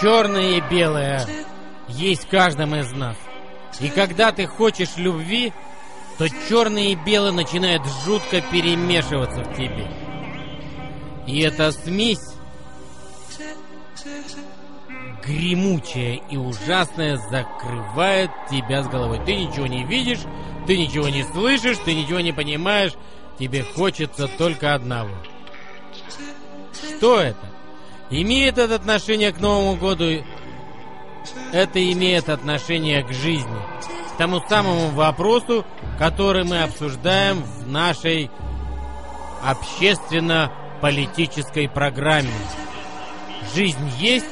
Черное и белое есть в каждом из нас. И когда ты хочешь любви, то черное и белое начинает жутко перемешиваться в тебе. И эта смесь гремучая и ужасная закрывает тебя с головой. Ты ничего не видишь, ты ничего не слышишь, ты ничего не понимаешь. Тебе хочется только одного. Что это? Имеет это отношение к Новому году? Это имеет отношение к жизни. К тому самому вопросу, который мы обсуждаем в нашей общественно-политической программе. Жизнь есть,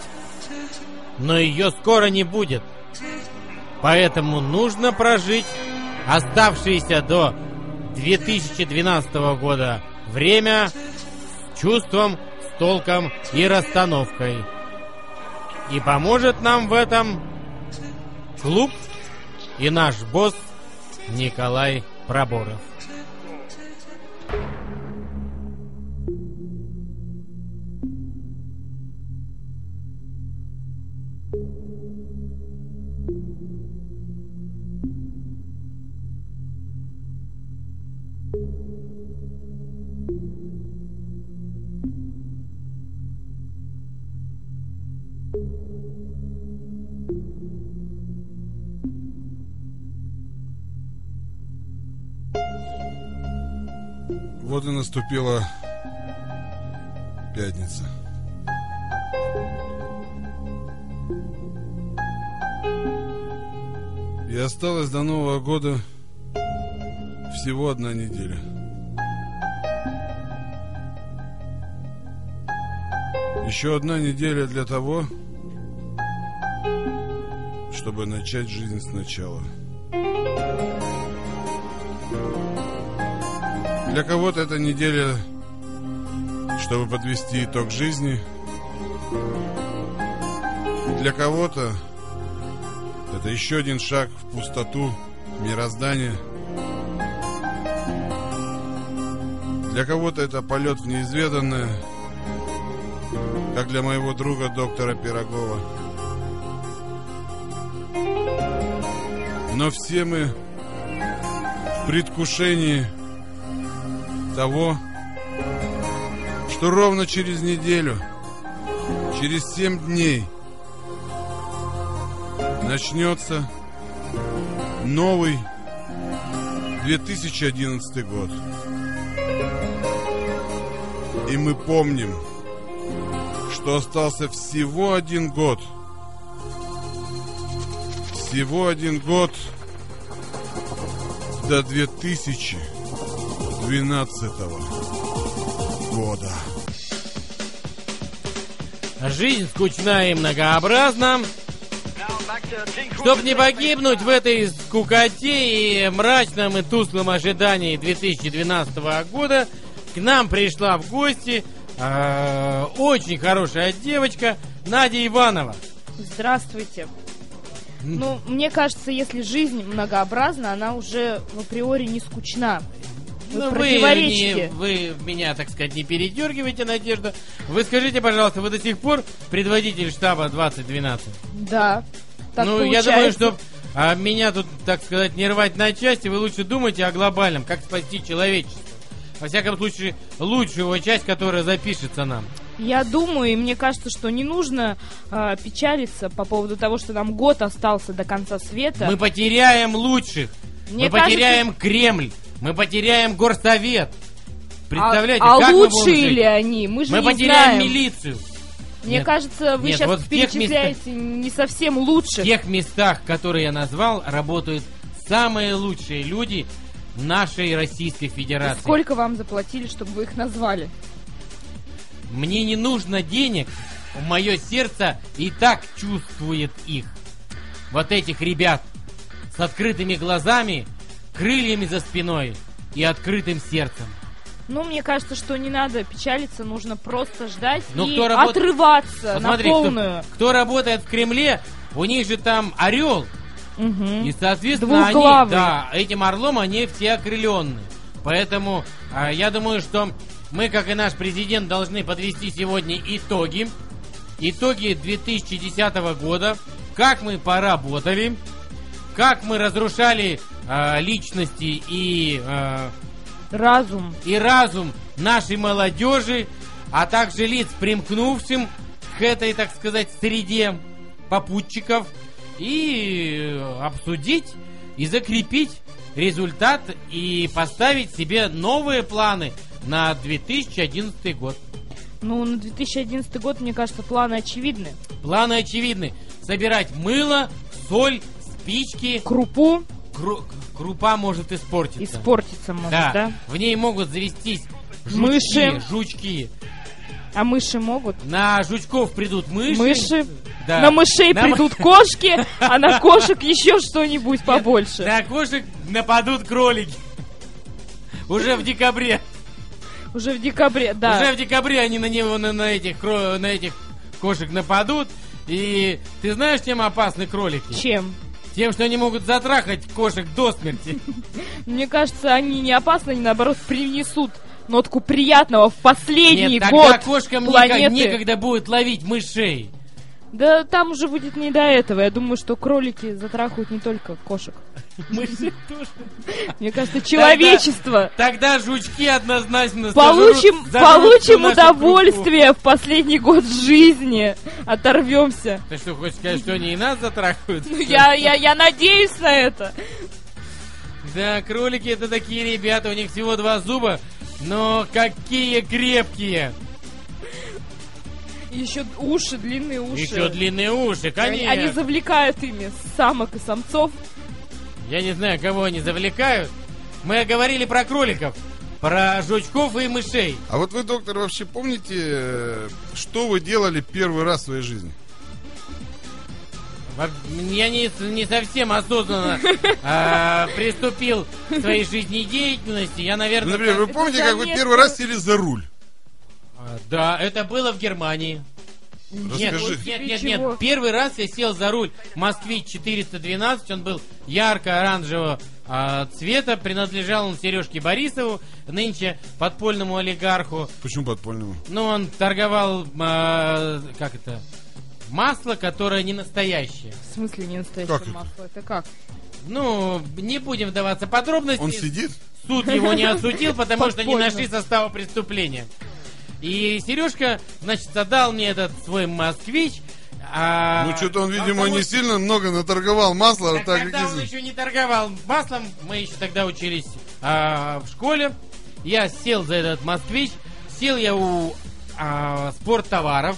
но ее скоро не будет. Поэтому нужно прожить оставшееся до 2012 года время чувством, толком и расстановкой. И поможет нам в этом клуб и наш босс Николай Проборов. Вот и наступила пятница. И осталось до Нового года всего одна неделя. Еще одна неделя для того, чтобы начать жизнь сначала. Для кого-то эта неделя, чтобы подвести итог жизни. Для кого-то это еще один шаг в пустоту мироздания. Для кого-то это полет в неизведанное, как для моего друга доктора Пирогова. Но все мы в предвкушении того, что ровно через неделю, через семь дней начнется новый 2011 год. И мы помним, что остался всего один год. Всего один год до 2000 2012 года. Жизнь скучна и многообразна. Чтоб не погибнуть в этой скукоте и мрачном и тусклом ожидании 2012 года, к нам пришла в гости э, очень хорошая девочка Надя Иванова. Здравствуйте. Ну, мне кажется, если жизнь многообразна, она уже в априори не скучна. Вы Ну, вы, не, вы меня, так сказать, не передергивайте, Надежда. Вы скажите, пожалуйста, вы до сих пор предводитель штаба 2012? Да. Так ну, получается. я думаю, что а, меня тут, так сказать, не рвать на части, вы лучше думайте о глобальном, как спасти человечество. Во всяком случае, лучшую его часть, которая запишется нам. Я думаю, и мне кажется, что не нужно э, печалиться по поводу того, что нам год остался до конца света. Мы потеряем лучших. Мне мы кажется- потеряем Кремль. Мы потеряем горсовет. Представляете, а, а как мы лучше будем жить? ли они? Мы же Мы не потеряем знаем. милицию. Мне Нет. кажется, вы Нет, сейчас вот в перечисляете не совсем В лучших. тех местах, которые я назвал, работают самые лучшие люди нашей Российской Федерации. Сколько вам заплатили, чтобы вы их назвали? Мне не нужно денег, мое сердце и так чувствует их. Вот этих ребят с открытыми глазами, крыльями за спиной и открытым сердцем. Ну, мне кажется, что не надо печалиться, нужно просто ждать Ну, и кто работ- отрываться Вот на смотри, кто- полную. Кто, работает в Кремле, у них же там орел. Мгм. И, соответственно, они, да, этим орлом они все окрыленные. Поэтому а, я думаю, что мы, как и наш президент, должны подвести сегодня итоги итоги 2010 года, как мы поработали, как мы разрушали э, личности и, э, Разум. и разум нашей молодежи, а также лиц, примкнувшим к этой, так сказать, среде попутчиков, и обсудить и закрепить результат и поставить себе новые планы на 2011 год. Ну, на 2011 год, мне кажется, планы очевидны. Планы очевидны. Собирать мыло, соль, спички. Крупу Кру- крупа может испортиться. испортиться может, Да. да? В ней могут завестись жучки, Мыши. жучки. А мыши могут? На жучков придут мыши. Мыши. Да. На мышей На м- придут кошки, а на кошек еще что-нибудь побольше. На кошек нападут кролики. Уже в декабре. Уже в декабре, да. Уже в декабре они на него, на, на этих, на этих кошек нападут. И ты знаешь, чем опасны кролики? Чем? Тем, что они могут затрахать кошек до смерти. Мне кажется, они не опасны, они наоборот принесут нотку приятного в последний Нет, тогда год кошкам никак- планеты. некогда будет ловить мышей. Да там уже будет не до этого. Я думаю, что кролики затрахают не только кошек. Мыши тоже. Мне кажется, человечество. Тогда жучки однозначно Получим, зажрут получим нашу удовольствие в последний год жизни. Оторвемся. Ты что, хочешь сказать, что они и нас затрахают? Ну, я, я, я надеюсь на это. Да, кролики это такие ребята, у них всего два зуба, но какие крепкие! Еще уши, длинные уши. Еще длинные уши, Они, конечно. они завлекают ими самок и самцов. Я не знаю, кого они завлекают. Мы говорили про кроликов, про жучков и мышей. А вот вы, доктор, вообще помните, э, что вы делали первый раз в своей жизни? Я не, не совсем осознанно а, приступил к своей жизнедеятельности. Я, наверное... Например, вы помните, как вы первый раз сели за руль? Да, это было в Германии. Нет, Расскажи. нет, нет, чего? нет. Первый раз я сел за руль Москвич 412. Он был ярко-оранжевого а, цвета. Принадлежал он Сережке Борисову, нынче подпольному олигарху. Почему подпольному? Ну, он торговал, а, как это, масло, которое не настоящее. В смысле не настоящее Как это? масло? Это как? Ну, не будем вдаваться в подробности. Он сидит? Суд его не осудил, потому что не Подпольно. нашли состава преступления. И Сережка, значит, отдал мне этот свой москвич. а Ну, что-то он, видимо, потому не сильно много наторговал масла. Так так тогда он еще не торговал маслом, мы еще тогда учились а, в школе. Я сел за этот москвич, сел я у а, спорттоваров.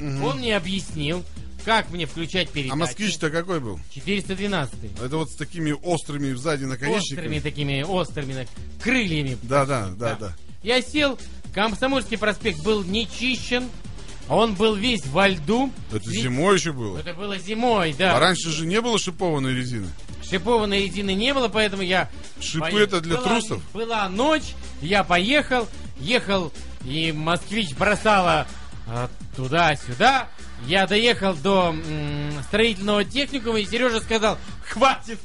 Он мне объяснил, как мне включать передачи. А москвич-то какой был? 412 Это вот с такими острыми сзади острыми наконечниками? такими острыми крыльями. Да, да, да, да. Я сел, Комсомольский проспект был не чищен, он был весь во льду. Это Ведь- зимой еще было. Это было зимой, да. А раньше же не было шипованной резины. Шипованной резины не было, поэтому я... Шипы пое- это для была- трусов? Была ночь, я поехал, ехал, и москвич бросала а, туда-сюда. Я доехал до м, строительного техникума, и Сережа сказал, хватит,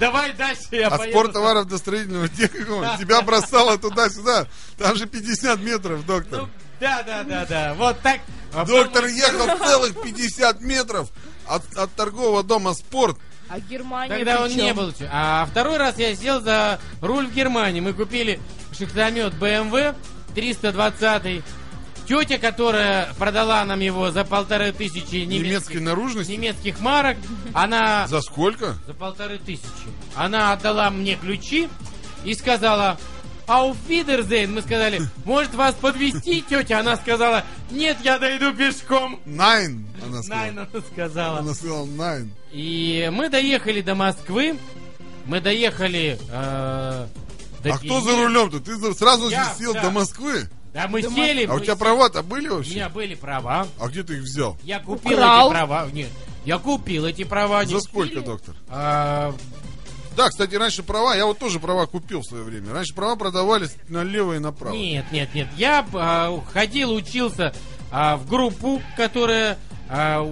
давай дальше я От поеду». спорттоваров до строительного техникума тебя бросало туда-сюда. Там же 50 метров, доктор. Ну, да, да, да, да, вот так. А Доктор потом- ехал целых 50 метров от, от торгового дома «Спорт». А Германия Тогда он не был. А второй раз я сел за руль в Германии. Мы купили шахтомет BMW 320. Тетя, которая продала нам его за полторы тысячи Немецкой немецких, наружности. немецких марок, она За сколько? за полторы тысячи. Она отдала мне ключи и сказала, Auf Wiedersehen. Мы сказали, может вас подвести, тетя? Она сказала, нет, я дойду пешком. Найн, она сказала. Найн, она сказала. Она сказала найн. И мы доехали до Москвы. Мы доехали э, до А кто за рулем-то? Ты сразу Я, же сел да. до Москвы? Да мы сели. А у мы тебя сели. права-то были У вообще? меня были права. А где ты их взял? Я купил Украл. эти права. Нет, я купил эти права. За сколько, доктор? А, Да, кстати, раньше права, я вот тоже права купил в свое время. Раньше права продавались налево и направо. нет, нет, нет. Я а, ходил, учился а, в группу, которая а,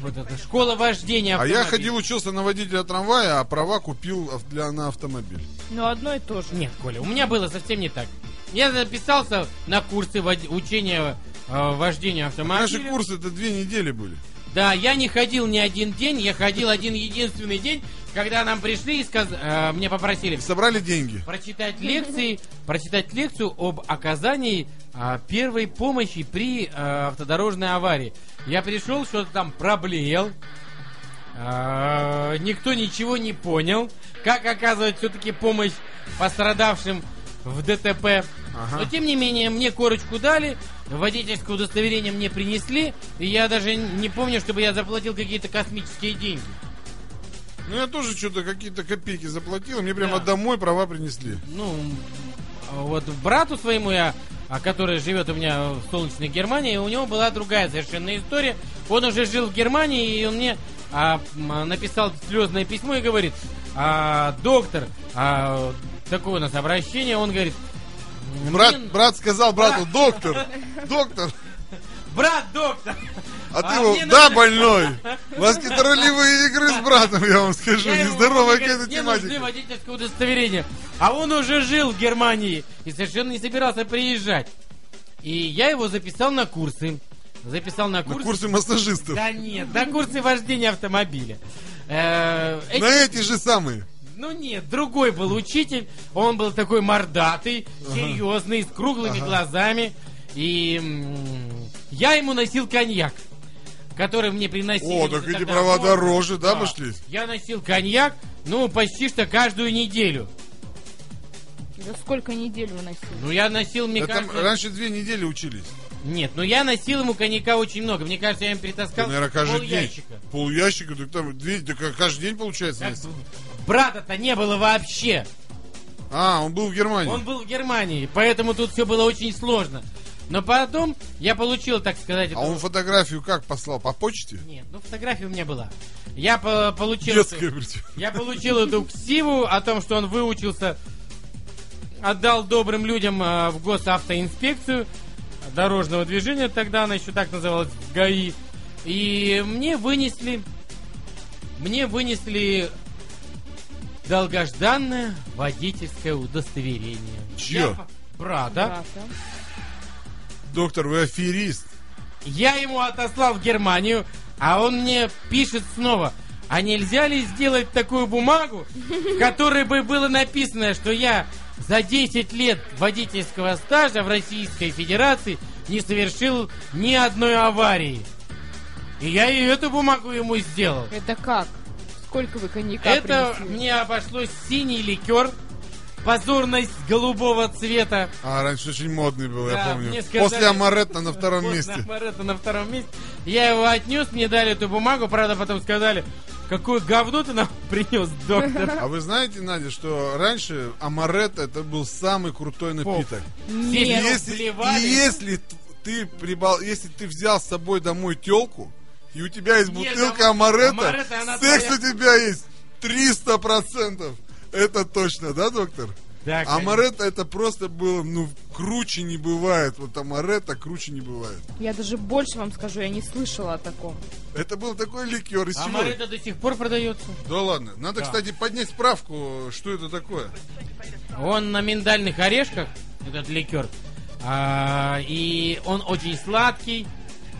вот это, школа вождения. А я автомобиля. ходил, учился на водителя трамвая, а права купил для, на автомобиль. Ну, одно и то же. Нет, Коля, у меня было совсем не так. Я записался на курсы учения э, вождению автомобиля. Наши курсы это две недели были. Да, я не ходил ни один день, я ходил один единственный день, когда нам пришли и сказ... э, мне попросили Собрали деньги. прочитать лекции, прочитать лекцию об оказании а, первой помощи при а, автодорожной аварии. Я пришел, что-то там проблеял. Никто ничего не понял, как оказывать все-таки помощь пострадавшим в ДТП. Ага. Но тем не менее, мне корочку дали, водительское удостоверение мне принесли, и я даже не помню, чтобы я заплатил какие-то космические деньги. Ну, я тоже что-то какие-то копейки заплатил, мне прямо Да. домой права принесли. Ну, вот брату своему я, а, который живет у меня в солнечной Германии, у него была другая совершенно история. Он уже жил в Германии, и он мне а, написал слезное письмо и говорит, а, доктор, а, такое у нас обращение, он говорит, Брат, «Мне- брат сказал брату, доктор, доктор, брат доктор, а ты А его, мне да, надо- больной. У вас какие-то ролевые игры с братом, я вам скажу, Я нездоровая какая-то мне нужны тематика. водительское удостоверение. А он уже жил в Германии и совершенно не собирался приезжать. И я его записал на курсы. Записал на На курсы. курсы массажистов. Да нет, на курсы вождения автомобиля. Э, эти- На эти же самые. Ну нет, другой был учитель. Он был такой мордатый, серьезный, с круглыми глазами. И м, я ему носил коньяк, который мне приносили. О, так эти тогда права дороже, да, пошли? Я носил коньяк, ну, почти что каждую неделю. За сколько недель вы носили? Ну, я носил, мне кажется... раньше две недели учились. Нет, ну я носил ему коньяка очень много. Мне кажется, я им Ты, перетаскал наверное, каждый пол день. ящика. Пол ящика, так там две, так каждый день получается. Так, носить? Брата-то не было вообще. А, он был в Германии. Он был в Германии, поэтому тут все было очень сложно. Но потом я получил, так сказать... А эту- он фотографию как послал? По почте? Нет, ну фотография у меня была. Я по- получил... Детская, эту-. Я получил эту ксиву о том, что он выучился, отдал добрым людям э, в госавтоинспекцию дорожного движения, тогда она еще так называлась, ГАИ. И мне вынесли, мне вынесли долгожданное водительское удостоверение. Чье? Я Брата. Брата. Доктор, вы аферист. Я ему отослал в Германию, а он мне пишет снова. А нельзя ли сделать такую бумагу, в которой бы было написано, что я за 10 лет водительского стажа в Российской Федерации не совершил ни одной аварии. И я и эту бумагу ему сделал. Это как? Сколько вы коньяка Это принесли? мне обошлось синий ликер, позорность голубого цвета. А, раньше очень модный был, Да, я помню. сказали- После Амаретта на втором Вот месте. это на втором месте. Я его отнес, мне дали эту бумагу, правда, потом сказали, какое говно ты нам принес, доктор. А вы знаете, Надя, что раньше Амаретто это был самый крутой напиток. Нет. Если, если ты прибал, если ты взял с собой домой телку, и у тебя есть Нет, бутылка ам- Амаретто, Амаретто, она секс твоя. у тебя есть 300%. Это точно, да, доктор? Да. Амаретто это просто было, ну, круче не бывает. Вот Амаретто круче не бывает. Я даже больше вам скажу, я не слышала о таком. Это был такой ликер. Из чего? Амаретто до сих пор продается. Да ладно. Надо, Да. кстати, поднять справку, что это такое. Он на миндальных орешках, этот ликер. А, и он очень сладкий.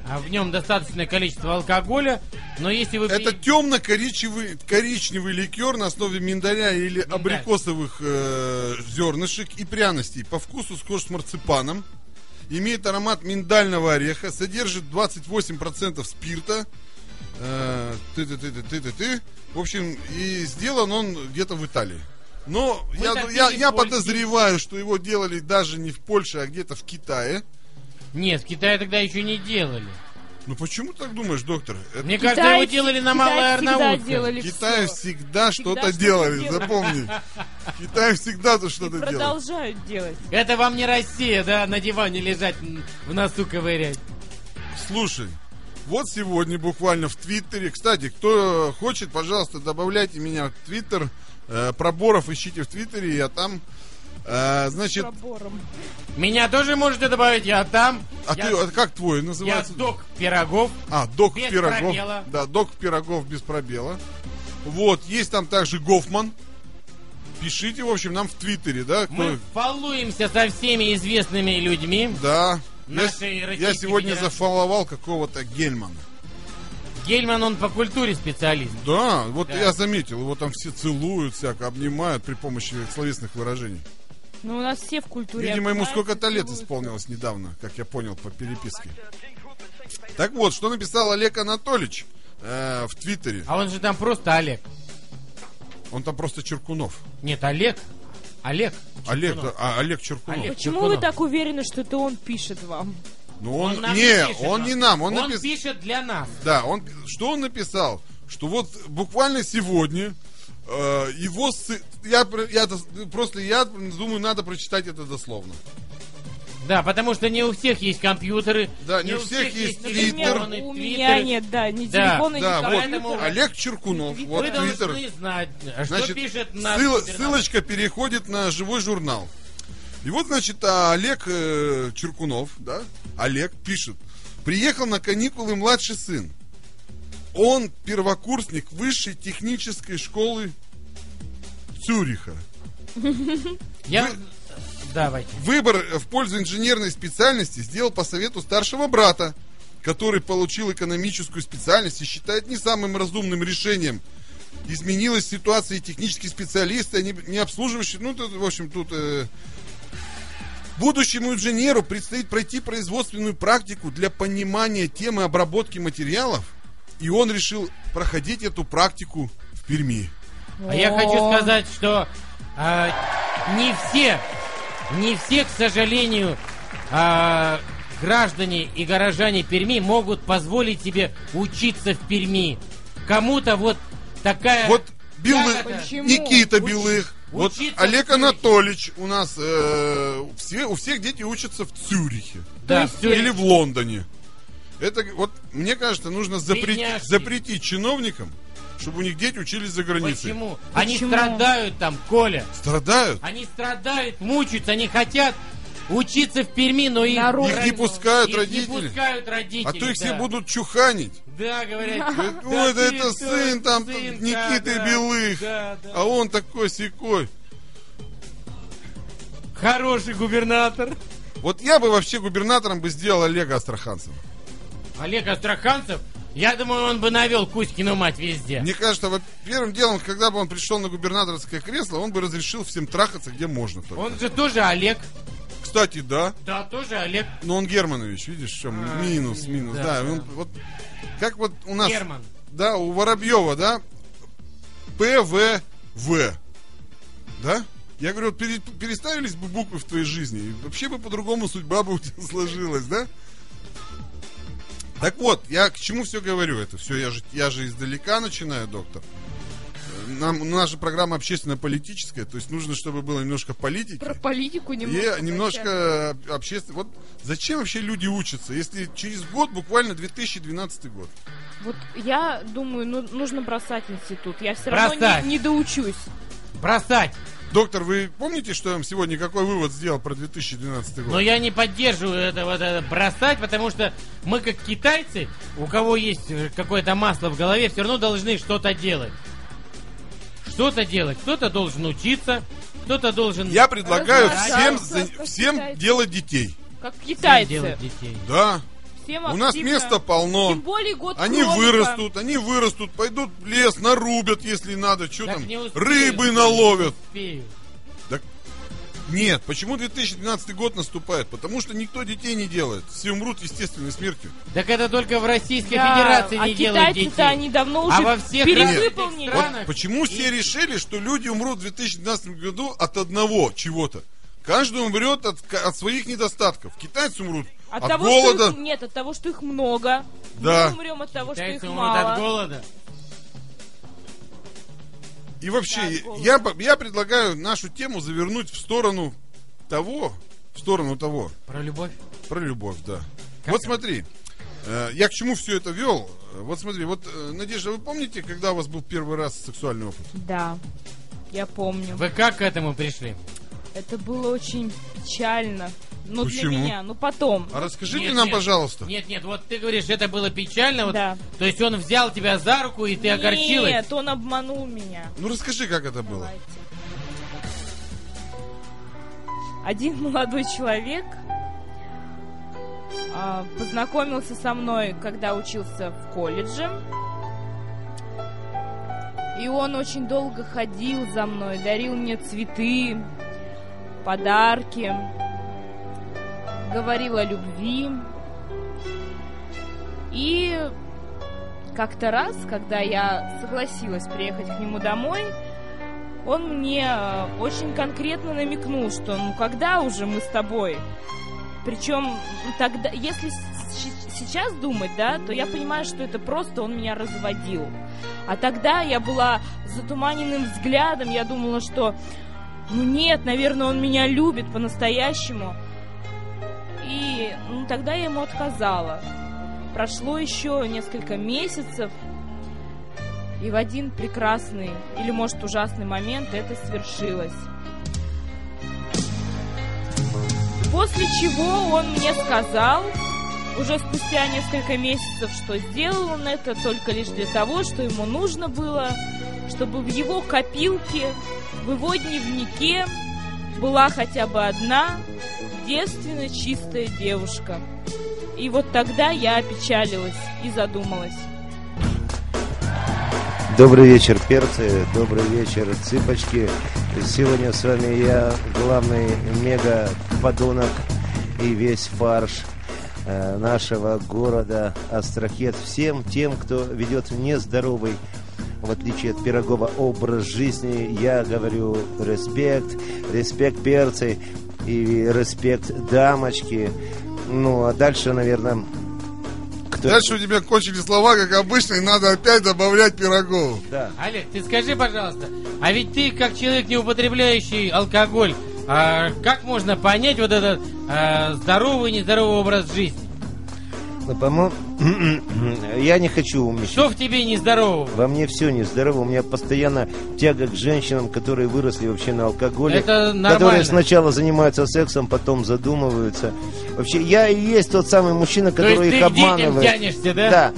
А в нем достаточное количество алкоголя. Но если вы... Это темно-коричневый коричневый ликер на основе миндаля или Миндаль. абрикосовых э, зернышек и пряностей. По вкусу схож с марципаном. Имеет аромат миндального ореха. Содержит 28% спирта. Э, Ты-ты-ты-ты-ты-ты. В общем, и сделан он где-то в Италии. Но Мы я, я, я подозреваю, что его делали даже не в Польше, а где-то в Китае. Нет, в Китае тогда еще не делали. Ну почему ты так думаешь, доктор? Это Мне Китай- кажется, его делали на Китай Малой Арнаутке. делали В Китае всё. всегда что-то делали, запомни. В Китае всегда то что-то делали. продолжают делать. Это вам не Россия, да, на диване лежать, в носу ковырять. Слушай, вот сегодня буквально в Твиттере. Кстати, кто хочет, пожалуйста, добавляйте меня в Твиттер. Э, Проборов ищите в Твиттере, я там. Э, значит, Пробором. Меня тоже можете добавить, я там. а я, ты, а как твой я называется? док Пирогов. А, Док Без Пирогов. пробела. Да, Док Пирогов без пробела. Вот, есть там также Гофман. Пишите, в общем, нам в Твиттере, да? кто- Мы фоллуемся со всеми известными людьми. Да. Я, нашей я Российской сегодня Федерации. зафоловал какого-то Гельмана. Гельман, он по культуре специалист. Да, вот Да. я заметил, его там все целуют, всяко обнимают при помощи словесных выражений. Ну, у нас все в культуре. Видимо, ему сколько-то лет исполнилось недавно, как я понял по переписке. Так вот, что написал Олег Анатольевич э, в Твиттере. А он же там просто Олег. Он там просто Черкунов. Нет, Олег. Олег. Олег, Черкунов. да, а, Олег Черкунов. Олег. Почему Черкунов. вы так уверены, что это он пишет вам? Ну он, нам не, пишет он нам. не нам, он, Он напис- пишет для нас. Да, он, что он написал? Что вот буквально сегодня э, его сы- я, я просто я думаю, надо прочитать это дословно. Да, потому что не у всех есть компьютеры. Да, не у всех есть Например, телефоны, у меня нет, да, ни Да, телефона, Да, ни вот поэтому- Олег Черкунов, вот Вы Твиттер. должны знать, а что Значит, пишет наш ссыл- ссылочка переходит на живой журнал. И вот, значит, а, Олег э, Черкунов, да, Олег пишет. Приехал на каникулы младший сын. Он первокурсник высшей технической школы Цюриха. Я... Вы- Давайте. Выбор в пользу инженерной специальности сделал по совету старшего брата, который получил экономическую специальность и считает не самым разумным решением. Изменилась ситуация, и технические специалисты, они не обслуживающие, ну, тут, в общем, тут... э, Будущему инженеру предстоит пройти производственную практику для понимания темы обработки материалов, и он решил проходить эту практику в Перми. А я хочу сказать, что а, не все, не все, к сожалению, а, граждане и горожане Перми могут позволить себе учиться в Перми. Кому-то вот такая... Вот Белых? Никита Уч- Белых, вот учиться Олег в Цюрихе. Анатольевич у нас, э, все, у всех дети учатся в Цюрихе да, есть всё- или в Лондоне. Это вот мне кажется нужно запретить, запретить чиновникам, чтобы у них дети учились за границей. Почему? Они Почему? страдают там, Коля. Страдают. Они страдают, мучаются, они хотят учиться в Перми, но их, Народ. Их не пускают их родители. не пускают родители. А то их все да. будут чуханить. Да, говорят. Говорят, да Ой, да это сын там сын, Никиты да, Белых. да, да. А он такой секой. Хороший губернатор. Вот я бы вообще губернатором бы сделал Олега Астраханцева. Олег Астраханцев, я думаю, он бы навел Кузькину мать везде. Мне кажется, вот первым делом, когда бы он пришел на губернаторское кресло, он бы разрешил всем трахаться, где можно. только. Он же тоже Олег. Кстати, да. Да, тоже Олег Но он Германович, видишь, в чем А, минус, минус. да, Да, да. он вот как вот у нас, Герман. да, у Воробьева, да, ПВВ, да? Я говорю, переставились бы буквы в твоей жизни, и вообще бы по-другому судьба бы у тебя сложилась, да? Так вот, я к чему все говорю это? Все, я же, я же издалека начинаю, доктор. Э, Нам, же программа общественно-политическая, то есть нужно, чтобы было немножко политики. Про политику немного. И немножко общественно. Вот зачем вообще люди учатся, если через год, буквально 2012 год? Вот я думаю, ну, нужно бросать институт. Я все равно Бросать. не, не доучусь. Бросать. Доктор, вы помните, что я вам сегодня какой вывод сделал про 2012 год? Но я не поддерживаю это вот это бросать, потому что мы как китайцы, у кого есть э, какое-то масло в голове, все равно должны что-то делать. Что-то делать. Кто-то должен учиться, кто-то должен Я предлагаю всем, всем делать детей. Как всем китайцы. делать детей. Да, Всем у нас активно. места полно. Тем более год Они кролика. вырастут, они вырастут, пойдут в лес, нарубят, если надо, что Так там, не успею, рыбы не наловят. успею. Так нет, почему 2012 год наступает? Потому что никто детей не делает. Все умрут естественной смертью. Так это только в Российской Да, Федерации а не делают детей. китайцы-то они давно А уже во всех перевыполнили. Вот почему все решили, что люди умрут в 2012 году от одного чего-то? Каждый умрет от, от своих недостатков. Китайцы умрут От, от, того, голода. что их, нет, от того, что их много. Да. Мы умрем от того, что их Китайцы мало. от голода. И вообще, Да, я, я предлагаю нашу тему завернуть в сторону того, в сторону того, Про любовь. про любовь, да. Как вот это? смотри, э, я к чему все это вел? Вот смотри, вот, э, Надежда, вы помните, когда у вас был первый раз сексуальный опыт? Да, я помню. Вы как к этому пришли? Это было очень печально. Ну, Почему? для меня. Ну, потом. А расскажите Нет, нам, нет. пожалуйста. Нет, нет, вот ты говоришь, это было печально. Вот, Да. То есть он взял тебя за руку, и ты огорчилась? Нет, он обманул меня. Ну расскажи, как это было. Давайте. Один молодой человек а, познакомился со мной, когда учился в колледже. И он очень долго ходил за мной, дарил мне цветы, подарки, говорил о любви. И как-то раз, когда я согласилась приехать к нему домой, он мне э, очень конкретно намекнул, что ну когда уже мы с тобой? Причем тогда, если сейчас думать, да, то я понимаю, что это просто он меня разводил. А тогда я была затуманенным взглядом, я думала, что ну нет, наверное, он меня любит по-настоящему. И ну, тогда я ему отказала. Прошло еще несколько месяцев, и в один прекрасный или, может, ужасный момент это свершилось. После чего он мне сказал, уже спустя несколько месяцев, что сделал он это только лишь для того, что ему нужно было, чтобы в его копилке, в его дневнике была хотя бы одна девственно чистая девушка. И вот тогда я опечалилась и задумалась. Добрый вечер, перцы, добрый вечер, цыпочки. Сегодня с вами я, главный мега-подонок и весь фарш э, нашего города Астрахет. Всем тем, кто ведет нездоровый, в отличие от Пирогова, образ жизни, я говорю респект, респект перцы и респект дамочки. Ну, а дальше, наверное, кто... Дальше у тебя кончились слова, как обычно, и надо опять добавлять пирогов. Да. Олег, ты скажи, пожалуйста, а ведь ты, как человек, не употребляющий алкоголь, а как можно понять вот этот а, здоровый и нездоровый образ жизни? Ну, по-моему, я не хочу умничать. Что в тебе нездорово? Во мне все нездорово. У меня постоянно тяга к женщинам, которые выросли вообще на алкоголе. Это нормально. Которые сначала занимаются сексом, потом задумываются. Вообще, я и есть тот самый мужчина, который То есть их ты обманывает. Тянешься, да? Да.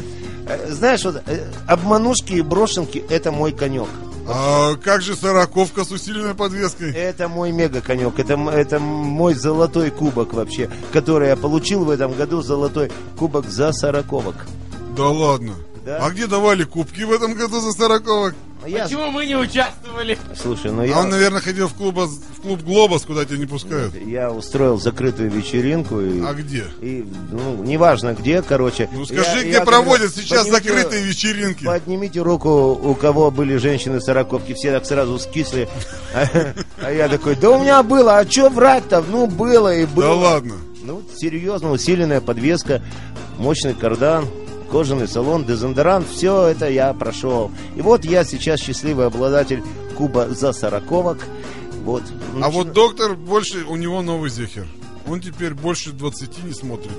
Э, знаешь, вот э, обманушки и брошенки – это мой конек. А как же сороковка с усиленной подвеской? Это мой мега конек, это, это мой золотой кубок вообще, который я получил в этом году, золотой кубок за сороковок. Да ладно? Да. А где давали кубки в этом году за сороковок? Я... Почему мы не участвовали? Слушай, ну а я... он, наверное, ходил в, клуб, в клуб Глобус, куда тебя не пускают. Я устроил закрытую вечеринку. И, а где? И, ну, неважно где, короче. Ну скажи, я, где я проводят говорю, сейчас поднимите, закрытые вечеринки. Поднимите руку, у кого были женщины сороковки, все так сразу скисли. А я такой, да у меня было, а что врать-то? Ну, было и было. Да ладно. Ну, серьезно, усиленная подвеска, мощный кардан, кожаный салон, дезодорант, все это я прошел. И вот я сейчас счастливый обладатель куба за сороковок. Вот. Ну, а вот доктор больше, у него новый зехер. Он теперь больше 20 не смотрит.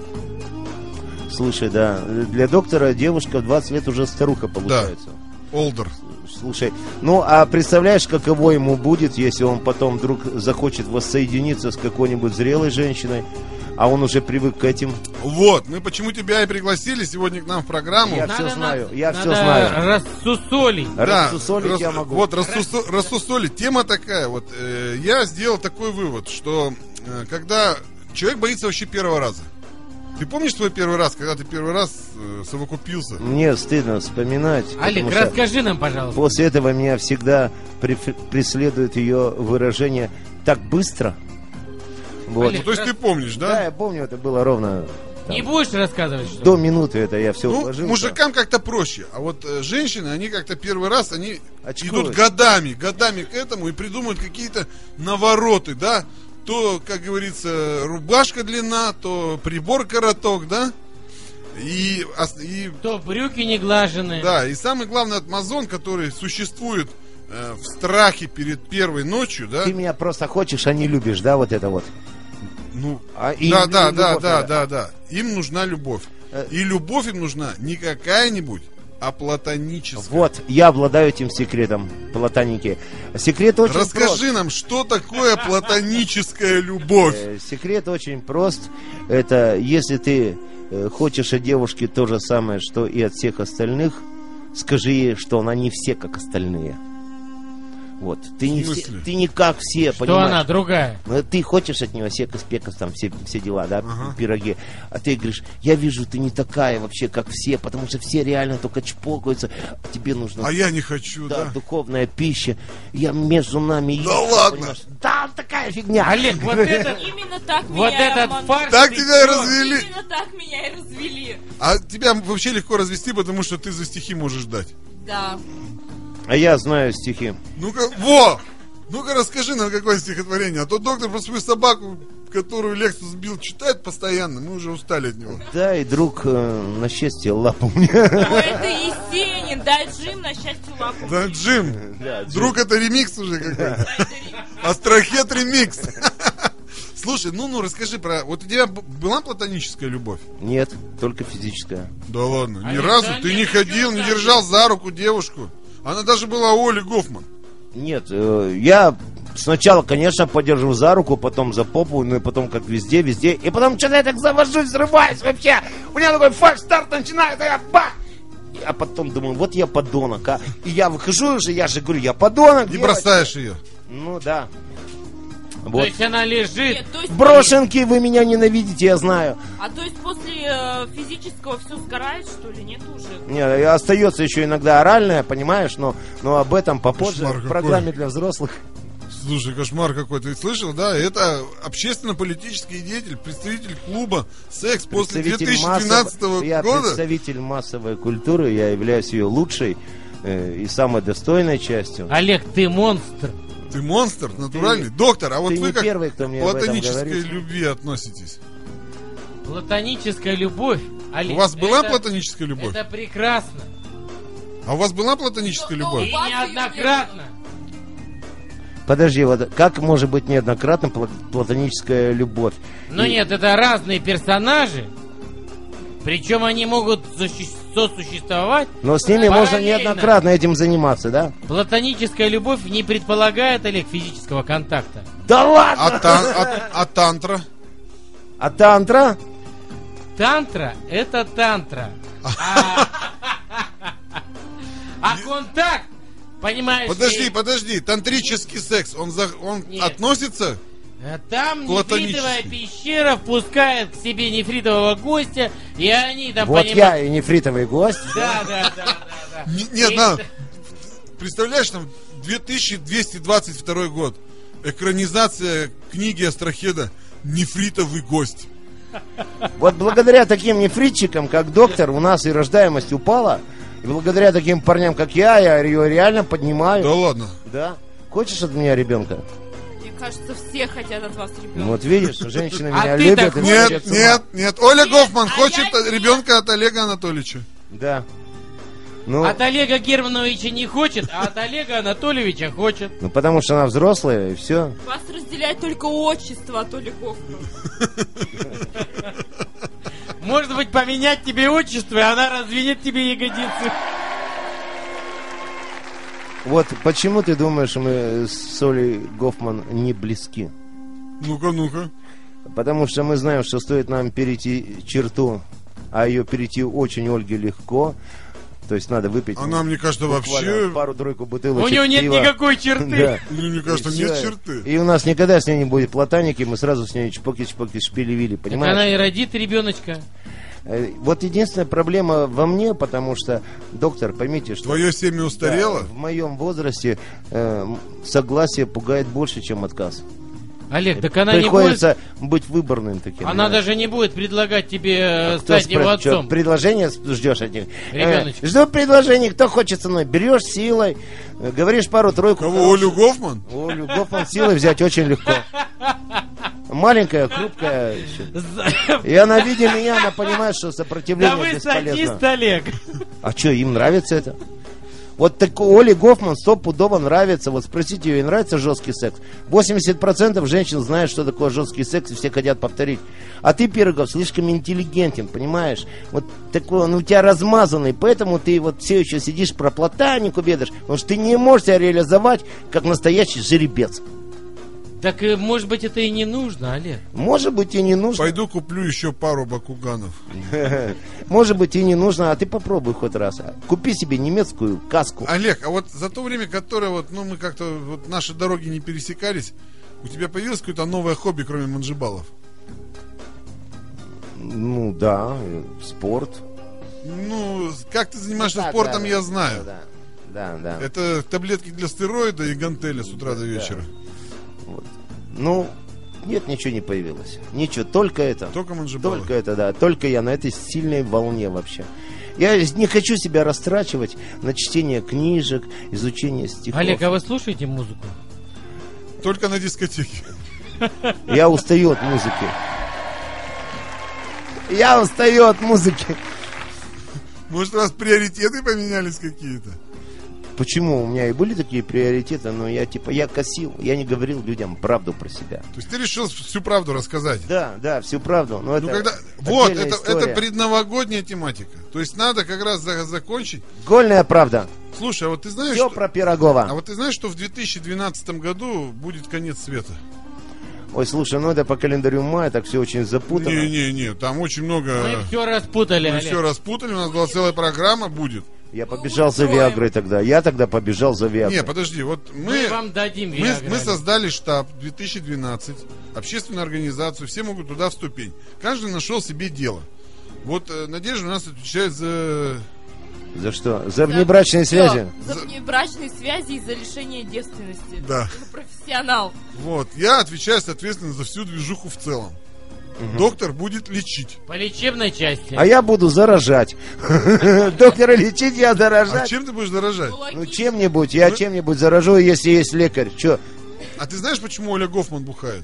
Слушай, да, для доктора девушка в 20 лет уже старуха получается. Да, олдер. Слушай, ну а представляешь, каково ему будет, если он потом вдруг захочет воссоединиться с какой-нибудь зрелой женщиной, а он уже привык к этим. Вот, мы почему тебя и пригласили сегодня к нам в программу. Я надо, все знаю, я надо все знаю. Рассусолить. Да, рассусолить рас, я могу. Вот, рассусо, рассусолить. Тема такая, вот, э, я сделал такой вывод, что э, когда человек боится вообще первого раза. Ты помнишь свой первый раз, когда ты первый раз э, совокупился? Мне стыдно вспоминать. Олег, расскажи нам, пожалуйста. После этого меня всегда преследует ее выражение так быстро. Вот. Ну, то есть ты помнишь, да? Да, я помню, это было ровно там, не будешь рассказывать, что До минуты это я все ну, уложил. Мужикам как-то проще. А вот э, женщины, они как-то первый раз, они Очкуют. идут годами, годами к этому и придумывают какие-то навороты, да? То, как говорится, рубашка длина, то прибор короток, да? И, и... То брюки не глажены. Да, и самый главный атмазон, который существует э, в страхе перед первой ночью, да? Ты меня просто хочешь, а не любишь, да, вот это вот? Ну, а им, да, да, да, да, да, да. Им нужна любовь. Э. И любовь им нужна не какая-нибудь, а платоническая. Вот, я обладаю этим секретом, платоники. Секрет очень Расскажи прост. нам, что такое платоническая любовь? Э, секрет очень прост. Это если ты э, хочешь от девушки то же самое, что и от всех остальных, скажи ей, что она не все как остальные. Вот. Ты не, все- ты не как все, Что понимаешь? она другая? Ну, ты хочешь от него секас, пекас, там все, все дела, да, Ага. пироги. А ты говоришь, я вижу, ты не такая вообще, как все, потому что все реально только чпокаются. А тебе нужно А я не хочу, да, да. духовная пища. Я между нами езжу, ладно? понимаешь? Да, такая фигня. Олег, вот этот, Именно так вот меня и этот фарш... Так тебя и развели. Именно так меня и развели. А тебя вообще легко развести, потому что ты за стихи можешь дать. Да. А я знаю стихи. Ну-ка, во! Ну-ка расскажи нам какое стихотворение. А то доктор про свою собаку, которую Лексус сбил, читает постоянно. Мы уже устали от него. Да, и друг э, на счастье лапу мне. Ой, это Есенин. Дай Джим на счастье лапу. Да, Джим, Да, Джим. друг, это ремикс уже какой-то. Астрохет ремикс. Слушай, ну, ну, расскажи про... Вот у тебя была платоническая любовь? Нет, только физическая. Да ладно, ни разу да ты нет, не ну ходил, не держал за руку девушку. Она даже была Оли Гофман. Нет, э, я сначала, конечно, подержу за руку, потом за попу, ну и потом как везде, везде. И потом что-то я так завожусь, взрываюсь вообще. У меня такой фальш-старт начинается, я бах! А потом думаю, вот я подонок, а. И я выхожу уже, я же говорю, я подонок. И девочка. бросаешь ее. Ну да. То Вот. есть она лежит. Нет, то есть, Брошенки, вы меня ненавидите, я знаю. А то есть после э, физического все сгорает, что ли? Нет уже? Не, остается еще иногда оральное, понимаешь, но, но об этом попозже Кошмар в какой. программе для взрослых. Слушай, кошмар какой. Ты слышал, да? Это общественно-политический деятель, представитель клуба «Секс» после Представитель 2012 массов- Я года. представитель массовой культуры, я являюсь ее лучшей э, и самой достойной частью. Олег, ты монстр. Ты монстр, натуральный. Доктор, а вот ты вы как первый, кто мне платонической любви относитесь? Платоническая любовь. Олег, У вас была это- платоническая любовь? Это прекрасно. А у вас была платоническая Ну, любовь? И вас её неоднократно. Подожди, вот как может быть неоднократно пла- платоническая любовь? Но И- нет, это разные персонажи. Причем они могут сосу- сосуществовать. Но с ними можно Параллельно. неоднократно этим заниматься, да? Платоническая любовь не предполагает, Олег, физического контакта. Да ладно! А, тан- а- а тантра? А тантра? Тантра — это тантра. А, а контакт, понимаешь Подожди, подожди. Тантрический секс, он, за- он Нет. относится? Э, там нефритовая пещера впускает к себе нефритового гостя, и они там Вот понимают... я и нефритовый гость. Да, да, да, да, да. Не- Нет, И- на, представляешь, там 2222 год. Экранизация книги Астрахеда «Нефритовый гость». Вот благодаря таким нефритчикам, как доктор, у нас и рождаемость упала. И благодаря таким парням, как я, я ее реально поднимаю. Да ладно. Да. Хочешь от меня ребенка? Кажется, все хотят от вас ребенка. Вот видишь, женщины А меня ты любят. хочешь? Нет, нет, нет. Оля Нет, Гофман а хочет я нет. ребенка от Олега Анатольевича. Да. Ну, От Олега Германовича не хочет, а от Олега Анатольевича хочет. ну, потому что она взрослая, и все. Вас разделяет только отчество от Оли Гофмана. Может быть, поменять тебе отчество, и она развинет тебе ягодицы. Вот почему ты думаешь, мы с Олей Гофман не близки? Ну-ка, ну-ка. Потому что мы знаем, что стоит нам перейти черту, а ее перейти очень Ольге легко. То есть надо выпить Она, мне кажется, вообще... пару-тройку бутылочек У него нет пива. никакой черты. Да. Ну, мне кажется, нет черты. И у нас никогда с ней не будет платаники, мы сразу с ней чпоки-чпоки шпили-вили, Так понимаешь? она и родит ребеночка. Э, Вот единственная проблема во мне, потому что, доктор, поймите, что Твое семя устарело? да, в моем возрасте э, согласие пугает больше, чем отказ. Олег, так она не будет... Приходится быть выборным таким. Она понимаешь? даже не будет предлагать тебе э, А стать его спрашивает, отцом. что, предложение ждешь от них? Ребеночек. Э, жду предложение, кто хочет со мной. Берешь силой, э, говоришь пару-тройку. Кого, Олю Гофман? Олю Гофман силой взять очень легко. Маленькая, хрупкая. И она, видя меня, она понимает, что Да сопротивление вы бесполезно. садист, Олег. А что, им нравится это? Вот так Оле Гофман стопудово нравится. Вот спросите ее, ей нравится жесткий секс? 80% женщин знают, что такое жесткий секс, и все хотят повторить. А ты, Пирогов, слишком интеллигентен, понимаешь? Вот такой он у тебя размазанный, поэтому ты вот все еще сидишь про платанику бедаешь, потому что ты не можешь себя реализовать как настоящий жеребец. Так, э, может быть, это и не нужно, Олег. Может быть и не нужно. Пойду куплю еще пару бакуганов. Может быть и не нужно, а ты попробуй хоть раз. Купи себе немецкую каску. Олег, а вот за то время, которое вот, ну, мы как-то, вот наши дороги не пересекались, у тебя появилось какое-то новое хобби, кроме манжибалов? Ну да, э, спорт. Ну, как ты занимаешься да, спортом, да, я да, знаю. Да, да, да. Это таблетки для стероида и гантели с утра до вечера. Вот. Ну, нет, ничего не появилось. Ничего, только это. Только манжибалы. Только это, да. Только я на этой сильной волне вообще. Я не хочу себя растрачивать на чтение книжек, изучение стихов. Олег, а вы слушаете музыку? Только на дискотеке. Я устаю от музыки. Я устаю от музыки. Может, у вас приоритеты поменялись какие-то? Почему? У меня и были такие приоритеты, но я типа, я косил, я не говорил людям правду про себя. То есть ты решил всю правду рассказать? Да, да, всю правду. Но это Ну, когда... Вот, это, история. это предновогодняя тематика. То есть надо как раз за- закончить. Гольная правда. Слушай, а вот ты знаешь, Все что... про Пирогова. А вот ты знаешь, что в 2012 году будет конец света? Ой, слушай, ну это по календарю мая, так все очень запутано. Не-не-не, там очень много... Мы все распутали, Мы Олег. все распутали, у нас была целая программа будет. Я побежал за. Виагрой тогда. Я тогда побежал за Виагрой. Не, подожди, вот Мы мы... вам дадим Мы, мы создали штаб 2012, общественную организацию, все могут туда вступить. Каждый нашел себе дело. Вот э, Надежда у нас отвечает за... За что? За внебрачные Всё, связи? За внебрачные связи и за лишение девственности. Да. Я профессионал. Вот, я отвечаю, соответственно, за всю движуху в целом. Доктор будет лечить. По лечебной части. А я буду заражать. Доктора лечить, я А заражать. чем ты будешь заражать? Ну чем-нибудь, я чем-нибудь заражу, если есть лекарь. Че? А ты знаешь, почему Оля Гофман бухает?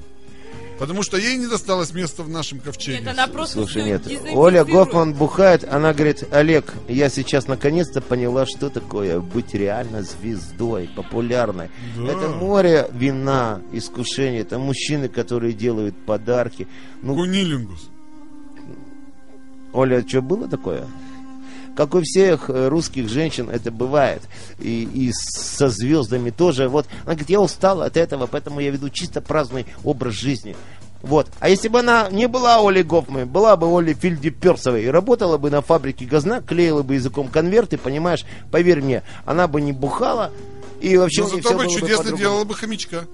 Потому что ей не досталось места в нашем ковчеге. Нет, она просто Слушай, нет. Оля Гофман бухает, она говорит, Олег, я сейчас наконец-то поняла, что такое быть реально звездой, популярной. Да. Это море вина, искушений, это мужчины, которые делают подарки. Ну, Кунилингус. Оля, что было такое? Как у всех э, русских женщин это бывает. И, и со звездами тоже. Вот она говорит, я устала от этого, поэтому я веду чисто праздный образ жизни. Вот. А если бы она не была Олей Гофман, была бы Олей Фильдеперсовой и работала бы на фабрике газна, клеила бы языком конверты, понимаешь, поверь мне, она бы не бухала, и вообще Но зато бы чудесно по-другому. делала бы хомячка.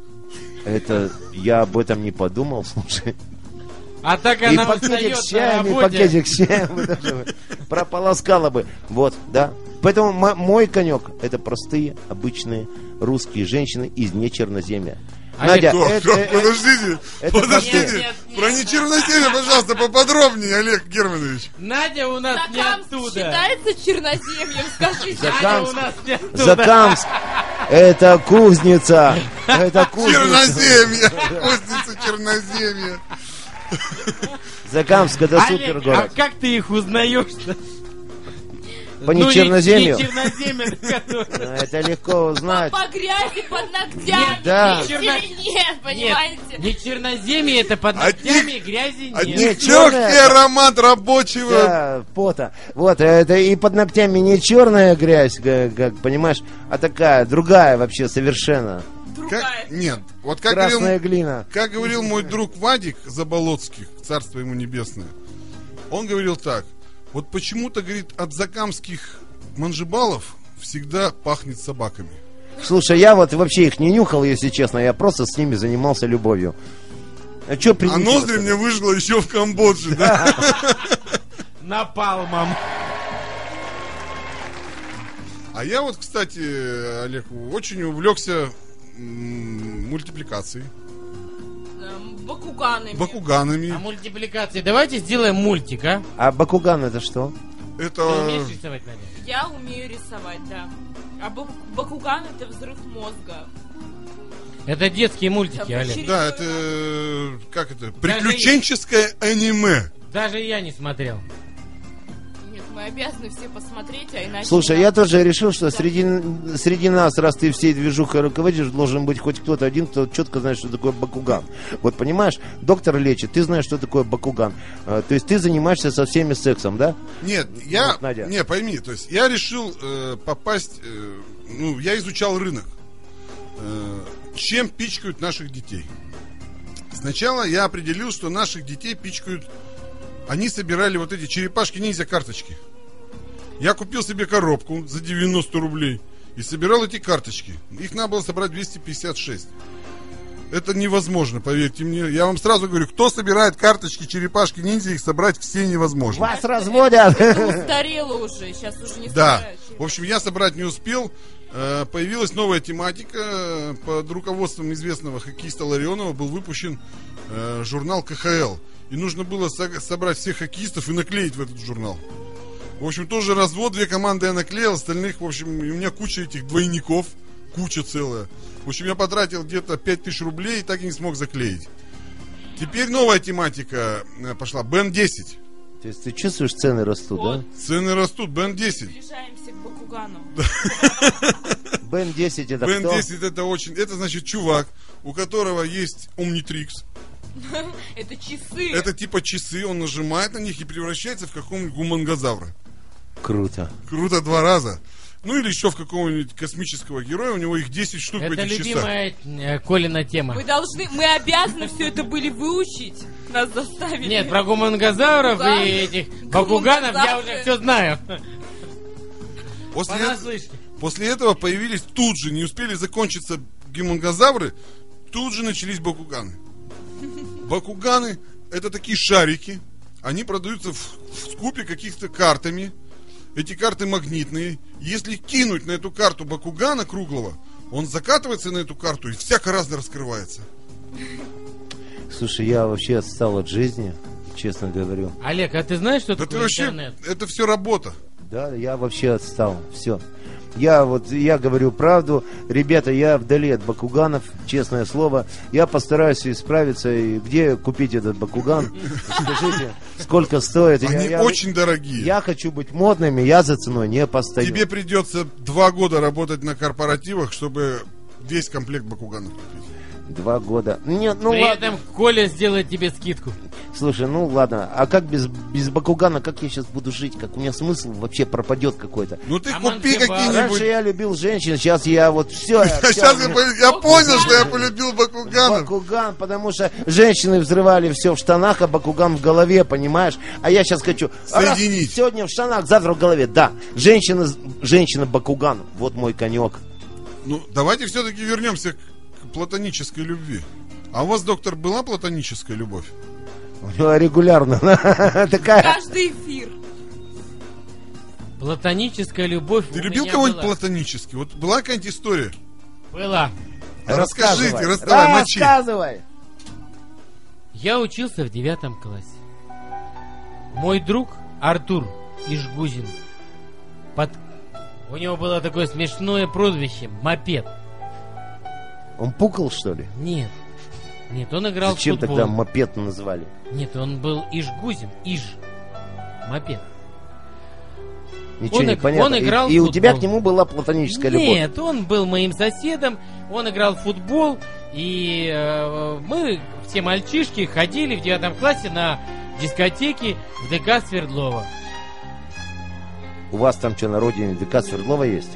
Это я об этом не подумал, слушай. А так И она пакетик и пакетик с чаем бы даже бы прополоскала бы. Вот, да. Поэтому мо- мой конек это простые, обычные русские женщины из нечерноземья. Олег, Надя, Так, это- так, э, подождите, это подождите. Нет, нет, нет. Про нечерноземье, пожалуйста, поподробнее, Олег Германович. Надя у нас не Закамск оттуда. считается черноземьем, скажите. За- Надя Закамск. у нас не оттуда. Закамск, это кузница, это кузница. Черноземье, кузница черноземья. Закамск, это супер а город. как ты их узнаешь-то? По Ну, не- нечерноземью. которые- А, Это легко узнать. По грязи под ногтями. Да. Нет, Нет, понимаете? не черноземье, это под ногтями грязи нет. Нет, них черная- легкий аромат рабочего. Да, пота. Вот, это и под ногтями не черная грязь, как, как, понимаешь, а такая, другая вообще совершенно. Как- Нет, вот как Красная говорил, глина. как говорил мой друг Вадик Заболоцких, царство ему небесное, он говорил так, вот почему-то, говорит, от закамских манжибалов всегда пахнет собаками. Слушай, я вот вообще их не нюхал, если честно, я просто с ними занимался любовью. А чё А ноздри мне выжило еще в Камбодже, да? Напалмом. А я вот, кстати, Олег, очень увлекся мультипликацией, Эм, Бакуганами. бакуганами. А мультипликации. Давайте сделаем мультик, а? А Бакуган это что? Ты Это... умеешь рисовать, Надя? Я умею рисовать, да. А Бак- Бакуган это взрыв мозга. Это детские мультики, Олег. Да, это... Как это? Приключенческое аниме. Даже я не смотрел. Мы обязаны все посмотреть, а иначе... Слушай, нам- я тоже решил, что среди, среди нас, раз ты всей движухой руководишь, должен быть хоть кто-то один, кто четко знает, что такое Бакуган. Вот понимаешь, доктор лечит, ты знаешь, что такое Бакуган. А, то есть ты занимаешься со всеми сексом, да? Нет, я... Вот, Надя. Не, пойми, то есть я решил э, попасть... э, ну, я изучал рынок. Э, чем пичкают наших детей. Сначала я определил, что наших детей пичкают... Они собирали вот эти черепашки-ниндзя карточки. Я купил себе коробку за 90 рублей и собирал эти карточки. Их надо было собрать 256. Это невозможно, поверьте мне. Я вам сразу говорю, кто собирает карточки черепашки ниндзя, их собрать все невозможно. Вас разводят. Устарело уже, сейчас уже не Да. собирают. В общем, я собрать не успел. Э, Появилась новая тематика. Под руководством известного хоккеиста Ларионова был выпущен э, журнал КХЛ. И нужно было со- собрать всех хоккеистов и наклеить в этот журнал. В общем, тоже развод, две команды я наклеил, остальных, в общем, у меня куча этих двойников, куча целая. В общем, я потратил где-то 5000 рублей и так и не смог заклеить. Теперь новая тематика э, пошла. Бен 10. То есть ты чувствуешь, цены растут, да? Цены растут. Бен 10. Приближаемся к Бакугану. Бен 10 это Бен кто? 10 это очень... Это значит чувак, у которого есть Omnitrix. Это часы. Это типа часы, он нажимает на них и превращается в какого-нибудь гумангозавра. Круто. Круто два раза. Ну или еще в какого-нибудь космического героя, у него их 10 штук в Это этих часах. любимая э, Колина тема. Мы должны, мы обязаны все это были выучить. Нас заставили. Нет, про гумангозавров и этих бакуганов я уже все знаю. После, Понаслышке. после этого появились тут же, не успели закончиться гумангозавры, тут же начались бакуганы. Бакуганы это такие шарики, они продаются в, в скупе каких-то картами. Эти карты магнитные. Если кинуть на эту карту Бакугана круглого, он закатывается на эту карту и всяко разно раскрывается. Слушай, я вообще отстал от жизни, честно говорю. Олег, а ты знаешь, что Да ты такое вообще, интернет? это все работа. Да, я вообще отстал. Все. Я вот, я говорю правду. Ребята, я вдали от бакуганов, честное слово. Я постараюсь исправиться. И где купить этот бакуган? Скажите, сколько стоит? Я- Они я, очень дорогие. я хочу быть модными, я за ценой не постою. Тебе придется два года работать на корпоративах, чтобы весь комплект бакуганов купить. Два года. Нет, ну При ладно. этом Коля сделает тебе скидку. Слушай, ну ладно. А как без, без бакугана, как я сейчас буду жить? Как у меня смысл вообще пропадет какой-то? Ну ты А купи Мансебар? Раньше какие-нибудь... я любил женщин, сейчас я вот все. Сейчас я, по- я понял, что я полюбил бакуганов. Бакуган, потому что женщины взрывали все в штанах, а Бакуган в голове, понимаешь? А я сейчас хочу Соединить. сегодня в штанах, завтра в голове. Да, женщина, женщина Бакуган, вот мой конек. Ну, давайте все-таки вернемся к платонической любви. А у вас, доктор, была платоническая любовь? Регулярно такая. Каждый эфир. Платоническая любовь Ты любил кого-нибудь платонически? Вот была какая-нибудь история? Была. Расскажите, Рассказывай. рас- давай, мочи. Рассказывай. Я учился в девятом классе. Мой друг Артур Ишгузин. Под... У него было такое смешное прозвище Мопед. Он пукал, что ли? Нет. Нет, он играл Зачем в футбол. тогда мопед назвали? Нет, он был Ишгузин. Иж. Мопед. Ничего Он не понятно. он И- играл и, в у тебя к нему была платоническая любовь. Нет, он был моим соседом, он играл в футбол, и э, мы, все мальчишки, ходили в девятом классе на дискотеки в ДК Свердлова. У вас там что, на родине ДК Свердлова есть?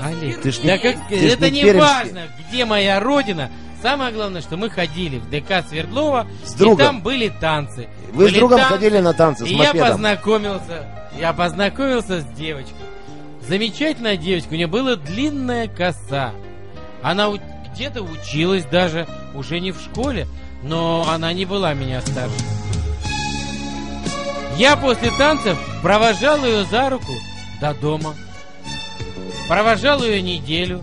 Олег, ты ж Да не- как, ты ж это не не пермский. важно, где моя родина. Самое главное, что мы ходили в ДК Свердлова, С и другом. там были танцы. Вы с Были другом танцы, ходили на танцы с И я мопедом? познакомился, я познакомился с девочкой. Замечательная девочка, у нее была длинная коса. Она у- где-то училась даже, уже не в школе, но она не была меня старше. Я после танцев провожал ее за руку до дома. Провожал ее неделю.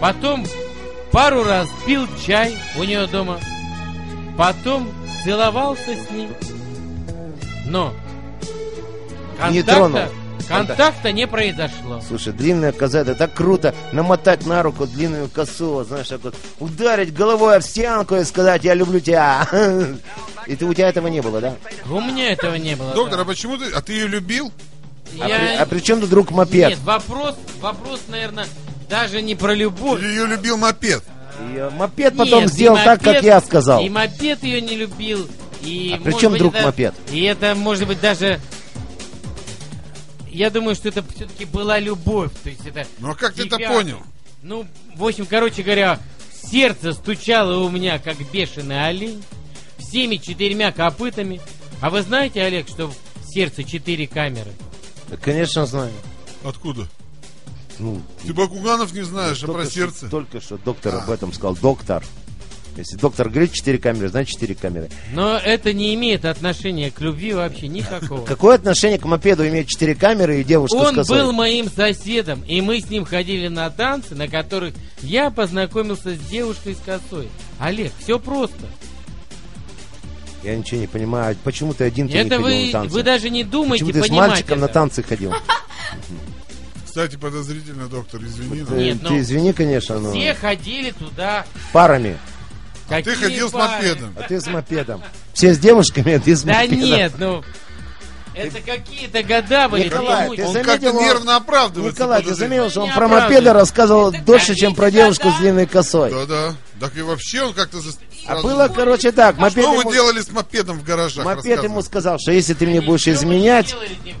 Потом пару раз пил чай у нее дома. Потом целовался с ней. Но Не контакта, тронул. контакта не произошло. Слушай, длинная коза, это так круто намотать на руку длинную косу, знаешь, так вот ударить головой об стенку и сказать «я люблю тебя». И ты, у тебя этого не было, да? У меня этого не было. Доктор, да. а почему ты... А ты ее любил? А, Я- при, а при чем тут друг мопед? Нет, вопрос, вопрос, наверное, даже не про любовь. Ее любил мопед? Э, мопед потом Нет, сделал и так, как мопед- я сказал. И мопед ее не любил. И, А при чем быть, друг это- мопед? И это, может быть, даже... Я думаю, что это все-таки была любовь. То есть это... Ну а как ты это тебя- понял? Ну, в общем, короче говоря, сердце стучало у меня, как бешеный олень, всеми четырьмя копытами. А вы знаете, Олег, что в сердце четыре камеры? Конечно, знаю. Откуда? Ну, Ты Бакуганов не знаешь, а только про что- сердце? Только что доктор об этом сказал. Доктор. Если доктор говорит 4 камеры, значит 4 камеры. Но это не имеет отношения к любви вообще никакого. Какое отношение к мопеду имеет 4 камеры и девушка с Он был моим соседом, и мы с ним ходили на танцы, на которых я познакомился с девушкой с косой. Олег, все просто. Я ничего не понимаю. Почему ты один ты не Это ходил вы, на танцы? вы даже не думаете Почему ты с мальчиком на это. танцы ходил? Кстати, подозрительно, доктор, извини. Нет, Э, ну, Ты извини, конечно, но Все ходили туда. парами. Ты Какие ходил с пары? мопедом. А ты с мопедом. Все с девушками, а ты с Да мопедом. нет, ну... Это какие-то года были. Николай, ты ты Он заметил, как-то он- нервно оправдывается. Николай, ты заметил, что он Не про мопеда рассказывал Это дольше, чем про года? девушку с длинной косой. Да-да. Так и вообще он как-то... за- А было, короче, так. Мопед Что вы ему, делали с мопедом в гаражах? мопед ему сказал, что если ты мне будешь изменять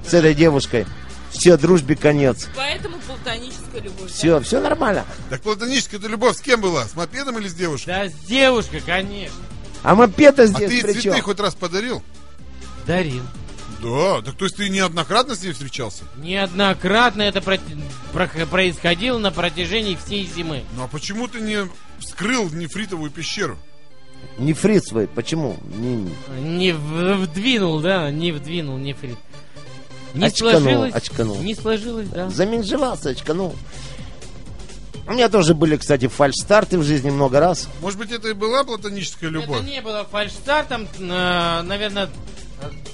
с этой девушкой, все, дружбе конец. Поэтому платоническая любовь. Все, все нормально. Так платоническая ты любовь с кем была? С мопедом или с девушкой? Да, с девушкой, конечно. А мопеда А здесь ты при цветы чем? хоть раз подарил? Дарил. Да, так то есть ты неоднократно с ней встречался? Неоднократно это про- про- происходило на протяжении всей зимы. Ну а почему ты не вскрыл нефритовую пещеру? Нефрит свой, почему? Не- не. Не вдвинул, да, не вдвинул нефрит. Не Очканул, сложилось. очканул. Не сложилось, да. Заменжевался, очканул. У меня тоже были, кстати, фальш-старты в жизни много раз. Может быть, это и была платоническая любовь? Это не было фальшстартом, э, наверное,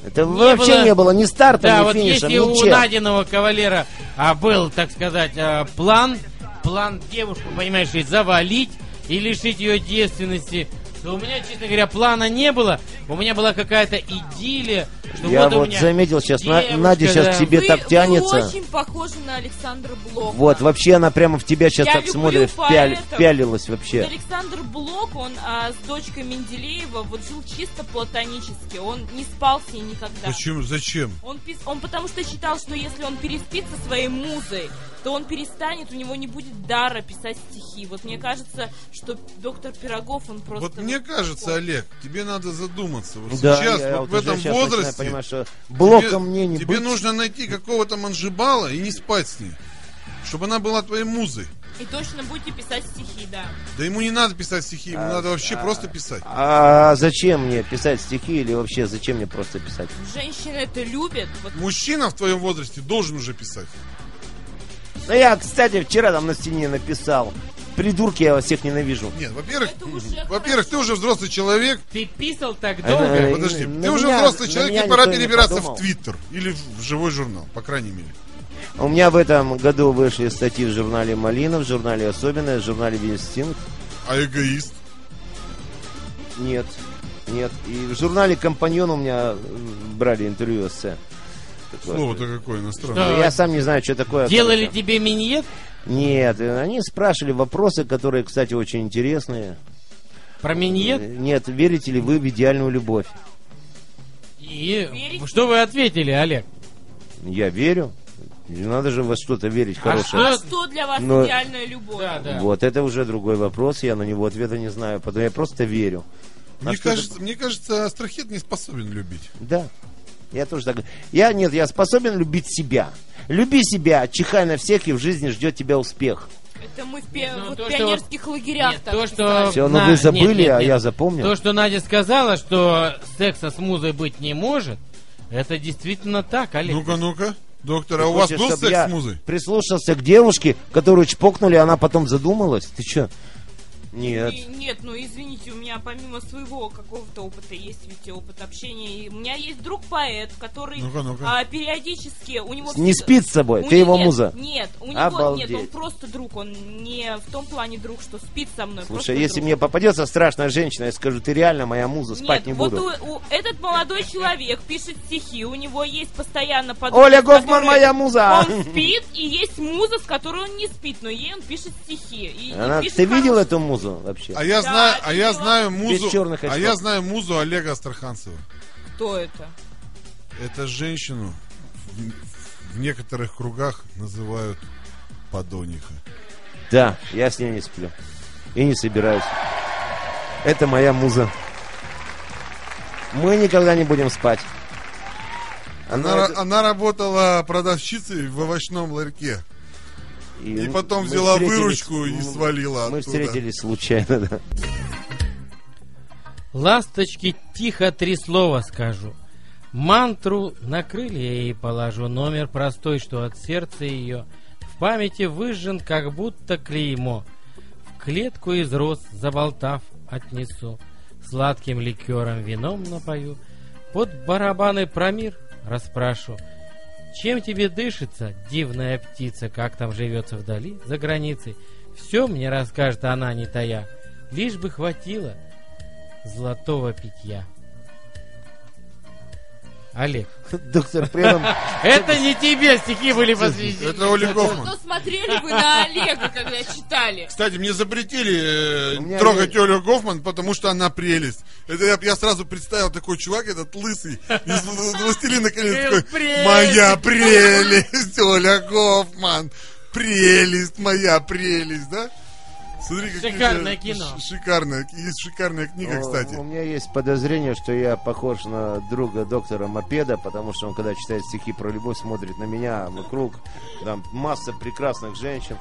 Это Не вообще было- не было ни старта, Да, ни вот финиша, если у ничем. Надиного кавалера а, был, так сказать, а, план, план девушку, понимаешь, и завалить и лишить ее девственности, то у меня, честно говоря, плана не было. У меня была какая-то идиллия, что Я вот вот меня заметил сейчас, девушка, Надя сейчас да. к тебе Вы- так тянется. Вы очень похожи на Александра Блока. Вот, вообще она прямо в тебя сейчас Я так смотрит, впяли- поэтов. впялилась вообще. Александр Блок, он а, с дочкой Менделеева вот жил чисто платонически. Он не спал с ней никогда. Почему? Зачем? Он, пис- он потому что считал, что если он переспит со своей музой, то он перестанет, у него не будет дара писать стихи. Вот мне кажется, что доктор Пирогов, он просто... Вот мне кажется. Олег, тебе надо задуматься. Вот Да, сейчас, я вот в вот уже этом возрасте, понимать, что блоком тебе, мне не тебе быть. нужно найти какого-то манжибала и не спать с ней. Чтобы она была твоей музой. И точно будете писать стихи, да. Да ему не надо писать стихи, ему надо вообще просто писать. А зачем мне писать стихи или вообще зачем мне просто писать? Женщины это любят. Вот Мужчина в твоем возрасте должен уже писать. Ну я, кстати, вчера там на стене написал. Придурки, я вас всех ненавижу. Нет, во-первых, уже во-первых, ты уже взрослый человек. Ты писал так Это- долго? э, Подожди, на ты уже меня- взрослый на человек, и пора перебираться в Твиттер или в живой журнал, по крайней мере. У меня в этом году вышли статьи в журнале «Малина», в журнале «Особенное», в журнале «Инстинкт». А эгоист? Нет, нет. И в журнале «Компаньон» у меня брали интервью эссе. Слово-то какое иностранное. Что? Я сам не знаю, что такое. Делали короче. тебе миньет? Нет, они спрашивали вопросы, которые, кстати, очень интересные. Про миньет? Э, Нет, верите ли вы в идеальную любовь? И Верите? что вы ответили, Олег? Я верю. Не надо же во что-то верить А хорошее. А что- для вас Но- идеальная любовь? Да, да. Вот это уже другой вопрос, я на него ответа не знаю, потому я просто верю. Мне кажется, мне кажется, Астрахет не способен любить. Да. Я тоже так. Я нет, я способен любить себя. Люби себя, чихай на всех, и в жизни ждет тебя успех. Это мы в, пе- Ну, вот то, в что пионерских лагерях Нет, так то, что-. Все, ну На, вы забыли, нет, нет, а нет. я запомнил. То, что Надя сказала, что секса с музой быть не может, это действительно так, Олег. Ну-ка, ну-ка. Доктор, Ты а у вас хочешь, был чтоб секс с музой? Прислушался к девушке, которую чпокнули, она потом задумалась. Ты что? Нет. И- нет, ну извините, у меня помимо своего какого-то опыта есть ведь опыт общения. И у меня есть друг поэт, который Ну-ка, ну-ка. а, периодически у него Не спит с собой, у ты него- его нет, муза. Нет, у него Обалдеть. нет, он просто друг, он не в том плане друг, что спит со мной. Слушай, если друг. мне попадется страшная женщина, я скажу, ты реально моя муза, спать Нет, не вот буду. у, у- этот молодой человек пишет стихи, у него есть постоянно подруга, Оля Гофман моя муза! Он спит, и есть муза, с которой он не спит, но ей он пишет стихи. И, и Она- пишет ты видел эту музу вообще? А я знаю, а я знаю музу, Без черных а я знаю музу Олега Астраханцева. Кто это? Это женщину в, в некоторых кругах называют подониха. Да, я с ней не сплю. и не собираюсь. Это моя муза. Мы никогда не будем спать. Она, она работала продавщицей в овощном ларьке. И потом мы взяла выручку и свалила Мы оттуда. встретились случайно, да. Ласточки тихо три слова скажу. Мантру на крылья ей положу. Номер простой, что от сердца ее в памяти выжжен, как будто клеймо. В клетку из роз, заболтав, отнесу. Сладким ликером вином напою. Под барабаны про мир расспрошу. Чем тебе дышится, дивная птица, как там живется вдали, за границей? Все мне расскажет она, не тая, лишь бы хватило золотого питья. Олег, Доктор Преном это не тебе стихи были посвящены. Это Оля Гофман. Что смотрели вы на Олега, когда читали? Кстати, мне запретили э, трогать Олю Гофман, потому что она прелесть. Это я, сразу представил такой чувак, этот лысый, из «В- «Властелина колец», моя прелесть, Оля Гофман, прелесть, моя прелесть, да? Смотри, Шикарное кино. ш- Шикарная, есть шикарная книга, О, кстати. У меня есть подозрение, что я похож на друга доктора Мопеда, потому что он, когда читает стихи про любовь, смотрит на меня, вокруг, там масса прекрасных женщин.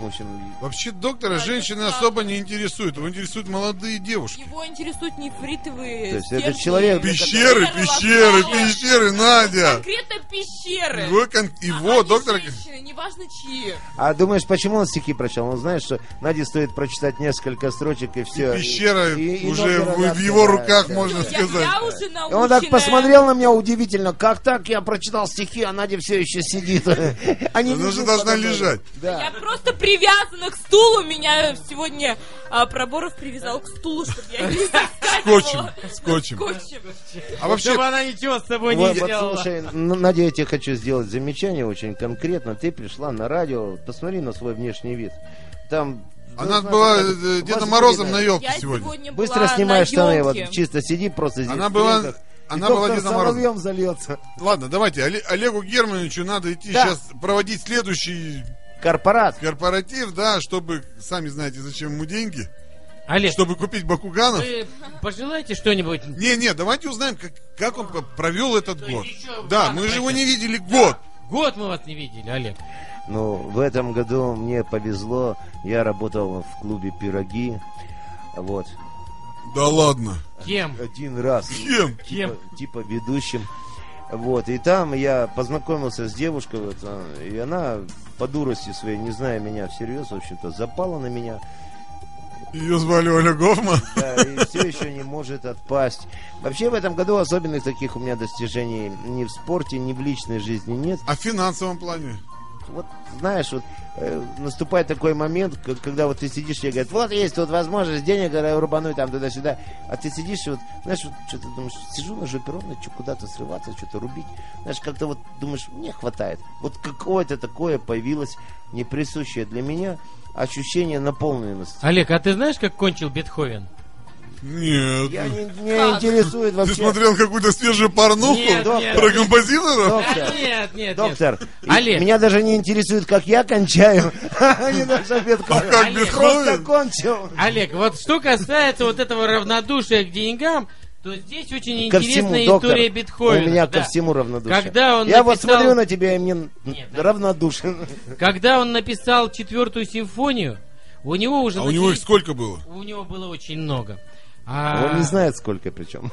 В общем, Вообще доктора Да, женщины это особо не интересуют, его интересуют молодые девушки. Его интересуют нефритовые То есть это человек, Пещеры, Пещеры, пещеры, локалы. пещеры, Надя. Конкретно пещеры. Его, кон- А его они доктора... женщины, неважно чьи. А думаешь, почему он стихи прочел? Он знает, что Наде стоит прочитать несколько строчек и все. Пещера уже в, в его руках, можно Я, сказать. я уже И наученная. он так посмотрел на меня удивительно. Как так? Я прочитал стихи, а Надя все еще сидит. Они Она же должна лежать. Я Да. просто привязана к стулу. Меня сегодня а, Проборов привязал к стулу, чтобы я не Скотчем, скотчем. Скотчем. А вообще, Чтобы она ничего с тобой не вот сделала. слушай, Надя, я тебе хочу сделать замечание очень конкретно. Ты пришла на радио, посмотри на свой внешний вид. Там... она ну, была как- э, Дедом возбудина. Морозом на елке сегодня. сегодня Быстро снимай штаны, вот чисто сиди просто здесь. Она была- она была Дедом Морозом. Зальется. Ладно, давайте, Оле- Олегу Германовичу надо идти Да. сейчас проводить следующий Корпорат. корпоратив, да, чтобы, сами знаете, зачем ему деньги, Олег, чтобы купить Бакуганов. вы пожелайте что-нибудь. Не-не, давайте узнаем, как, как он провел этот год. Да, мы же его не видели год. Год мы вас не видели, Олег. Ну, в этом году мне повезло. Я работал в клубе «Пироги». Вот. Да ладно. Кем? Один раз. Кем? Кем? Типа, типа ведущим. Вот, и там я познакомился с девушкой, вот, а, и она по дурости своей, не зная меня всерьез, в общем-то, запала на меня, Ее звали Оля Гофман. да, и все еще не может отпасть. Вообще в этом году особенных таких у меня достижений ни в спорте, ни в личной жизни нет. А в финансовом плане? Вот, знаешь, вот э, наступает такой момент, когда вот ты сидишь и говорят, вот есть тут возможность денег рубануть там туда-сюда, а ты сидишь и вот, знаешь, вот что-то думаешь, сижу на жопе ровно, что куда-то срываться, что-то рубить, знаешь, как-то вот думаешь, мне хватает. Вот какое-то такое появилось неприсущее для меня ощущение наполненности. Олег, а ты знаешь, как кончил Бетховен? Нет. Я не, меня интересует Ты вообще... смотрел какую-то свежую порнуху Нет, нет. про композитора? Доктор, Нет, нет, доктор, и Олег. меня даже не интересует, как я кончаю, а не на жопе А как Олег, Просто Бетховен? кончил. Олег, вот что касается вот этого равнодушия к деньгам, то здесь очень Ко интересная всему, доктор, история Бетховена. У меня да. ко всему равнодушие. Когда он Я вот написал- смотрю на тебя, и мне Нет, да. равнодушен. Когда он написал четвертую симфонию, у него уже А у него их начались- сколько было? у него было очень много. А, Он не знает, сколько причем.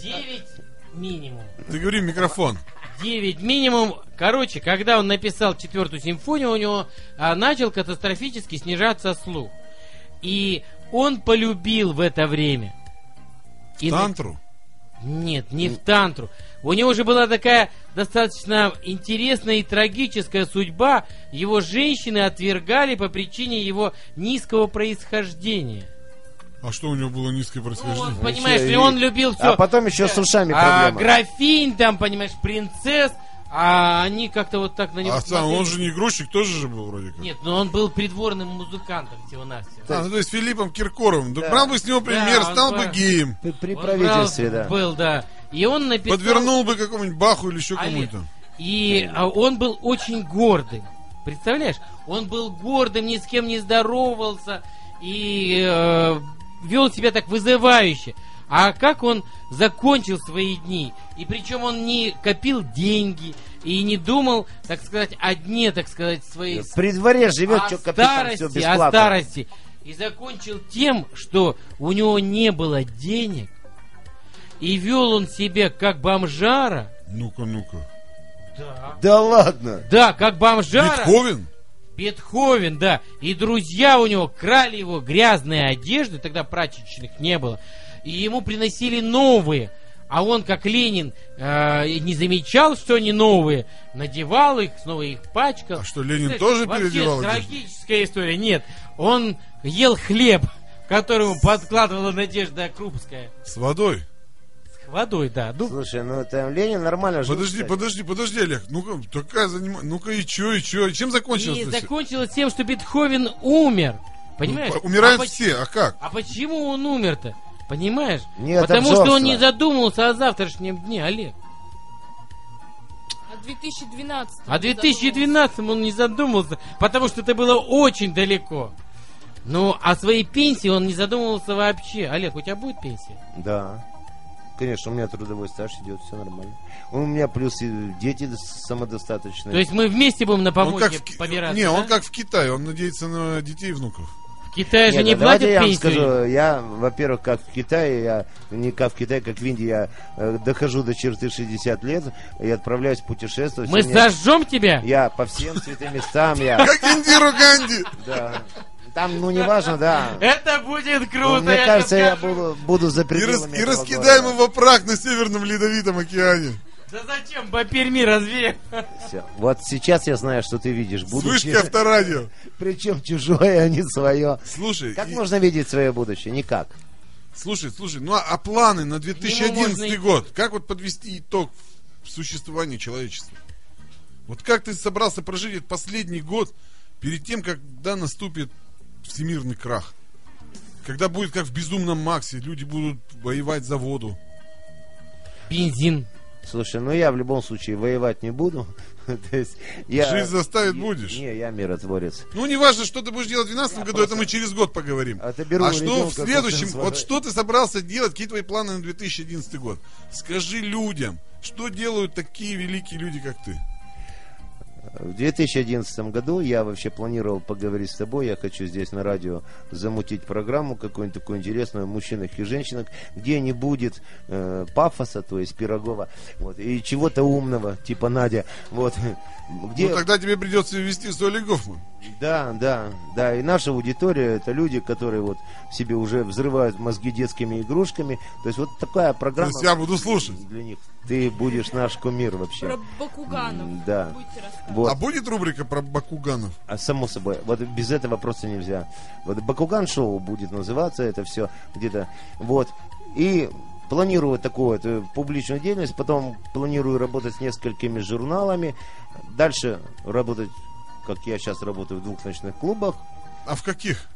Девять минимум. Ты говори в микрофон. 9 минимум. Короче, когда он написал четвертую симфонию, у него а, начал катастрофически снижаться слух. И он полюбил в это время. И на- Тантру? Нет, не в тантру. У него же была такая достаточно интересная и трагическая судьба. Его женщины отвергали по причине его низкого происхождения. А что у него было низкое Ну, происхождение? вот, понимаешь Еще ли, и- он любил все. А потом еще с ушами А, проблема. графинь там, понимаешь, принцесс, а они как-то вот так на него А сам, он же не грузчик, тоже же был вроде как. Нет, но он был придворным музыкантом всего-навсего. А, ну то есть Филиппом Киркоровым. Да, Да. брал бы с него пример, Да, он стал бы- бы геем. При, при Он правительстве, брал- да. Был, да. И он написал... Подвернул бы какому-нибудь Баху или еще кому-то. И а, он был очень гордым. Представляешь? Он был гордым, ни с кем не здоровался и э, вел себя так вызывающе. А как он закончил свои дни? И причем он не копил деньги и не думал, так сказать, о дне, так сказать, своей... В при дворе живет, о что копить там старости, все о бесплатно. старости. И закончил тем, что у него не было денег, и вел он себя как бомжара. Ну-ка, ну-ка. Да. Да ладно. Да, как бомжара. Бетховен? Бетховен, да. И друзья у него крали его грязные одежды, тогда прачечных не было. И ему приносили новые. А он, как Ленин, э, не замечал, что они новые, надевал их, снова их пачкал. А что, Ленин Знаешь, тоже вообще переодевал одежду? трагическая история. Нет, он ел хлеб, ему подкладывала Надежда Крупская. С водой? Водой, да. Ну, Слушай, ну там Ленин нормально жил. Подожди, кстати. подожди, подожди, Олег. Ну-ка, такая занима... Ну-ка, и чё, и чё? Чем закончилось и закончилось тем, что Бетховен умер. Понимаешь? Ну, Умирают А все, а как? А почему он умер-то? Понимаешь? Нет, Потому что он не задумывался о завтрашнем дне, Олег. А 2012 А 2012 он не задумывался, потому что это было очень далеко. Ну, о своей пенсии он не задумывался вообще. Олег, у тебя будет пенсия? Да. Конечно, у меня трудовой стаж идет, все нормально. У меня плюс и дети самодостаточные. То есть мы вместе будем на помойке как в Ки- побираться, Не, да? он как в Китае, он надеется на детей и внуков. В Китае же не да платят я вам пенсию. скажу, я, во-первых, как в Китае, я не как в Китае, как в Индии, я э, дохожу до черты 60 лет и отправляюсь путешествовать. Мы зажжем тебя? Я по всем святым местам, я, Как Индиру Ганди! да. Там, ну, неважно, да. Это будет Ну, круто, мне я кажется, я буду, буду за И, пределами рас- и раскидаем его прах на Северном Ледовитом океане. Да зачем по Перми развеем? Всё. Вот сейчас я знаю, что ты видишь будущее. вышки авторадио. Причем чужое, а не свое. Слушай, Как и- можно видеть свое будущее? Никак. слушай, слушай, ну а, а планы на 2011 можно год? Как вот подвести итог в существовании человечества? Вот как ты собрался прожить этот последний год перед тем, когда наступит всемирный крах? Когда будет как в безумном Максе, люди будут воевать за воду. Бензин. Слушай, ну я в любом случае воевать не буду. То есть я... Жизнь заставит будешь. Не, я миротворец. Ну, не важно, что ты будешь делать в 2012 году, это мы через год поговорим. Отоберу а что в следующем, вот что ты собрался делать, какие твои планы на 2011 год? Скажи людям, что делают такие великие люди, как ты? В 2011 году я вообще планировал поговорить с тобой. Я хочу здесь на радио замутить программу какую-нибудь такую интересную о мужчинах и женщинах, где не будет э, пафоса, то есть пирогова, вот, и чего-то умного, типа Надя. Вот, где... Ну, тогда тебе придется ввести Соли Гофман. Да, да, да. И наша аудитория это люди, которые вот себе уже взрывают мозги детскими игрушками. То есть вот такая То программа есть я буду слушать. для них. Ты будешь наш кумир вообще. Про Бакуганов Да. Вот. А будет рубрика про Бакуганов? А само собой, вот без этого просто нельзя. Вот Бакуган шоу будет называться это все где-то. Вот. И планирую такую вот, э, публичную деятельность, потом планирую работать с несколькими журналами, дальше работать, как я сейчас работаю в двух ночных клубах, А в каких?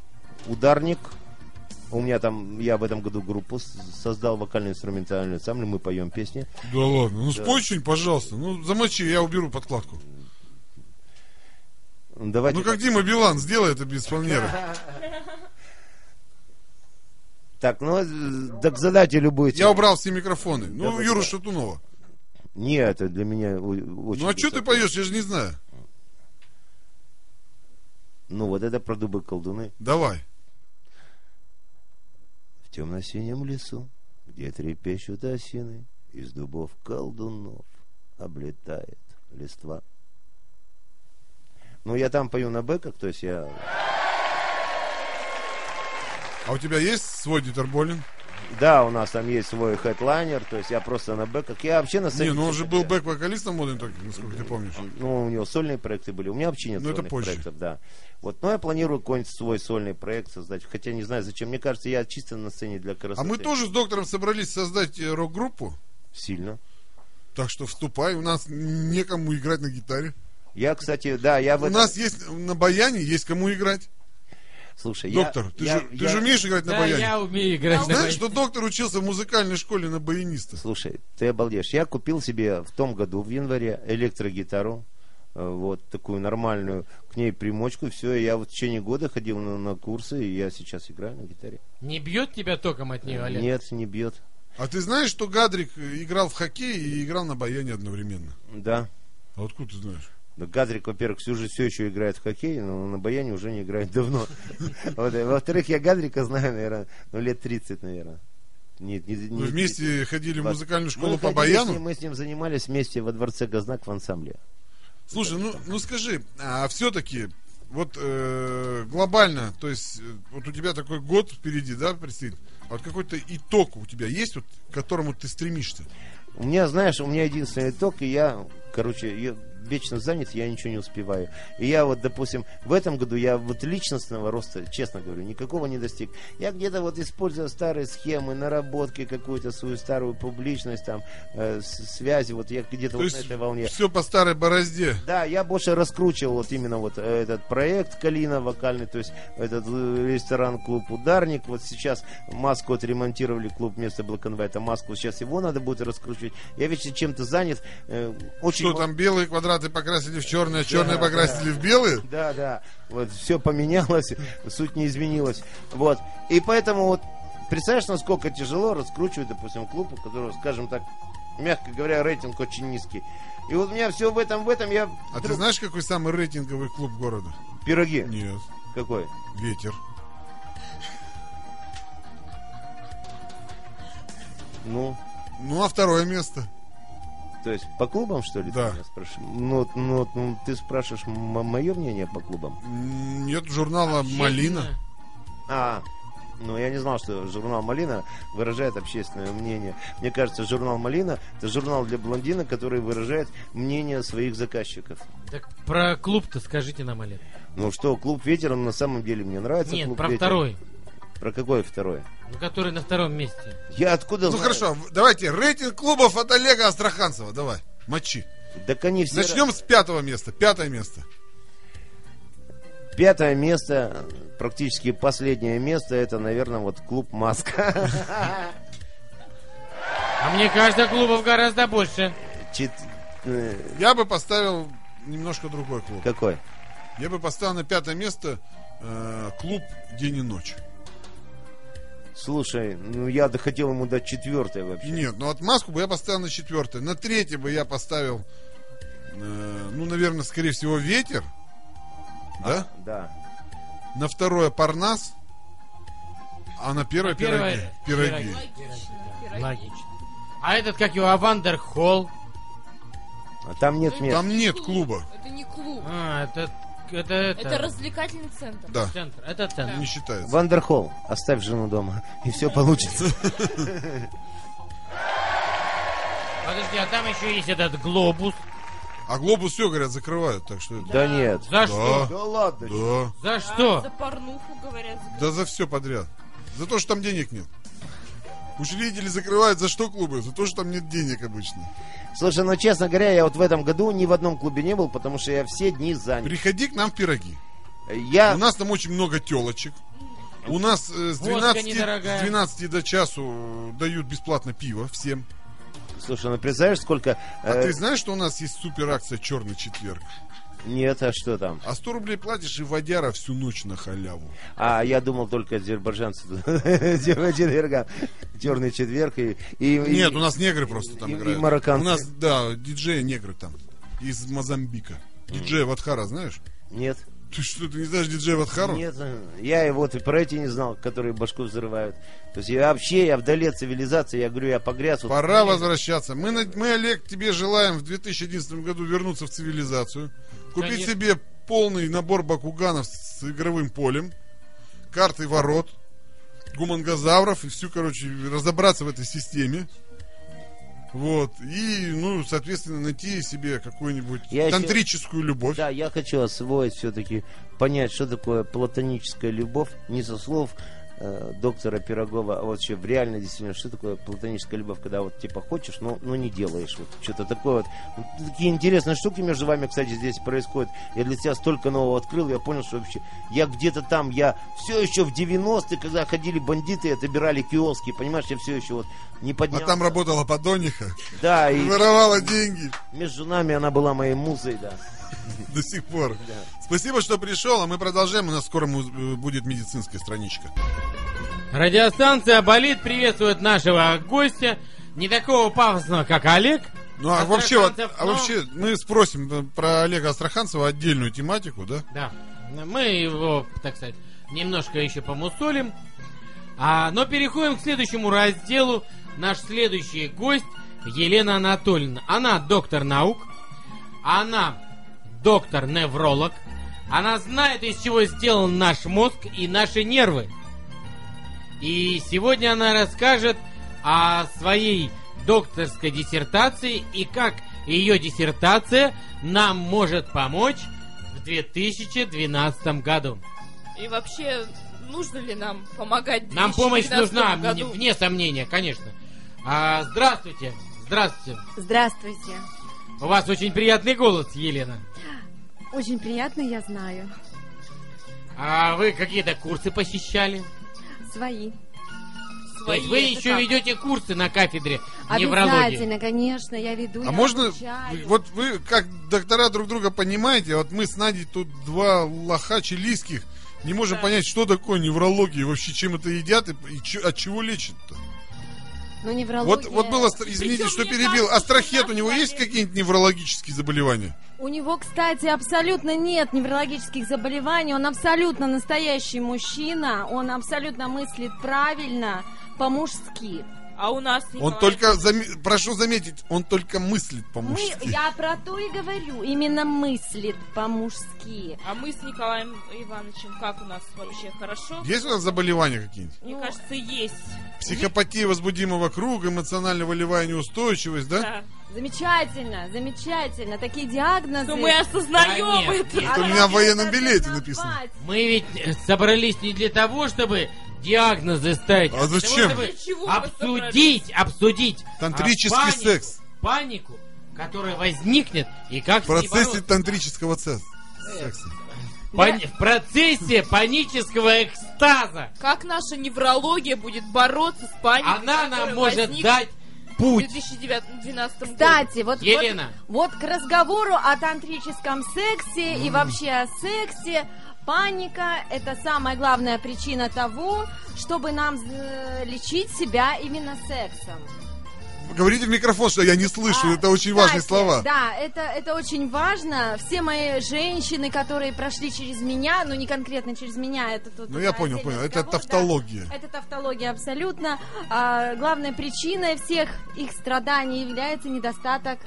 ударник. У меня там, я в этом году группу создал вокально-инструментальный ансамбль, мы поем песни. Да ладно, ну спой что-нибудь, пожалуйста. Ну, замочи, я уберу подкладку. Давайте Ну, как. Дима Билан, сделай это без фанеры. Так, ну, так задайте любую Я тему. убрал все микрофоны. Ну, Давай, Юру давай. Шатунова. Нет, это для меня очень... Ну, а что ты поешь, я же не знаю. Ну, вот это про дубы колдуны. Давай. В темно-синем лесу, где трепещут осины, из дубов колдунов облетает листва. Ну, я там пою на бэках, то есть я... А у тебя есть свой Дитерболин? Да, у нас там есть свой хедлайнер, то есть я просто на бэках. Я вообще на сцене... Не, ну он же был бэк-вокалистом Modern Talking, насколько ты помнишь. Ну, у него сольные проекты были. У меня вообще нет Ну, это сольных позже. проектов, да. Вот, но я планирую какой-нибудь свой сольный проект создать. Хотя не знаю, зачем. Мне кажется, я чисто на сцене для А красоты. мы тоже с доктором собрались создать э, рок-группу. Сильно. Так что вступай, у нас некому играть на гитаре. Я, кстати, да, я в У этом- нас есть на баяне, есть кому играть. Слушай, я- Доктор, ты, я- же, ты я- же умеешь играть на Да, баяне? я умею играть на Знаешь, баяне. что доктор учился в музыкальной школе на баяниста? Слушай, ты обалдеешь. Я купил себе в том году, в январе, электрогитару вот такую нормальную к ней примочку. Все, я вот в течение года ходил на, на курсы, и я сейчас играю на гитаре. Не бьет тебя током от нее, Олег? Нет, не бьет. А ты знаешь, что Гадрик играл в хоккей и играл на баяне одновременно? Да. А откуда ты знаешь? Да, Гадрик, во-первых, всю жизнь все еще играет в хоккей, но на баяне уже не играет давно. Во-вторых, я Гадрика знаю, наверное, ну, лет 30, наверное. Нет, не, не Вы вместе ходили в музыкальную школу Мы по баяну? мы с ним занимались вместе во дворце Газнак в ансамбле. Слушай, ну, ну скажи, а все-таки вот э, глобально, то есть э, вот у тебя такой год впереди, да, предстоит. А вот какой-то итог у тебя есть, вот, к которому ты стремишься? У меня, знаешь, у меня единственный итог, и я, короче, я вечно занят, я ничего не успеваю. И я вот, допустим, в этом году я вот личностного роста, честно говорю, никакого не достиг. Я где-то вот используя старые схемы, наработки, какую-то свою старую публичность, там, э, связи, вот я где-то То вот на этой волне. все по старой борозде. Да, я больше раскручивал вот именно вот э, этот проект Калина вокальный, то есть этот э, ресторан-клуб Ударник. Вот сейчас маску отремонтировали, клуб вместо Black and White, а маску сейчас его надо будет раскручивать. Я вечно чем-то занят. э, очень Что там белые квадраты покрасили в черные, а черные Да, покрасили в белые? Да, да. Вот все поменялось, суть не изменилась. Вот. И поэтому вот представляешь, насколько тяжело раскручивать, допустим, клуб, у которого, скажем так, мягко говоря, рейтинг очень низкий. И вот у меня все в этом, в этом я А ты знаешь, какой самый рейтинговый клуб города? пироги. Нет. Какой? Ветер. Ну, Ну, а второе место? То есть по клубам, что ли, Да. ты меня спрашиваешь? Ну, ну, ну, ты спрашиваешь мое мнение по клубам? Нет журнала «Малина». А, ну я не знал, что журнал «Малина» выражает общественное мнение. Мне кажется, журнал «Малина» — это журнал для блондинок, который выражает мнение своих заказчиков. Так про клуб-то скажите нам, Олег. Ну что, клуб «Ветер», он на самом деле мне нравится. Нет, клуб про «Ветер». второй. Про какой второй? Ну, который на втором месте. Я откуда Ну знаю? хорошо, давайте рейтинг клубов от Олега Астраханцева. Давай, мочи. Так они все... Начнем с пятого места. Пятое место. Пятое место, практически последнее место, это, наверное, вот клуб «Маска». А мне кажется, клубов гораздо больше. Чет- э, Я бы поставил немножко другой клуб. Какой? Я бы поставил на пятое место э, клуб «День и ночь». Слушай, ну я да хотел ему дать четвертое вообще. Нет, ну от маску бы я поставил на четвертое. На третье бы я поставил, э, ну, наверное, скорее всего, ветер. Да? Да. На второе Парнас. А на первое А первое- пироги. пироги. пироги. Пироги. Логично. А этот, как его, а Wonder Hall. А там нет места. Там нет клуба. Это не клуб. А, это... Это, это, Это развлекательный центр. Да, центр. Это центр. не считается. Wonder Hall, оставь жену дома, и все получится. Подожди, а там еще есть этот глобус. А глобус все, говорят, закрывают, так что... это- Да нет. За что? Да ладно. Да. За А, что? за порнуху, говорят. за- Да за все подряд. За то, что там денег нет. Учредители закрывают за что клубы? За то, что там нет денег обычно. Слушай, ну честно говоря, я вот в этом году ни в одном клубе не был, потому что я все дни занят. Приходи к нам в пироги. Я... У нас там очень много телочек. У нас э, с, Водка 12, недорогая. с 12 до часу э, дают бесплатно пиво всем. Слушай, ну представляешь, сколько... А э, ты знаешь, что у нас есть супер акция Черный четверг? Нет, а что там? А 100 рублей платишь и водяра всю ночь на халяву. А я думал только азербайджанцы. Четверга. Черный четверг и... Нет, у нас негры просто там и- и играют. марокканцы. У нас, да, диджеи негры там. Из Мозамбика. Диджея Ватхара, знаешь? Нет. Ты что, ты не знаешь диджея Ватхару? Нет, э, я вот и про эти не знал, которые башку взрывают. То есть я вообще, я вдали от цивилизации, я говорю, я погряз. вот- Пора возвращаться. Мы, мы, Олег, тебе желаем в 2011 году вернуться в цивилизацию. Купить Конечно. себе полный набор бакуганов с игровым полем, картой ворот, гумангозавров и всю, короче, разобраться в этой системе. Вот. И, ну, соответственно, найти себе какую-нибудь Я еще- тантрическую любовь. Да, я хочу освоить все-таки, понять, что такое платоническая любовь, не со слов э, доктора Пирогова, а вообще в реально действительно, что такое платоническая любовь, когда вот типа хочешь, но, но не делаешь. Вот что-то такое вот. Вот Такие интересные штуки между вами, кстати, здесь происходят. Я для себя столько нового открыл, я понял, что вообще я где-то там, я все еще в 90-е, когда ходили бандиты и отобирали киоски, понимаешь, я все еще вот не А поднялся. там работала подониха, Да, и воровала деньги. между нами она была моей музой, да. до сих пор. Спасибо, что пришел, а мы продолжаем. У нас скоро э, будет медицинская страничка. Радиостанция «Болит» приветствует нашего гостя, не такого пафосного, как Олег. Ну а вообще, вот, а но- вообще мы спросим э, про Олега Астраханцева отдельную тематику, да? Да, мы его, так сказать, немножко еще помусолим. А, но переходим к следующему разделу. Наш следующий гость Елена Анатольевна. Она доктор наук, она доктор-невролог, она знает, из чего сделан наш мозг и наши нервы. И сегодня она расскажет о своей докторской диссертации и как ее диссертация нам может помочь в 2012 году. И вообще, нужно ли нам помогать Нам помощь 2012 нужна, году? вне сомнения, конечно. А, здравствуйте, здравствуйте. Здравствуйте. У вас очень приятный голос, Елена. Очень приятно, я знаю. А вы какие-то курсы посещали? Свои. То Свои, есть вы еще как? ведете курсы на кафедре неврологии? Обязательно, конечно, я веду. А я можно, обучаю. вот вы как доктора друг друга понимаете, вот мы с Надей тут два лоха чилийских, не можем Да. понять, что такое неврология, вообще чем это едят и, и от чего лечат-то. Ну, неврология... Вот, вот было, извините, Причем, что перебил, кажется, астрахет у него есть какие-нибудь неврологические заболевания? У него, кстати, абсолютно нет неврологических заболеваний. Он абсолютно настоящий мужчина. Он абсолютно мыслит правильно, по-мужски. А у нас Он Николай, только, заме- прошу заметить, он только мыслит Мы, по-мужски. я про то и говорю. Именно мыслит по-мужски. А мы с Николаем Ивановичем как у нас вообще хорошо? Есть у нас заболевания какие-нибудь? Мне Ну, кажется, есть. Психопатия возбудимого круга, эмоционально-волевая неустойчивость, да? Да. Замечательно, замечательно. Такие диагнозы. Но мы осознаем Да нет, это. нет. Это у А меня в военном билете написано. Мы ведь э, собрались не для того, чтобы диагнозы ставить, А зачем? обсудить, обсудить Тантрический а, панику, секс. панику, которая возникнет и как В процессе тантрического секса. Пани- в процессе панического экстаза. Как наша неврология будет бороться с паникой, Она нам может дать в путь. 2012 году? Кстати, вот, Елена. вот, вот к разговору о тантрическом сексе и вообще о сексе. Паника – это самая главная причина того, чтобы нам э, лечить себя именно сексом. Говорите в микрофон, что я не слышу, А, это очень важные кстати, слова. Да, это, это очень важно. Все мои женщины, которые прошли через меня, ну не конкретно через меня, это тут Ну, я уже понял, понял. Это разговор, да. тавтология. Это тавтология абсолютно. А, главной причиной всех их страданий является недостаток,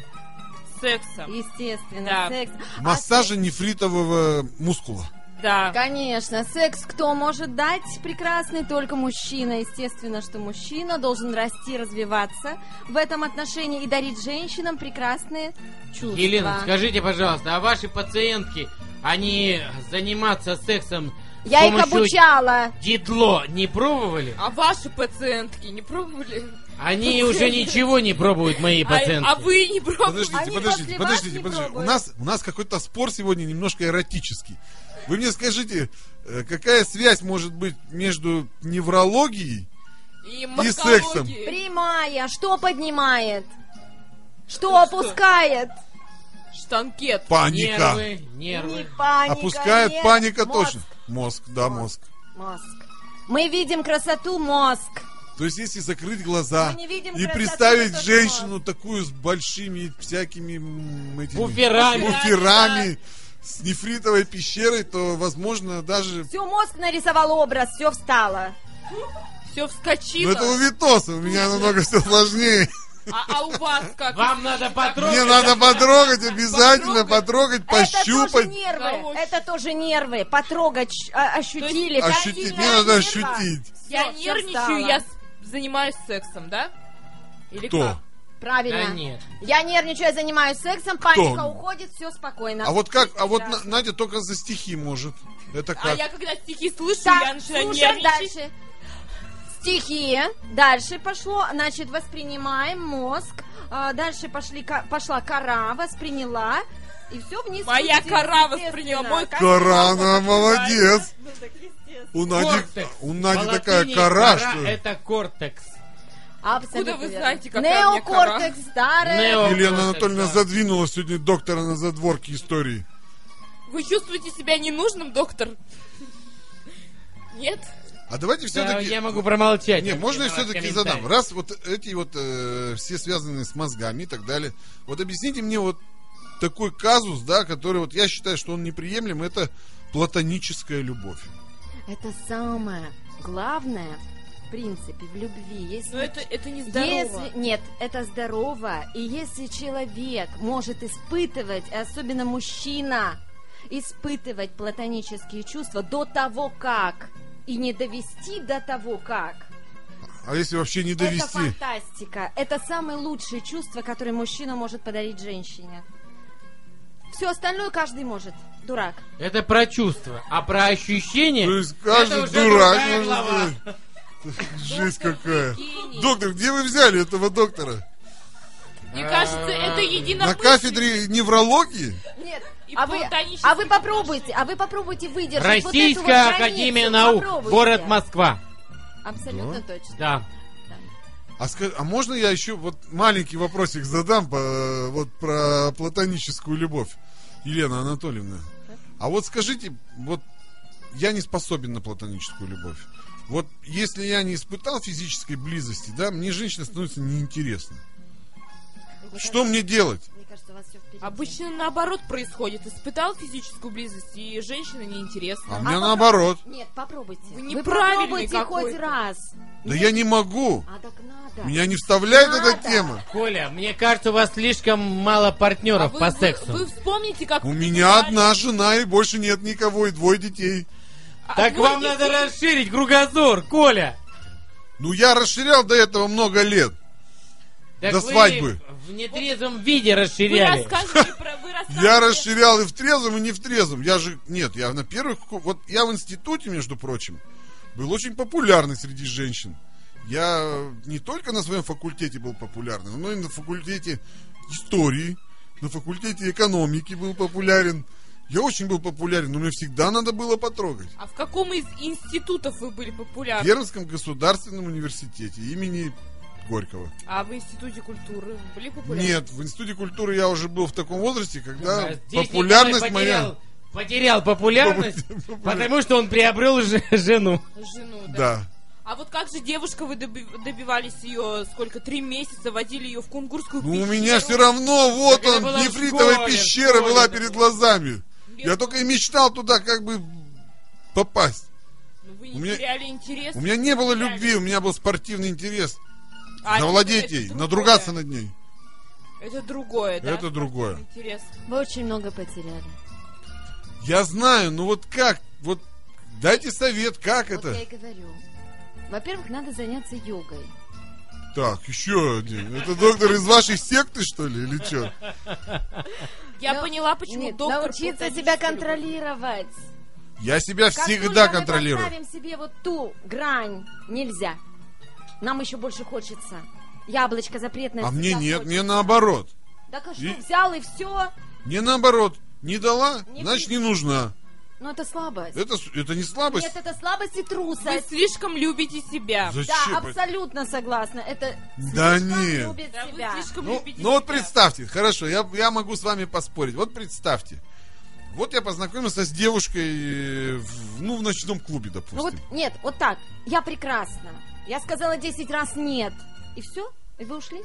Сексом. естественно, Да. секса. А Массажа нефритового мускула. Да. Конечно, секс кто может дать прекрасный? Только мужчина. Естественно, что мужчина должен расти, развиваться в этом отношении и дарить женщинам прекрасные чувства. Елена, скажите, пожалуйста, а ваши пациентки, они заниматься сексом Я их обучала. дидло не пробовали? А ваши пациентки не пробовали? Они уже ничего не пробуют, мои А, пациентки. а вы не пробовали? Подождите, Они подождите, подождите, подождите. У нас, у нас какой-то спор сегодня немножко эротический. Вы мне скажите, э, какая связь может быть между неврологией? И, сексом. морфологии. Прямая. Что поднимает? Что Ну опускает? Штанкет. Паника. Нервы, нервы. Не паника. Опускает нет. паника Мозг. точно. Мозг, да, мозг. Мозг. Мы видим красоту мозг. То есть, если закрыть глаза и красоту, представить женщину такую с большими всякими этими Буферами. буферами, с нефритовой пещерой, то, возможно, даже... Все, мозг нарисовал образ, все встало. Все Ну, вскочило. это у Витоса, у меня намного все сложнее. А, а у вас как? Вам надо потрогать. Мне надо потрогать, обязательно потрогать, Это тоже пощупать, нервы. Это тоже нервы. Потрогать, а- ощутили. ощутить. Мне надо ощутить. Я нервничаю, я занимаюсь сексом, да? Или Кто? как? Правильно. Да нет. Я нервничаю, я занимаюсь сексом, паника уходит, все спокойно. А вот как, а вот Надя только за стихи может. Это А как? я когда стихи слышу, Так, я начинаю слушаем нервничать. дальше. Стихи. Дальше пошло. Значит, воспринимаем мозг. А, Дальше пошли, пошла кора, восприняла. И все вниз. Моя кора восприняла, мой Кора, она молодец. Ну. У Нади, у Нади такая кора что... Это кортекс. Абсолютно вы верно. знаете, какая? Неокортекс, старая. Нео- Елена Анатольевна да. задвинула сегодня доктора на задворке истории. Вы чувствуете себя ненужным, доктор? Нет? А давайте Да, все-таки... я могу промолчать. Не, можно я все-таки задам? Раз вот эти вот э, все связаны с мозгами и так далее, вот объясните мне вот такой казус, да, который вот я считаю, что он неприемлем, это платоническая любовь. Это самое главное, в принципе, в любви. Если Но это, это не здорово. Если, нет, это здорово. И если человек может испытывать, особенно мужчина, испытывать платонические чувства до того, как, и не довести до того, как, А если вообще не это довести? фантастика. Это самое лучшее чувство, которое мужчина может подарить женщине. Все остальное каждый может. Дурак. Это про чувства. А про ощущения... То есть каждый это уже дурак, глава. Жесть какая. Доктор, где вы взяли этого доктора? Мне кажется, это На единомыслие. кафедре неврологии? Нет. А вы, а вы попробуйте, а вы попробуйте выдержать вот Российская вот границу. Академия Наук. Попробуйте. Город Москва. Абсолютно точно. Да. А, ска- а можно я еще вот маленький вопросик задам по, вот про платоническую любовь, Елена Анатольевна? А вот скажите, вот я не способен на платоническую любовь. Вот если я не испытал физической близости, да, мне женщина становится неинтересна. Мне Что кажется- мне делать? Мне кажется, у вас все впереди. Обычно наоборот происходит. Испытал физическую близость, и женщина неинтересна. А мне попро- наоборот. Нет, попробуйте. Вы Вы попробуйте хоть какой-то. раз. Да я не могу. А так надо. Меня не вставляет эта Надо. тема. Коля, мне кажется, у вас слишком мало партнеров А вы, по вы- сексу. Вы, вспомните, как... У вы меня одна жена и больше нет никого, и двое детей. Так двое вам надо расширить кругозор, Коля. Ну я расширял до этого много лет. Так До вы свадьбы. в нетрезвом виде Вы расширяли. рассказывали про... Вы. Я расширял и в трезвом, и не в трезвом. Я же, нет, я на первых, вот я в институте, между прочим, был очень популярный среди женщин. Я не только на своем факультете был популярный, но и на факультете истории, на факультете экономики был популярен. Я очень был популярен, но мне всегда надо было потрогать. А в каком из институтов вы были В популярны? Пермском государственном университете имени Горького. А в институте культуры были популярны? Нет, в институте культуры я уже был в таком возрасте, когда А здесь популярность моя... потерял, популярность, потому что он приобрел же- жену. Жену, да. Да. А вот как же девушка вы доби- добивались ее, сколько, три месяца водили ее в кунгурскую Ну, у пещеру? меня все равно, вот Так он, в нефритовая школе, в пещера школе была перед было. глазами. Я только и мечтал туда как бы попасть. Ну, вы у не меня- теряли интерес. У меня не было Теряли. любви, у меня был спортивный интерес. А, Завладеть это ей, другое. надругаться над ней. Это другое, да? Это другое. Интерес. Вы очень много потеряли. Я знаю, ну вот как, вот дайте совет, как Вот это? я и говорю. Во-первых, надо заняться йогой. Так, еще один. Это доктор из вашей секты, что ли, или что? Я Ну, поняла, почему Нет, доктор... научиться себя контролировать. Я себя Как всегда контролирую. Мы поставим себе вот ту грань, нельзя. Нам еще больше хочется. Яблочко запретное. А мне нет, хочется. мне наоборот. Так а что, И- взял и все? Мне наоборот. Не дала, Не значит не нужна. Ну это слабость. Это, это не слабость. Нет, это слабость и Вы трусость. слишком любите себя. Зачем? Да, абсолютно согласна. Это Да нет. любит Да, вы себя. слишком Ну, любите ну вот себя. представьте, хорошо, я, я могу с вами поспорить. Вот представьте. Вот я познакомился с девушкой, э, в, ну, в ночном клубе, допустим. Ну вот, нет, вот так. Я прекрасна. Я сказала 10 раз нет. И все? И вы ушли?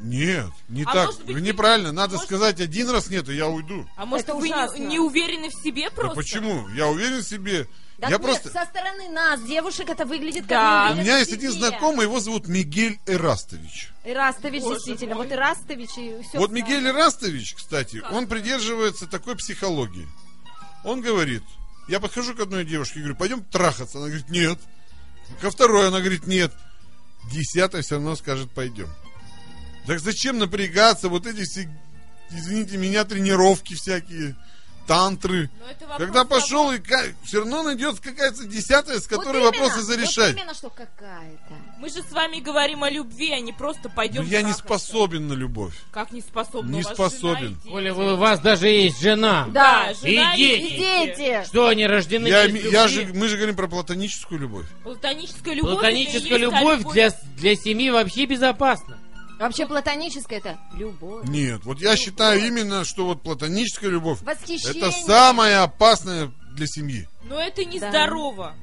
Нет, не А так. может быть, неправильно. Надо может- сказать один раз нет, и я уйду. А может, Это вы не, ужасно. не уверены в себе Да просто? почему? Я уверен в себе. Так я нет, просто... со стороны нас, девушек, это выглядит Да. как У меня есть один знакомый, его зовут Мигель Эрастович. Ирастович, Боже действительно. мой. Вот Ирастович и все. Вот Мигель Эрастович, кстати, Как? он придерживается такой психологии. Он говорит, я подхожу к одной девушке и говорю, пойдем трахаться. Она говорит, нет. Ко второй она говорит, нет. Десятая все равно скажет, пойдем. Так зачем напрягаться, вот эти все, извините меня, тренировки всякие, тантры. Когда того- пошел, и все равно найдется какая-то десятая, с которой вот вопросы именно, зарешать. Вот именно, что какая-то. Мы же с вами говорим о любви, а не просто пойдем Но я не способен на любовь. Как не способен? Не У вас способен. Коля, вы- у вас даже есть жена. Да, жена и дети. И дети. Что они рождены Я, без я же, мы же говорим про платоническую любовь. Платоническая любовь. Платоническая та любовь для, для семьи вообще безопасна. Вообще платоническое это любовь. Нет, вот я считаю именно, что вот платоническая любовь Восхищение. это самое опасное для семьи. Но это Да.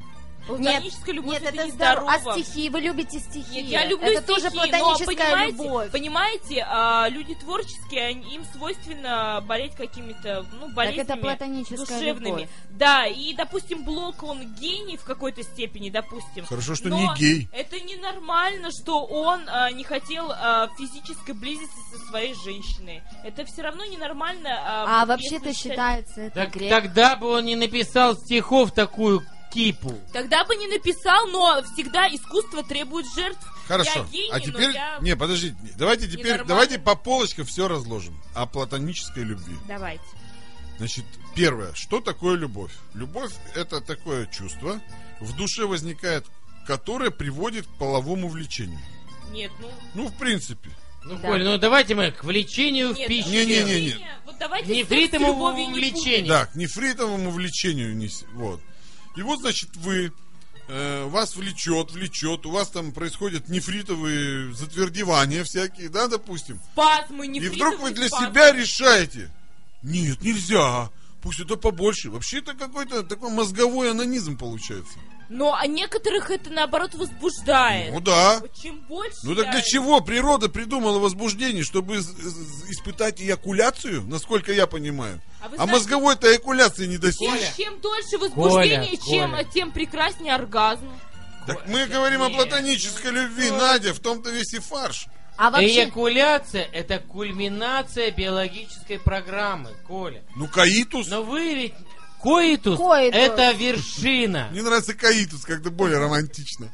Нет, Платоническая любовь нет, это, это здорово. А стихи? Вы любите стихи? Нет, я люблю Это стихи, тоже но платоническая понимаете, любовь. понимаете, а, люди творческие, они- им свойственно болеть какими-то, ну, Так болезнями это платоническая душевными. любовь. Да, и, допустим, Блок, он гений в какой-то степени, допустим. Хорошо, что Но не гей. Это ненормально, что он а, не хотел а, физической близости со своей женщиной. Это все равно ненормально. А если вообще-то считать- считается это Так, грех. тогда бы он не написал стихов такую кипу. Тогда бы не написал, но всегда искусство требует жертв. Хорошо. Я гений, а но теперь, я- не, подождите, давайте теперь, Ненормально. давайте по полочкам все разложим о платонической любви. Давайте. Значит, первое, что такое любовь? Любовь это такое чувство, в душе возникает, которое приводит к половому влечению. Нет, ну... Ну, в принципе. Ну, Да. Коль, ну давайте мы к влечению в Нет, пищу. Не-не-не. не. Вот давайте с Нефритовому не влечению. Да, к нефритовому влечению. не Вот. И вот, значит, вы э, вас влечет, влечет, у вас там происходят нефритовые затвердевания всякие, да, допустим. Спазмы, И вдруг вы для спазмы. себя решаете, нет, нельзя, пусть это побольше. Вообще это какой-то такой мозговой анонизм получается. Но а некоторых это наоборот возбуждает. Ну да. Чем больше. Ну так я- для чего природа придумала возбуждение, чтобы испытать эякуляцию, насколько я понимаю? А А знаете- мозговой-то эякуляции не Чем, достичь. чем дольше возбуждение, Коля, чем Коля. тем прекраснее оргазм. Так мы говорим о Нет. платонической любви, Надя, в том-то весь и фарш. А вообще, Эякуляция – это кульминация биологической программы, Коля. Ну, каитус. Но вы ведь... Коитус, Коитус. это вершина. Мне нравится каитус, как-то более романтично.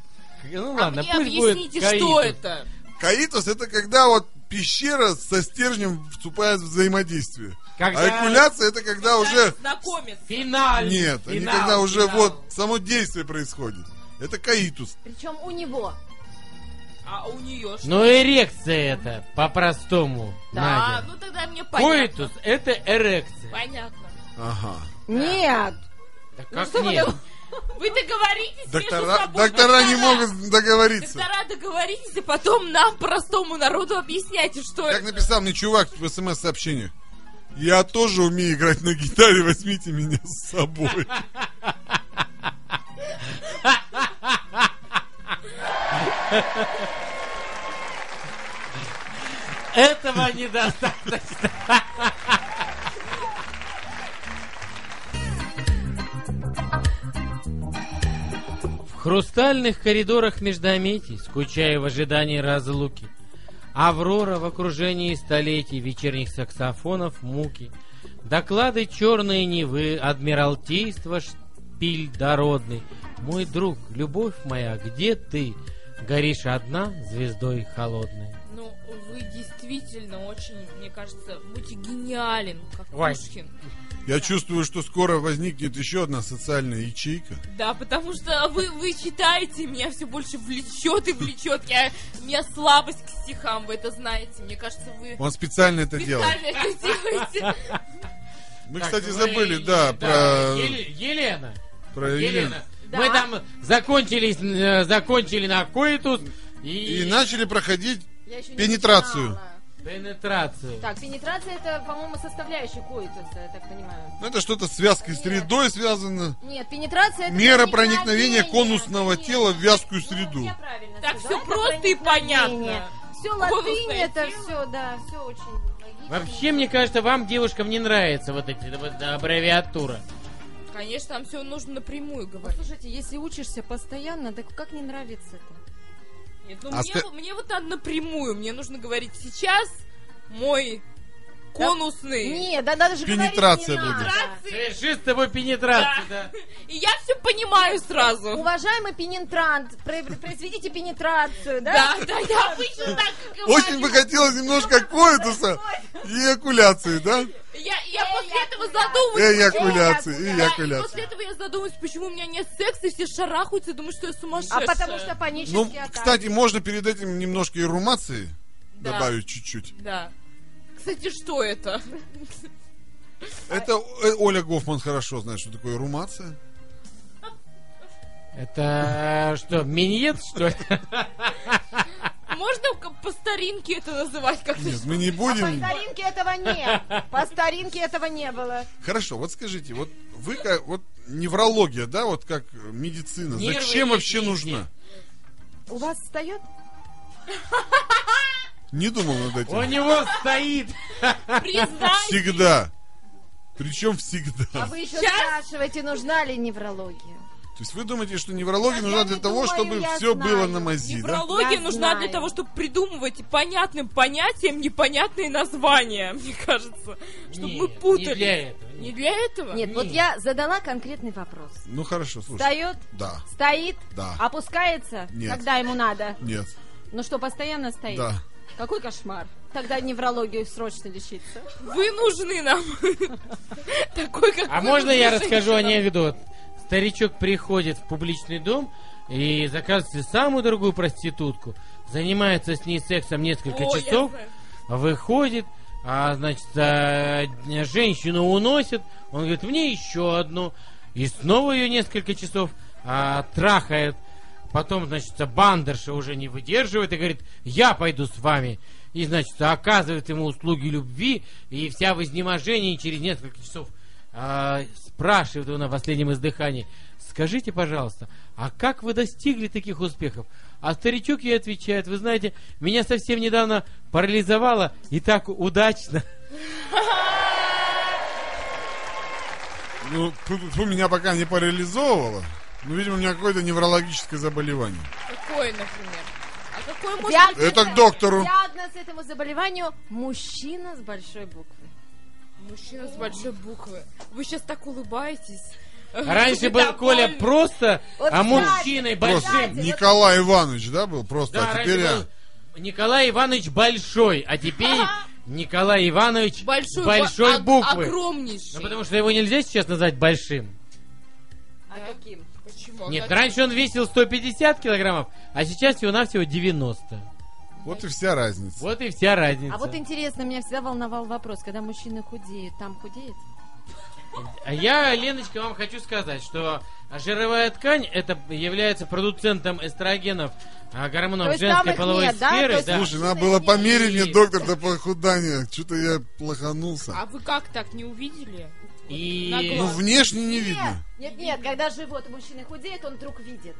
Ну а ладно, мне пусть будет объясните, коитус. что это? Каитус это когда вот пещера со стержнем вступает в взаимодействие. Когда- А экуляция это когда уже... Знакомец. Финальный. Нет, они финал, когда уже финал. вот само действие происходит. Это каитус. причем у него. А у нее что? Ну эрекция это, по-простому, Да, Надя. ну тогда мне понятно. Коитус – это эрекция. Понятно. Ага. Нет. Да Ну как нет? Вы договоритесь между Доктора, собой. доктора не Доктора, могут договориться. Доктора договоритесь, а потом нам, простому народу, объясняйте, что Как это. написал мне чувак в смс-сообщении. Я тоже умею играть на гитаре, возьмите меня с собой. Этого недостаточно. В хрустальных коридорах Междометий, скучая в ожидании разлуки, Аврора в окружении столетий вечерних саксофонов муки, Доклады черные Невы, Адмиралтейство, шпиль дородный. Мой друг, любовь моя, где ты? Горишь одна звездой холодной. Ну, вы действительно очень, мне кажется, будете гениален, как Ой. Пушкин. Я чувствую, что скоро возникнет еще одна социальная ячейка. Да, потому что вы, вы читаете, меня все больше влечет и влечет. Я, у меня слабость к стихам, вы это знаете. Мне кажется, вы Он специально это делает. специально это делаете. Мы, Так, кстати, вы- забыли, да, про... Еле- Елена. про Елена. Да. Мы там закончились, э, закончили на коитус и, И начали проходить Пенетрацию. начинала. Пенетрацию. Так, пенетрация это, по-моему, составляющая коитуса, я так понимаю. Ну, это что-то с вязкой средой связано. Нет, пенетрация это Мера проникновения конусного конечно. тела в вязкую Ну, среду. я правильно Так сказала, все просто и понятно. Все латынь, это тело. все, да, все очень логично. Вообще, мне кажется, вам, девушкам, не нравится вот эти вот аббревиатура. Конечно, там все нужно напрямую Ну, говорить. слушайте, если учишься постоянно, так как не нравится это? Нет, ну А мне, ска- мне вот надо напрямую. Мне нужно говорить сейчас мой конусный. Нет, да даже Пенетрация не будет. надо. Соверши с тобой пенетрацию, да. И я все понимаю сразу. Уважаемый пенетрант, про- произведите пенетрацию, да? Да, да, я обычно так говорю. Очень бы хотелось немножко коитуса и эякуляции, да? Я, я после этого задумываюсь. Эякуляции, эякуляции. после этого я задумываюсь, почему у меня нет секса, и все шарахаются, думают, что я А сумасшедшая. потому что панические Ну, кстати, можно перед этим немножко и румации добавить чуть-чуть. Да. Кстати, что это? Это э, Оля Гофман хорошо знает, что такое румация. Это что, миньет, что ли? можно по старинке это называть как-то? Нет, мы не А по будем. старинке этого нет. По старинке этого не было. Хорошо, вот скажите, вот вы как, вот неврология, да, вот как медицина, Нервы зачем вообще нужна? У вас встает? Не думал над У этим. него стоит. Признай. Всегда. Причем А всегда. вы еще Сейчас? спрашиваете, нужна ли неврология? То есть вы думаете, что неврология нужна для того, думаю, чтобы все знаю. было на мази, да? Неврология Я нужна знаю. для того, чтобы придумывать понятным понятием непонятные названия, мне кажется. Чтобы мы путали. Не для этого. Не для этого? Нет, вот Нет. я задала конкретный вопрос. Ну хорошо, слушай. Встает, Да, стоит, да, опускается, Нет. когда ему надо. нет, Ну что, постоянно стоит? да. Какой кошмар. Тогда неврологию срочно лечиться. Вы нужны нам. Такой, как А можно я расскажу женщинам. анекдот? Старичок приходит в публичный дом и заказывает себе самую дорогую проститутку, занимается с ней сексом несколько О, часов, выходит, а, значит, а, женщину уносит, он говорит, мне еще одну, и снова ее несколько часов а, трахает. Потом, значит, бандерша уже не выдерживает и говорит, я пойду с вами. И, значит, оказывает ему услуги любви, и вся в изнеможении через несколько часов а, спрашивает его на последнем издыхании, скажите, пожалуйста, а как вы достигли таких успехов? А старичок ей отвечает, вы знаете, меня совсем недавно парализовало и так удачно. Ну, меня пока не парализовывало. Ну, видимо, у меня какое-то неврологическое заболевание. Какой, например? А какой может Диагноз- быть? Это к доктору. Диагноз этому заболеванию – мужчина с большой буквы. Мужчина с большой буквы. Вы сейчас так улыбаетесь. Раньше Вы был довольны. Коля просто, Вот, а мужчиной Просто большим. вот- Николай Иванович, да, был просто, Да, а раньше теперь я... Николай Иванович Большой, а теперь Николай Иванович Большой, большой ог- буквы. Огромнейший. Ну, потому что его нельзя сейчас назвать большим. А каким? Почему? Нет, раньше он весил 150 килограммов, а сейчас всего-навсего 90. Вот и вся разница. Вот и вся разница. А вот интересно, меня всегда волновал вопрос, когда мужчины худеют, там худеет? А я, Леночка, вам хочу сказать, что жировая ткань это является продуцентом эстрогенов, а, гормонов женской половой нет, сферы. да. Слушай, надо было померить мне доктор до похудания. Что-то я плоханулся. А вы как так не увидели? И- Ну, внешне не видно. Нет, нет, когда живот у мужчины худеет, он вдруг видит.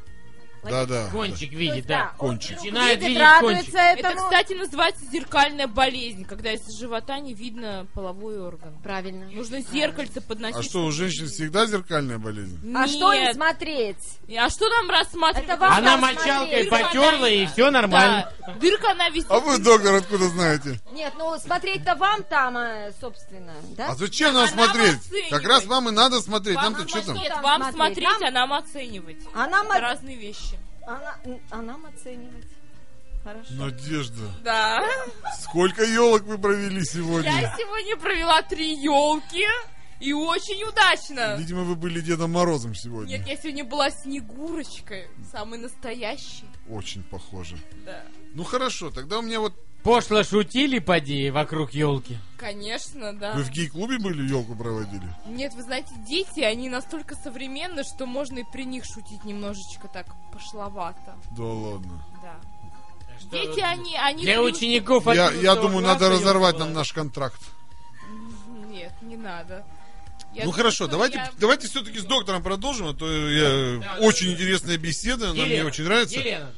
Да-да. Кончик То видит, есть, да. он кончик. Начинает видит, видеть кончик. Это, кстати, называется зеркальная болезнь, когда из живота не видно половой орган. Правильно. Нужно зеркальце подносить. А что, у женщин всегда зеркальная болезнь? А что им смотреть? А что нам рассматривать? Это вам Она мочалкой потерла, и все нормально. Да. Дырка она висит. А вы, доктор, откуда знаете? Нет, ну смотреть-то вам там, э, собственно, да? А зачем нам А смотреть? Как раз вам и надо смотреть. Нам-то что там? Нет, вам смотреть? а нам оценивать. А нам, разные вещи. А, на- а нам оценивать. Хорошо. Надежда. Да. Сколько елок вы провели сегодня? Я сегодня провела три елки. И очень удачно. Видимо, вы были Дедом Морозом сегодня. Нет, я сегодня была Снегурочкой. Самой настоящей. Очень похоже. Да. Ну хорошо, тогда у меня вот... Пошло шутили, поди, вокруг елки. Конечно, да. Вы в гей-клубе были, елку проводили? Нет, вы знаете, дети, они настолько современны, что можно и при них шутить немножечко так пошловато. Да ладно. Да. Что Дети, они, они... Для привык- учеников Я, 11 я думаю, надо разорвать ёлка нам была. наш контракт. Нет, не надо. Я ну думаю, хорошо, давайте, я- давайте все-таки с доктором продолжим, а то я... Да, очень да. интересная беседа, она мне Елена, очень нравится. Елена.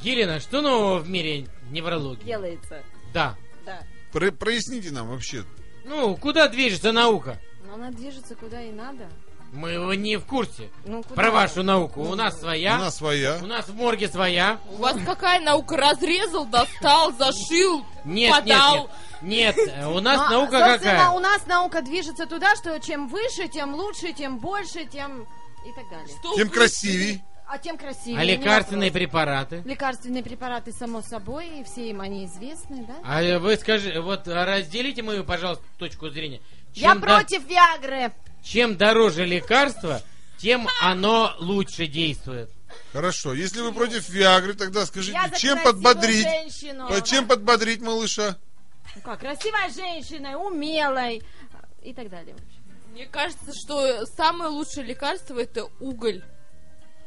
Елена, что нового в мире неврологии? Делается. Да. Да. Про- проясните нам вообще. Ну, куда движется наука? Но она движется куда и надо. Мы не в курсе Ну, куда? про вашу науку. У нас своя, У нас своя. у нас в морге своя. У вас какая наука? Разрезал, достал, зашил, Нет, подал. нет, нет. Нет, у нас Ну, наука какая? у нас наука движется туда, что чем выше, тем лучше, тем больше, тем и так далее. Что Тем красивей. А тем красивее. А лекарственные препараты? Лекарственные препараты, само собой, и все им они известны, да? А вы скажи, вот разделите мою, пожалуйста, точку зрения. Я Чем, да- против Виагры. чем дороже лекарство, тем оно лучше действует. Хорошо, если вы против Виагры, тогда скажите, Я чем подбодрить? женщину. Чем подбодрить малыша? Ну как, красивой женщиной, умелой и так далее. Мне кажется, что самое лучшее лекарство это уголь.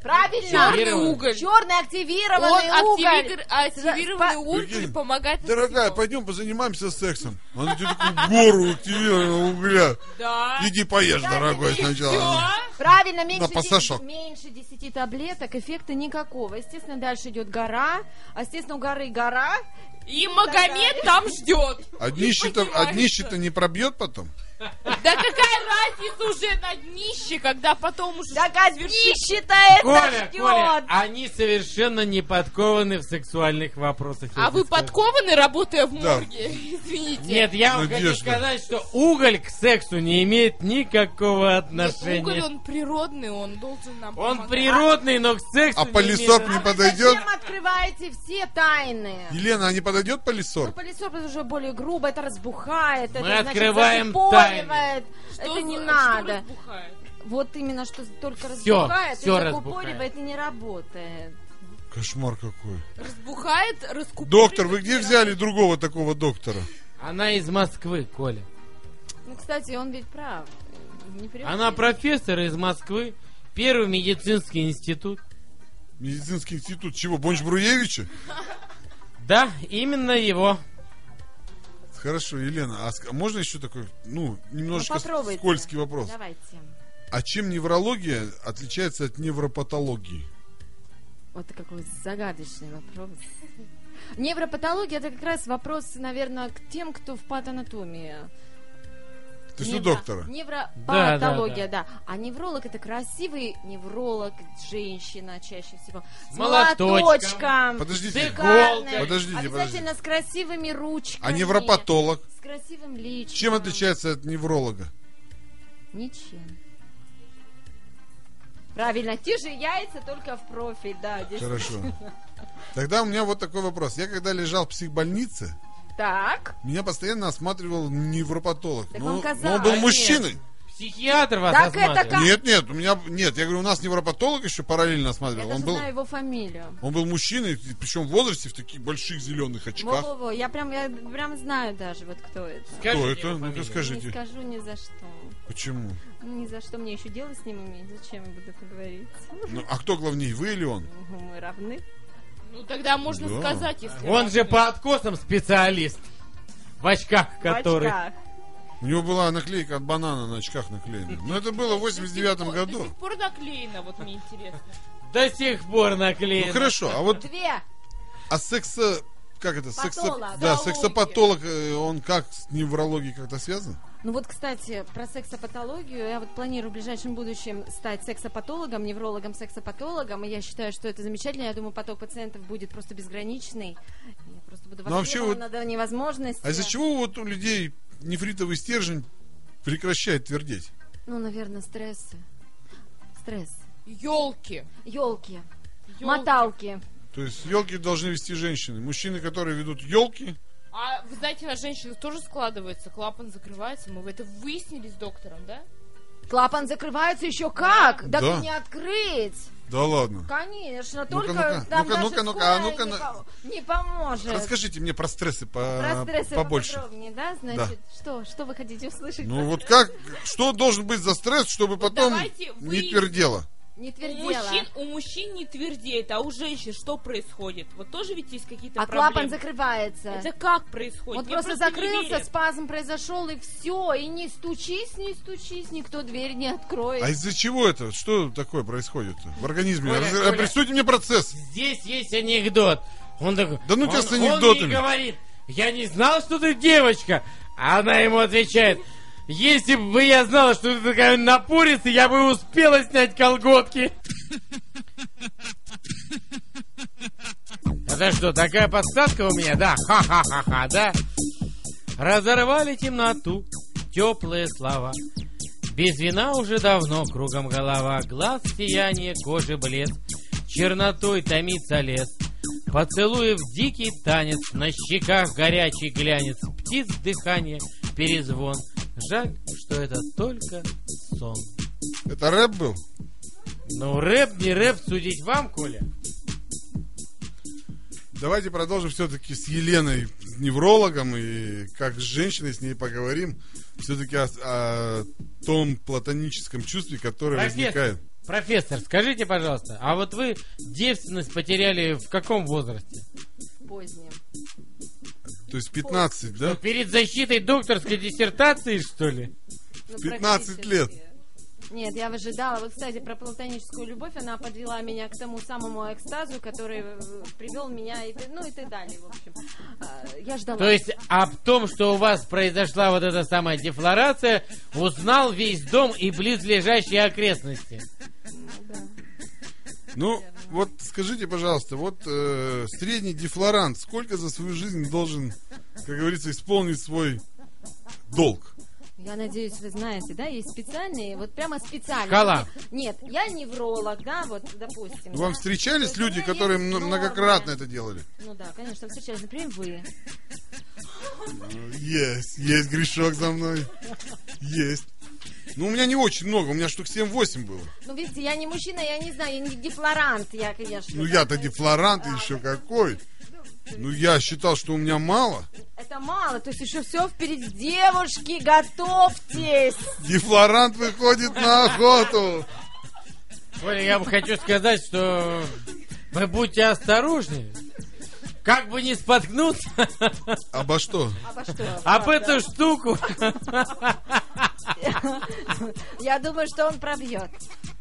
Правильно. Черный уголь. Черный Он активированный уголь. активир- активированный По- уголь Прикинь, помогает Дорогая, всего. пойдем позанимаемся сексом. Она тебе такую гору активированного угля. Да. Иди поешь, дорогой, сначала. Правильно, меньше. 10, меньше 10 таблеток, эффекта никакого. Естественно, дальше идет гора. А, естественно, у горы гора. И Магомед там ждет. А днище-то, а днище-то не пробьет потом? Да какая разница уже на днище, когда потом уже... Да свершится? годище-то это Коля, ждет. Коля, они совершенно не подкованы в сексуальных вопросах. А вы подкованы, работая в Да. морге? Извините. Нет, я вам хочу Надежда. сказать, что уголь к сексу не имеет никакого Нет, отношения. уголь, он природный, он должен нам Он помогать. природный, но к сексу А не пылесос имеет- не А вы подойдет? зачем открываете все тайны? Елена, а не подойдет Ну, пылесос? пылесос это уже более грубо, это разбухает, Мы это, значит, открываем закупоривает. Что это не за- надо. Что разбухает? Вот именно, что только разбухает, всё и разбухает. закупоривает, и не работает. Кошмар какой. Разбухает, раскупоривает. Доктор, вы где взяли другого такого доктора? Она из Москвы, Коля. Ну, кстати, он ведь прав. Она профессор из Москвы, первый медицинский институт. Медицинский институт чего? Бонч-Бруевича? Да, именно его. Хорошо, Елена, а можно еще такой, ну, немножечко Ну, скользкий вопрос? Давайте. А чем неврология отличается от невропатологии? Вот какой загадочный вопрос. Невропатология это как раз вопрос, наверное, к тем, кто в патанатомии. Ты что, Невро- доктора? Невропатология, да, А невролог это красивый невролог, женщина чаще всего. С Молоточком. молоточком. Подождите. Подождите, Обязательно с красивыми ручками. А невропатолог? С красивым личиком. Чем отличается от невролога? Ничем. Правильно, те же яйца, только в профиль, да. Хорошо. Тогда у меня вот такой вопрос. Я когда лежал в психбольнице, Так. меня постоянно осматривал невропатолог. Так но, он но казалось. он был мужчиной. Психиатр вас Так это осматривает. как- Нет, нет, у меня нет. Я говорю, у нас невропатолог еще параллельно Я осматривал. даже Он был, знаю его фамилию. он был мужчиной, причем в возрасте в таких больших зеленых очках. Во-во-во, я прям, я прям знаю даже, вот кто это. Скажите Кто его это? Ну-ка фамилию. Не скажите. скажу ни за что. Почему? Ну, Ни за что мне еще дело с ним иметь. Зачем я буду это говорить? Ну, а кто главнее, вы или он? Мы равны. Ну тогда можно Да. сказать, если... Он же по откосам специалист. В очках, который... В очках. У него была наклейка от банана на очках наклеена. Но это было в 89 До сих году. пор- До сих пор наклеено, вот мне интересно. До сих пор наклеен. Ну хорошо, а вот Две. а секса как это? Патолог. да, сексопатолог, э, он как с неврологией как-то связан? Ну вот, кстати, про сексопатологию. Я вот планирую в ближайшем будущем стать сексопатологом, неврологом, сексопатологом. И я считаю, что это замечательно. Я думаю, поток пациентов будет просто безграничный. Я просто буду Ну, вообще востребована до невозможности. А из-за чего вот у людей нефритовый стержень прекращает твердеть? Ну, наверное, стрессы. Стресс. Елки. Елки. Моталки. То есть елки должны вести женщины. Мужчины, которые ведут елки, А вы знаете, на женщинах тоже складывается, клапан закрывается. Мы это выяснили с доктором, да? Клапан закрывается еще как? Да. Так не открыть. да ладно. Конечно, Ну-ка, только ну-ка, там ну-ка, даже ну-ка, ну-ка, а скорая ну-ка, не, на- не поможет. Расскажите мне про стрессы по- Про стрессы побольше. да? Значит, что, что вы хотите услышать? Ну вот стресс? как, что должен быть за стресс, чтобы потом давайте не выясним. Не У твердела. мужчин, у мужчин не твердеет, а у женщин что происходит? Вот тоже ведь есть какие-то А проблемы. клапан закрывается. Это как происходит? Вот просто не закрылся, спазм произошел, и все. И не стучись, не стучись, никто дверь не откроет. А из-за чего это? Что такое происходит в организме? Коля, Раз- Коля. Обрисуйте мне процесс. Здесь есть анекдот. Он такой... Да ну тебя он- с Он анекдотами. ей говорит, я не знал, что ты девочка. А она ему отвечает, если бы я знала, что ты такая напористая, я бы успела снять колготки. Это что, такая подсказка у меня, да? Ха-ха-ха-ха, да? Разорвали темноту, теплые слова. Без вина уже давно кругом голова, глаз сияние, кожи блеск, чернотой томится лес. Поцелуев дикий танец, на щеках горячий глянец, птиц дыхание, перезвон. Жаль, что это только сон. Это рэп был? Ну, рэп, не рэп, судить вам, Коля. Давайте продолжим все-таки с Еленой, неврологом, и как с женщиной с ней поговорим. Все-таки о, о том платоническом чувстве, которое Профессор, возникает. Профессор, скажите, пожалуйста, а вот вы девственность потеряли в каком возрасте? Поздним. То есть 15, да? Перед защитой докторской диссертации, что ли? Ну, 15 лет. Нет, я выжидала. Вот, кстати, про платоническую любовь, она подвела меня к тому самому экстазу, который э, привел меня, и, ну и так далее, в общем. А, Я ждала. То есть об том, что у вас произошла вот эта самая дефлорация, узнал весь дом и близлежащие окрестности. Ну, вот скажите, пожалуйста, вот э, средний дефлорант сколько за свою жизнь должен, как говорится, исполнить свой долг? Я надеюсь, вы знаете, да, есть специальные, вот прямо специальные. Шкала. Нет, я невролог, да, вот, допустим. Вам да. встречались есть люди, которые есть мно- нормы. многократно это делали? Ну да, конечно, встречались. Например, вы. Есть, есть грешок за мной. Есть. Ну, у меня не очень много, у меня штук 7-8 было. Ну, видите, я не мужчина, я не знаю, я не дефлорант, я, конечно. Ну, да, я-то дефлорант А, еще вот какой. Ну, я считал, что у меня мало. Это мало, то есть еще все впереди. Девушки, готовьтесь! Дефлорант выходит на охоту. Оля, я бы хочу сказать, что вы будьте осторожнее. Как бы не споткнуться Обо что? Обо что? об правда? эту штуку. Я думаю, что он пробьет.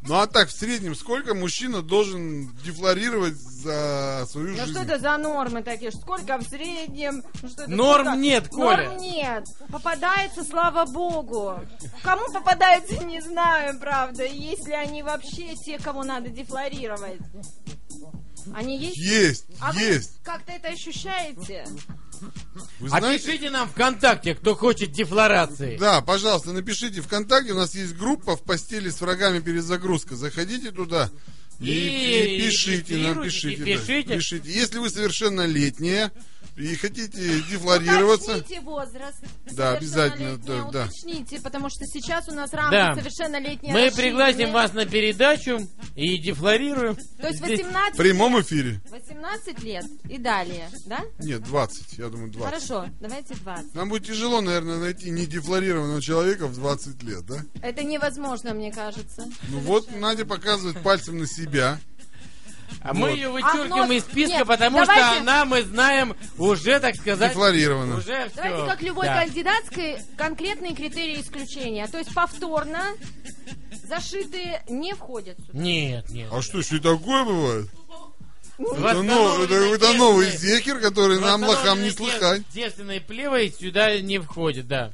Ну, а так, в среднем, сколько мужчина должен дефлорировать за свою Ну жизнь? что это за нормы такие? Сколько в среднем? Ну, что Норм сколько? нет, Коля. Норм нет. Попадается, слава богу. Кому попадается, не знаю, правда. Есть ли они вообще те, кого надо дефлорировать? Они есть? Есть, А есть. вы как-то это ощущаете? Вы знаете, Опишите нам ВКонтакте, кто хочет дефлорации. Да, пожалуйста, напишите ВКонтакте, у нас есть группа в постели с врагами перезагрузка. Заходите туда и, И и пишите нам, пишите. и да, пишите. Если вы совершеннолетняя и хотите дефлорироваться, Уточните возраст. Да, обязательно, Совершеннолетняя, да, да. Уточните, потому что сейчас у нас рамки Да. совершеннолетние Мы пригласим вас на передачу и дефлорируем. То есть Здесь- 18, в прямом эфире. 18 лет и далее, да? Нет, 20, я думаю, 20. Хорошо, давайте 20. Нам будет тяжело, наверное, найти недефлорированного человека в 20 лет, да? Это невозможно, мне кажется. Ну вот Надя показывает пальцем на себя. А мы ее вычеркиваем А, из списка, нет, потому давайте- что она, мы знаем, уже, так сказать, уже все. Давайте как любой кандидатской конкретные критерии исключения. То есть повторно зашитые не входят сюда. Нет, нет. А что, что и такое бывает? Это, Восстановленные нов- это, это новый зекер, который нам лохам не слыхать. дев- Девственной плевой сюда не входит, да.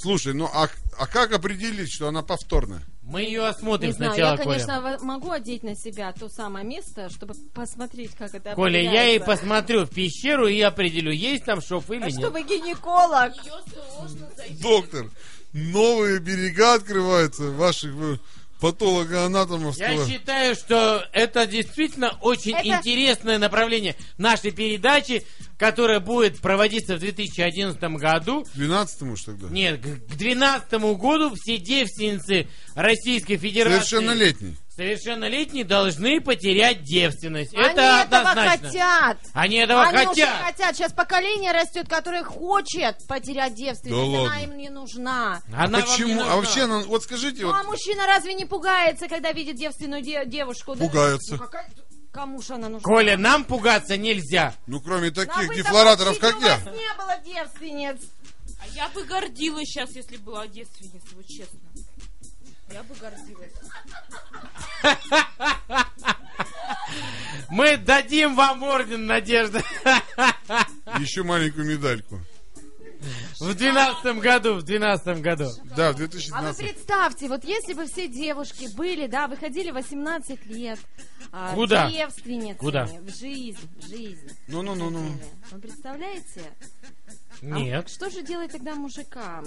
Слушай, ну а, а как определить, что она повторная? Мы ее осмотрим Не знаю, сначала, я, конечно, Коля. во- могу одеть на себя то самое место, чтобы посмотреть, как это Коля, я и посмотрю в пещеру и определю, есть там шов или А что нет. вы гинеколог? Доктор, новые берега открываются ваших э, патологоанатомовского. Я считаю, что это действительно очень Это- интересное направление нашей передачи, которая будет проводиться в 2011 году. 12 уж тогда. Нет, к 2012 году все девственницы Российской Федерации Совершеннолетний. Совершеннолетние должны потерять девственность. Они это этого однозначно. хотят. Они этого Они уже хотят. хотят. Сейчас поколение растет, которое хочет потерять девственность. Да Она ладно. им не нужна. Она не Почему? нужна. А вообще, ну, вот скажите, Ну вот а мужчина разве не пугается, когда видит девственную де- девушку? Да? Пугается. Ну, какая- Кому же она нужна? Коля, нам пугаться нельзя. ну кроме а таких дефлораторов, как у я. вас не было девственниц. А я бы гордилась сейчас, если была девственницей, вот честно. Я бы гордилась. Мы дадим вам орден, Надежда. Еще маленькую медальку. В двенадцатом году, в двенадцатом году. Да, в А вы 2012. представьте, вот если бы все девушки были, да, выходили 18 лет, а, Куда? девственницами, Куда? в жизнь, в жизнь. Ну-ну-ну-ну. Вы представляете? А Нет. что же делать тогда мужикам?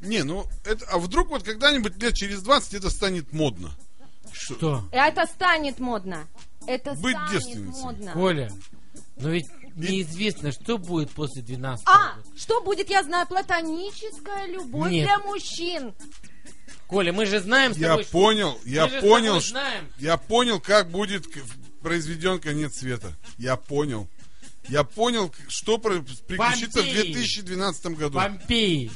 Не, ну, это, а вдруг вот когда-нибудь лет через 20 это станет модно? Что? Это станет модно. Это Быть станет девственницей. модно. Коля, но ведь неизвестно, что будет после 12 А, года. что будет, я знаю, платоническая любовь Нет. для мужчин. Коля, мы же знаем с Я тобой, что- понял, я мы же с понял, знаем. я понял, как будет произведен конец света. Я понял. Я понял, что приключится в Помпеи. 2012 году. Помпеи.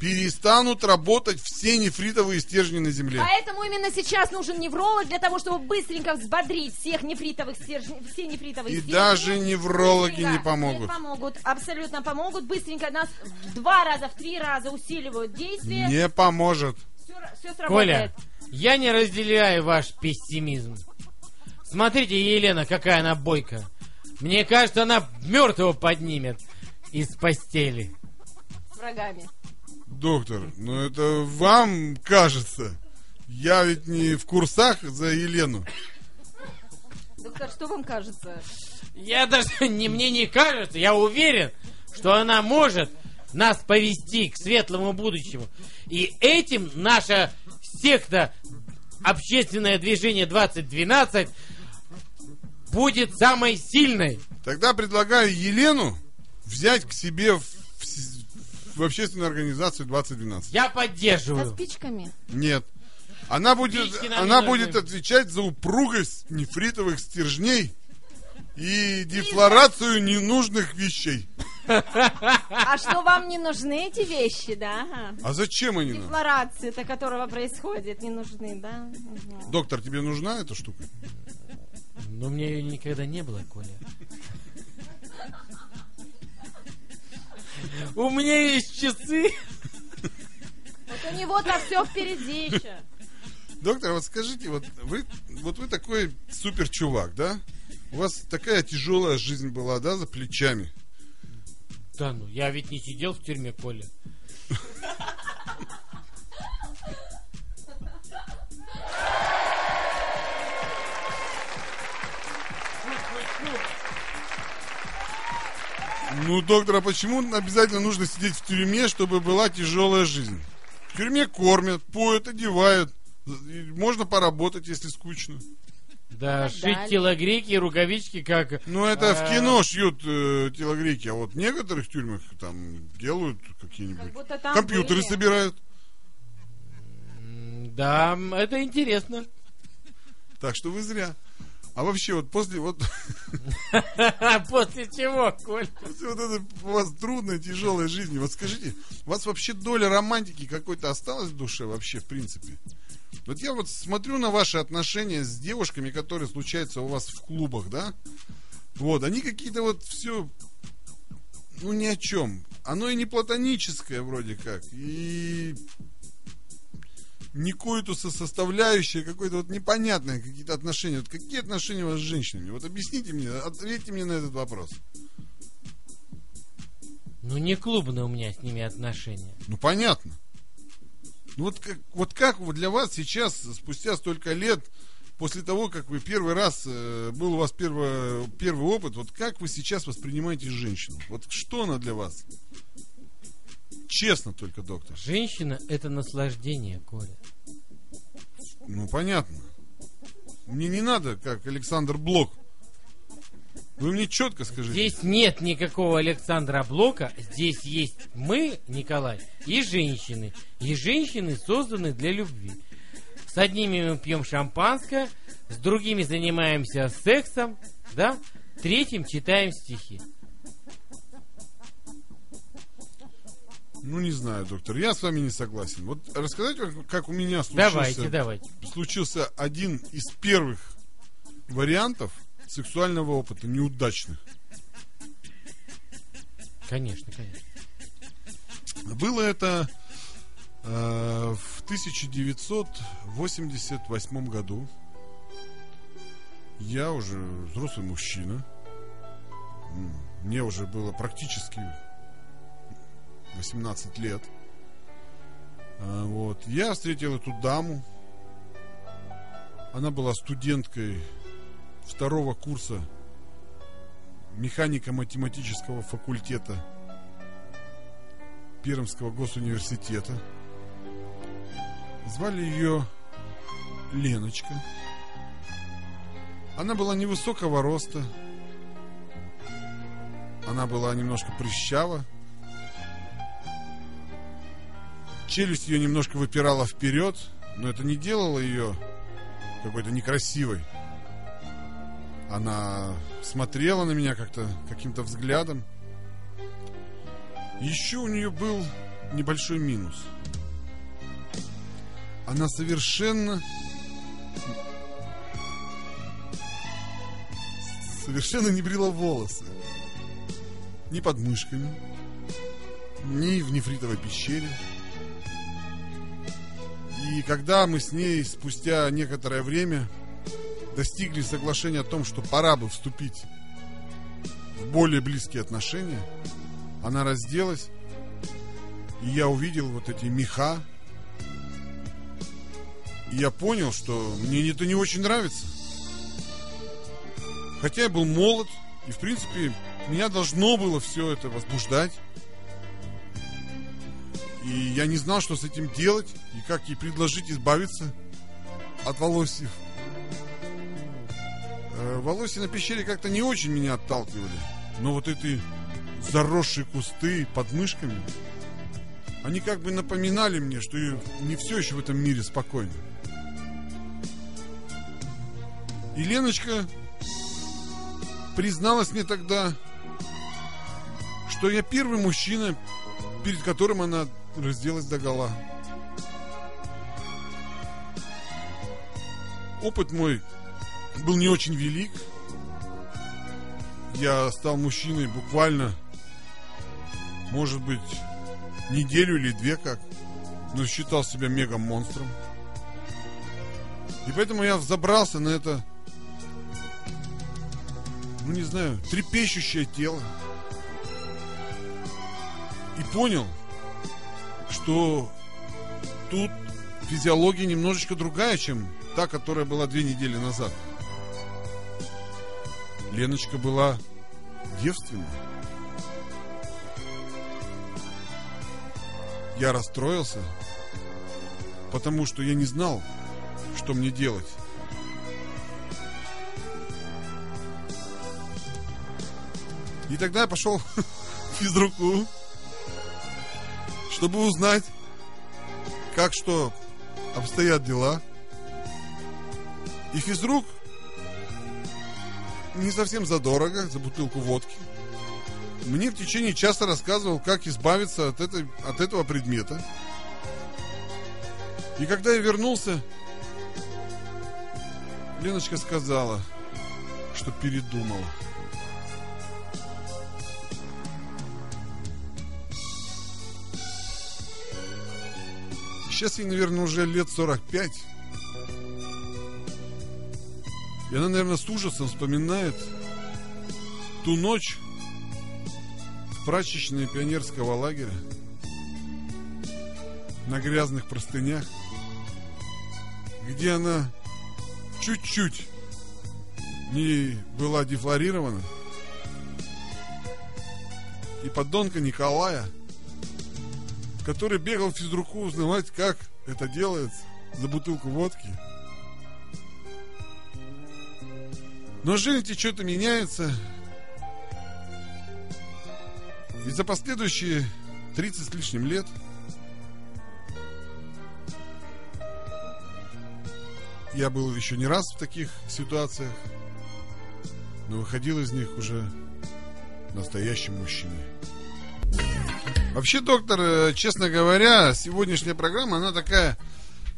перестанут работать все нефритовые стержни на Земле. Поэтому именно сейчас нужен невролог для того, чтобы быстренько взбодрить всех нефритовых стержней, все нефритовые И стержни. даже неврологи не помогут. Не помогут, абсолютно помогут. Быстренько нас в два раза, в три раза усиливают действие. Не поможет. Все, все сработает. Коля, я не разделяю ваш пессимизм. Смотрите, Елена, какая она бойкая. Мне кажется, она мертвого поднимет из постели. С врагами. Доктор, ну это вам кажется. Я ведь не в курсах за Елену. Доктор, что вам кажется? Я даже не мне не кажется, я уверен, что она может нас повести к светлому будущему. И этим наша секта Общественное движение 2012 будет самой сильной. Тогда предлагаю Елену взять к себе в, в общественную организацию 2012. Я Со поддерживаю. спичками? Нет. Она будет, Спички нам она не будет отвечать за упругость нефритовых стержней и дефлорацию ненужных вещей. А что вам не нужны эти вещи, да? Ага. А зачем они нам? Дефлорация-то, которого происходит, не нужны, да? Мгм. Доктор, тебе нужна эта штука? Но у меня ее никогда не было, Коля. У меня есть часы. Вот у него-то все впереди еще. Доктор, вот скажите, вот вы, вот вы такой супер чувак, да? У вас такая тяжелая жизнь была, да, за плечами. Да ну, я ведь не сидел в тюрьме, Коля. Ну, доктор, а почему обязательно нужно сидеть в тюрьме, чтобы была тяжелая жизнь? В тюрьме кормят, поют, одевают. И Можно поработать, если скучно. Да, Так шить далее. телогрейки, рукавички, как... Ну, это в А. кино шьют э, телогрейки, а вот в некоторых тюрьмах там делают Как какие-нибудь... будто там Компьютеры были. собирают. Да, это интересно. Так что вы зря. А вообще, вот после вот, После чего, Коль? после вот этой у вас трудной, тяжелой жизни, вот скажите, у вас вообще доля романтики какой-то осталась в душе вообще, в принципе? Вот я вот смотрю на ваши отношения с девушками, которые случаются у вас в клубах, да? Вот, они какие-то вот все, ну ни о чем. Оно и не платоническое вроде как, и не кое-то со- составляющее, какое-то вот непонятное какие-то отношения. Вот какие отношения у вас с женщинами? Вот объясните мне, ответьте мне на этот вопрос. Ну, не клубные у меня с ними отношения. Ну понятно. Ну вот как, вот как вот для вас сейчас, спустя столько лет, после того, как вы первый раз, э, был у вас первый, первый опыт, вот как вы сейчас воспринимаете женщину? Вот что она для вас? Честно только, доктор. Женщина — это наслаждение, Коля. Ну понятно. Мне не надо, как Александр Блок. Вы мне четко скажите. Здесь нет никакого Александра Блока, здесь есть мы, Николай, и женщины. И женщины созданы для любви. С одними мы пьем шампанское, с другими занимаемся сексом, да? Третьим читаем стихи. Ну не знаю, доктор, я с вами не согласен. Вот рассказать вам, как у меня случился, Давайте, давайте. случился один из первых вариантов сексуального опыта, неудачных. Конечно, конечно. Было это э, в 1988 году. Я уже взрослый мужчина. Мне уже было практически 18 лет. А, Вот. Я встретил эту даму. Она была студенткой второго курса механико-математического факультета Пермского госуниверситета. Звали ее Леночка. Она была невысокого роста. Она была немножко прыщава. Челюсть ее немножко выпирала вперед, но это не делало ее какой-то некрасивой. Она смотрела на меня как-то каким-то взглядом. Еще у нее был небольшой минус. Она совершенно совершенно не брила волосы. Ни под мышками, ни в нефритовой пещере. И когда мы с ней спустя некоторое время достигли соглашения о том, что пора бы вступить в более близкие отношения, она разделась, и я увидел вот эти меха, и я понял, что мне это не очень нравится. Хотя я был молод, и в принципе меня должно было все это возбуждать. И я не знал, что с этим делать, и как ей предложить избавиться от волосьев. Э, волосы на пещере как-то не очень меня отталкивали. Но вот эти заросшие кусты под мышками, они как бы напоминали мне, что не все еще в этом мире спокойно. И Леночка призналась мне тогда, что я первый мужчина, перед которым она разделась до гола. Опыт мой был не очень велик. Я стал мужчиной буквально, может быть, неделю или две как, но считал себя мега-монстром. И поэтому я забрался на это, ну не знаю, трепещущее тело. И понял, что тут физиология немножечко другая, чем та, которая была две недели назад. Леночка была девственной. Я расстроился, потому что я не знал, что мне делать. И тогда я пошел в физруку, чтобы узнать, как что обстоят дела. И физрук не совсем задорого, за бутылку водки. Мне в течение часа рассказывал, как избавиться от, этой, от этого предмета. И когда я вернулся, Леночка сказала, что передумала. Сейчас ей, наверное, уже лет 45. И она, наверное, с ужасом вспоминает ту ночь в прачечной пионерского лагеря на грязных простынях, где она чуть-чуть не была дефлорирована. И подонка Николая, который бегал в физруку узнавать, как это делается за бутылку водки – Но жизнь что-то меняется. И за последующие 30 с лишним лет я был еще не раз в таких ситуациях, но выходил из них уже настоящим мужчиной. Вообще, доктор, э, честно говоря, сегодняшняя программа, она такая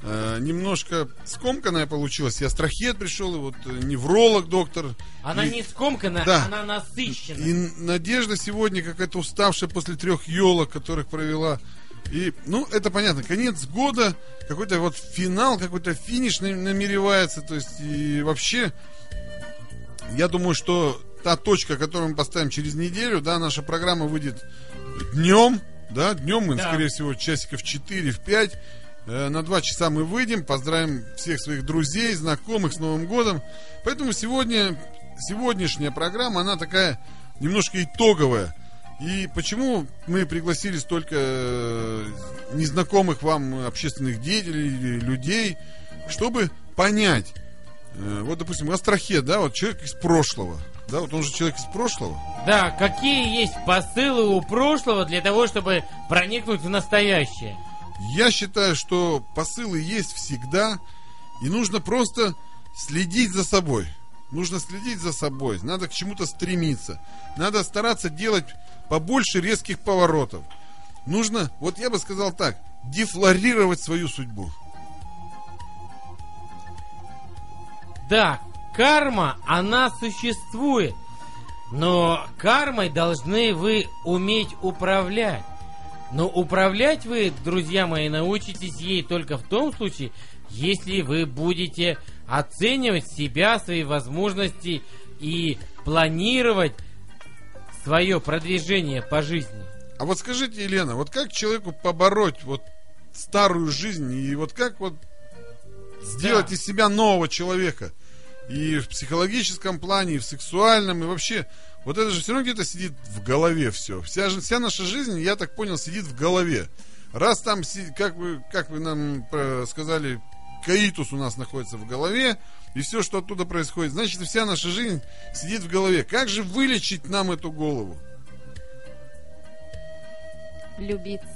Э, немножко скомканная получилась. Я страхет пришел, и вот э, невролог доктор. Она и, не скомканная, да. она насыщенная. И Надежда сегодня какая-то уставшая после трех елок, которых провела. И, ну, это понятно, конец года, какой-то вот финал, какой-то финиш намеревается. То есть, и вообще, я думаю, что та точка, которую мы поставим через неделю, да, наша программа выйдет днем, да, днем мы, да. скорее всего, часиков 4 в 5 Э, на два часа мы выйдем, поздравим всех своих друзей, знакомых с Новым годом. Поэтому сегодня, сегодняшняя программа, она такая немножко итоговая. И почему мы пригласили столько э, незнакомых вам общественных деятелей, людей, чтобы понять, э, вот, допустим, Астрахет, да, вот человек из прошлого, да, вот он же человек из прошлого. Да, какие есть посылы у прошлого для того, чтобы проникнуть в настоящее? Я считаю, что посылы есть всегда, и нужно просто следить за собой. Нужно следить за собой, надо к чему-то стремиться. Надо стараться делать побольше резких поворотов. нужно, вот я бы сказал так, дефлорировать свою судьбу. Да, карма, она существует. Но кармой должны вы уметь управлять. Но управлять вы, друзья мои, научитесь ей только в том случае, если вы будете оценивать себя, свои возможности и планировать свое продвижение по жизни. А вот скажите, Елена, вот как человеку побороть вот старую жизнь и вот как вот сделать Да. из себя нового человека? И в психологическом плане, и в сексуальном, и вообще. Вот это же все равно где-то сидит в голове все. Вся, же- вся наша жизнь, я так понял, сидит в голове. Раз там, как вы, как вы нам э, сказали, каитус у нас находится в голове, и все, что оттуда происходит, значит, вся наша жизнь сидит в голове. Как же вылечить нам эту голову? Влюбиться.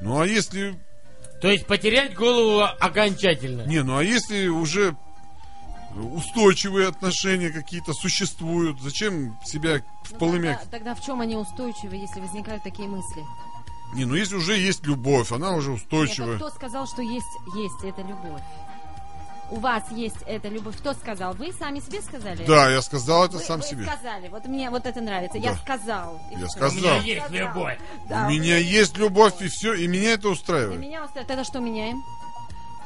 Ну а если То есть потерять голову окончательно. Не, ну а если уже устойчивые отношения какие-то существуют, зачем себя в Ну, полымя... тогда, тогда в чем они устойчивы, если возникают такие мысли? Не, ну если уже есть любовь, она уже Нет, устойчивая. а кто сказал, что есть, есть эта любовь? У вас есть эта любовь. Кто сказал? Вы сами себе сказали? Да, я сказал это Вы, сам вы себе. сказали. Вот мне вот это нравится. Я Да. сказал. И Я сказал. У меня Сказал. есть любовь. Да, У меня есть любовь и все, и меня это устраивает. меня устраивает. Тогда что меняем?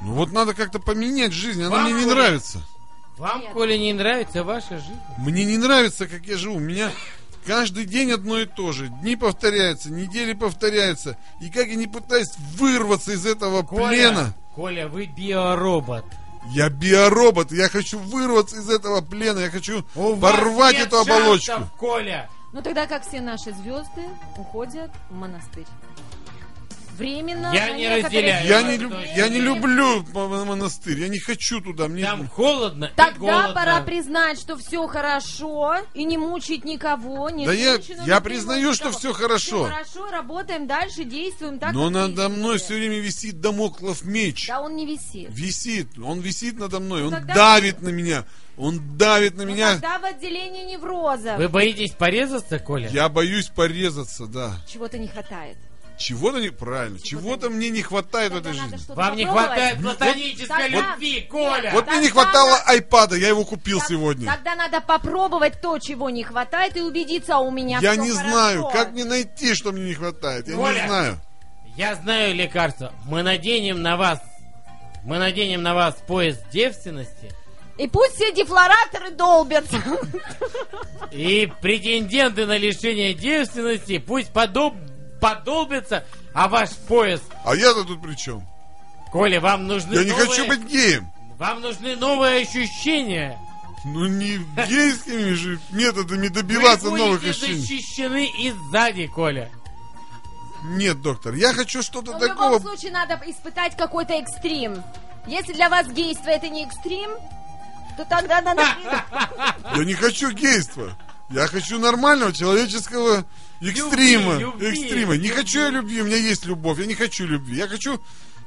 Ну вот надо как-то поменять жизнь, она Вам, мне не нравится. Вам, Нет. Коля, не нравится ваша жизнь? Мне не нравится, как я живу. У меня каждый день одно и то же. Дни повторяются, недели повторяются. И как я не пытаюсь вырваться из этого Коля, плена. Коля, вы биоробот. Я биоробот, я хочу вырваться из этого плена, я хочу У порвать эту оболочку. шансов, Коля. Ну тогда, как все наши звезды, уходят в монастырь. Временно. Я не разделяю Я не, люб- я не люблю мо- монастырь, я не хочу туда. Мне... Там холодно и Тогда голодно. пора признать, что все хорошо и не мучить никого, ни Да я- я признаю, никого. что всё хорошо. Всё хорошо, работаем дальше, действуем так. Но надо мной все время висит домоклов меч. Да он не висит. Висит, он висит надо мной, он тогда- давит на меня, он давит на Ну, меня. тогда в отделении невроза. Вы боитесь порезаться, Коля? Я боюсь порезаться, да. Чего-то не хватает. Чего-то не правильно, чего-то мне не хватает в этой жизни. Вам не хватает платонической любви, Коля! Вот мне не хватало айпада, я его купил сегодня. Тогда надо попробовать то, чего не хватает, и убедиться, а у меня Я не знаю, как мне найти, что мне не хватает. Я не знаю. Я знаю лекарство. Мы наденем на вас... Мы наденем на вас пояс девственности, И пусть все дефлораторы долбятся. и претенденты на лишение девственности пусть подоб... подолбятся, а ваш пояс... А я-то тут при чем? Коля, вам нужны Я не новые... хочу быть геем. Вам нужны новые ощущения. Ну не гейскими же методами добиваться Вы новых ощущений. защищены и сзади, Коля. Нет, доктор, я хочу что-то Но в такого. любом случае надо испытать какой-то экстрим. Если для вас гейство это не экстрим, то тогда надо... Я не хочу гейства. Я хочу нормального человеческого экстрима. Любви, любви. экстрима. Не хочу я любви, у меня есть любовь. Я не хочу любви. Я хочу,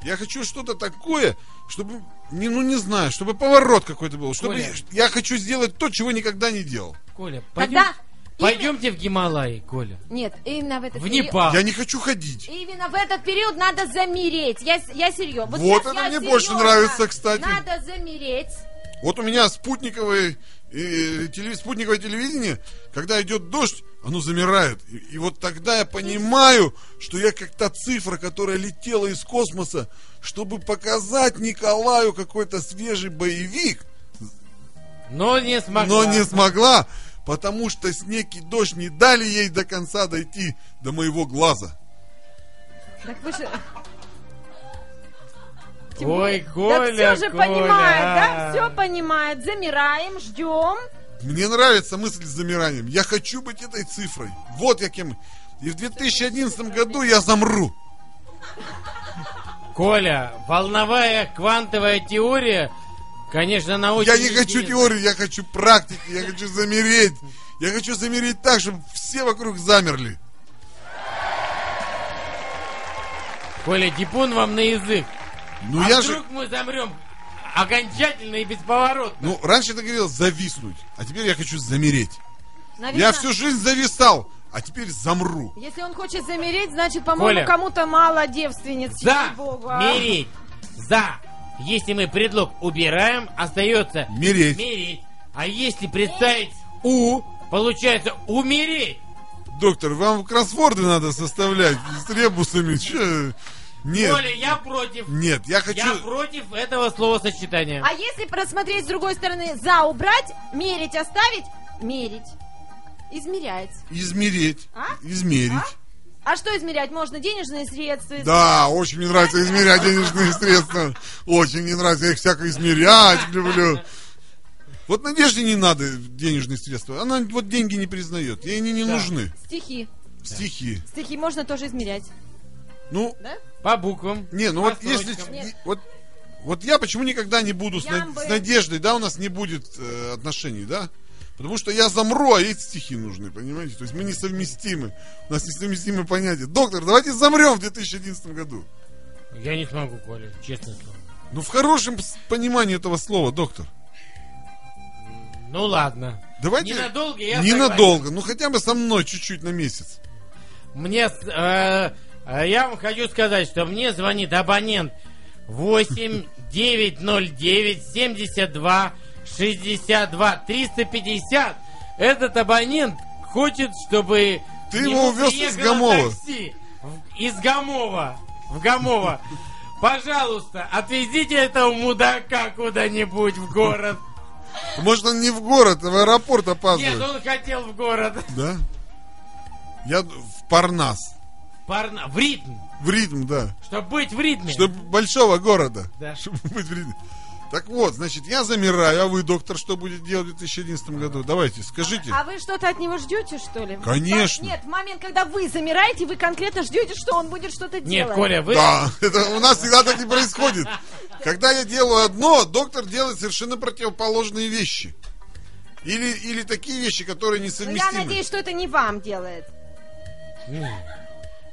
я хочу что-то такое, чтобы, не, ну не знаю, чтобы поворот какой-то был. Чтобы Коля. я хочу сделать то, чего никогда не делал. Коля, Тогда... пойдем... пойдемте в Гималаи, Коля. Нет, именно в этот В период- Непал. Я не хочу ходить. Именно в этот период надо замереть. Я, я серьезно. Вот это мне больше нравится, кстати. Надо замереть. Вот у меня спутниковое, э, теле- спутниковое телевидение, когда идет дождь, оно замирает. И, и вот тогда я понимаю, что я как та цифра, которая летела из космоса, чтобы показать Николаю какой-то свежий боевик, Но не смогла. но не смогла, потому что снег и дождь не дали ей до конца дойти до моего глаза. Так вы же... Ой, Да Коля, все же Коля. понимает, да? Все понимает. Замираем, ждем. Мне нравится мысль с замиранием. Я хочу быть этой цифрой. Вот я кем. И в 2011 году я замру. Коля, волновая квантовая теория, конечно, очень Я не хочу теорию, я хочу практики, я хочу замереть. Я хочу замереть так, чтобы все вокруг замерли. Коля, дипун вам на язык. Ну а я вдруг же... мы замрем окончательно и бесповоротно? Ну, раньше ты говорил зависнуть, а теперь я хочу замереть. Наверно- Я всю жизнь зависал, а теперь замру. Если он хочет замереть, значит, по-моему, кому-то мало девственниц. За! ей-богу, а. Мереть! За! Если мы предлог убираем, остается Мереть. мереть. А если представить у, получается умереть. Доктор, вам кроссворды надо составлять с ребусами. Че? Нет, Коля, я против. нет, я хочу... Я против этого словосочетания. А если просмотреть с другой стороны, за убрать, мерить оставить, мерить. Измерять. Измереть. А? Измерить. А что измерять? Можно денежные средства. Да, очень мне нравится измерять денежные средства. Очень мне нравится, я их всяко измерять люблю. Вот Надежде не надо денежные средства. Она вот деньги не признает. Ей они не Да. нужны. Стихи. Стихи. Стихи можно тоже измерять. Ну, Да? По буквам. не, ну по вот если... строчкам. Нет. Вот, вот я почему никогда не буду с, на- Ямбы. с Надеждой, да, у нас не будет э, отношений, да? Потому что я замру, а ей стихи нужны, понимаете? То есть мы несовместимы. У нас несовместимые понятия. Доктор, давайте замрем в 2011 году. Я не смогу, Коля, честное слово. Ну, в хорошем понимании этого слова, доктор. Ну ладно. Давайте... Ненадолго я Ненадолго. Ну, хотя бы со мной чуть-чуть на месяц. Мне, э, э, я вам хочу сказать, что мне звонит абонент 8 909 72 62 350. Этот абонент хочет, чтобы Ты его увез из Гамова. такси. Из Гамова. В Гамова. Пожалуйста, отвезите этого мудака куда-нибудь в город. Может, он не в город, а в аэропорт Нет, опаздывает. он хотел в город. Да? Я в Парнас. Парна- В ритм. В ритм, да. Чтобы быть в ритме. Чтобы большого города. Да. Чтобы быть в ритме. Так вот, значит, я замираю, а вы, доктор, что будет делать в 2011 году? Давайте, скажите. А вы что-то от него ждете, что ли? Конечно. Нет, в момент, когда вы замираете, вы конкретно ждете, что он будет что-то делать. Нет, Коля, вы... Да, это у нас всегда так и происходит. Когда я делаю одно, доктор делает совершенно противоположные вещи. Или, или такие вещи, которые Ну, я несовместимы. надеюсь, что это не вам делает.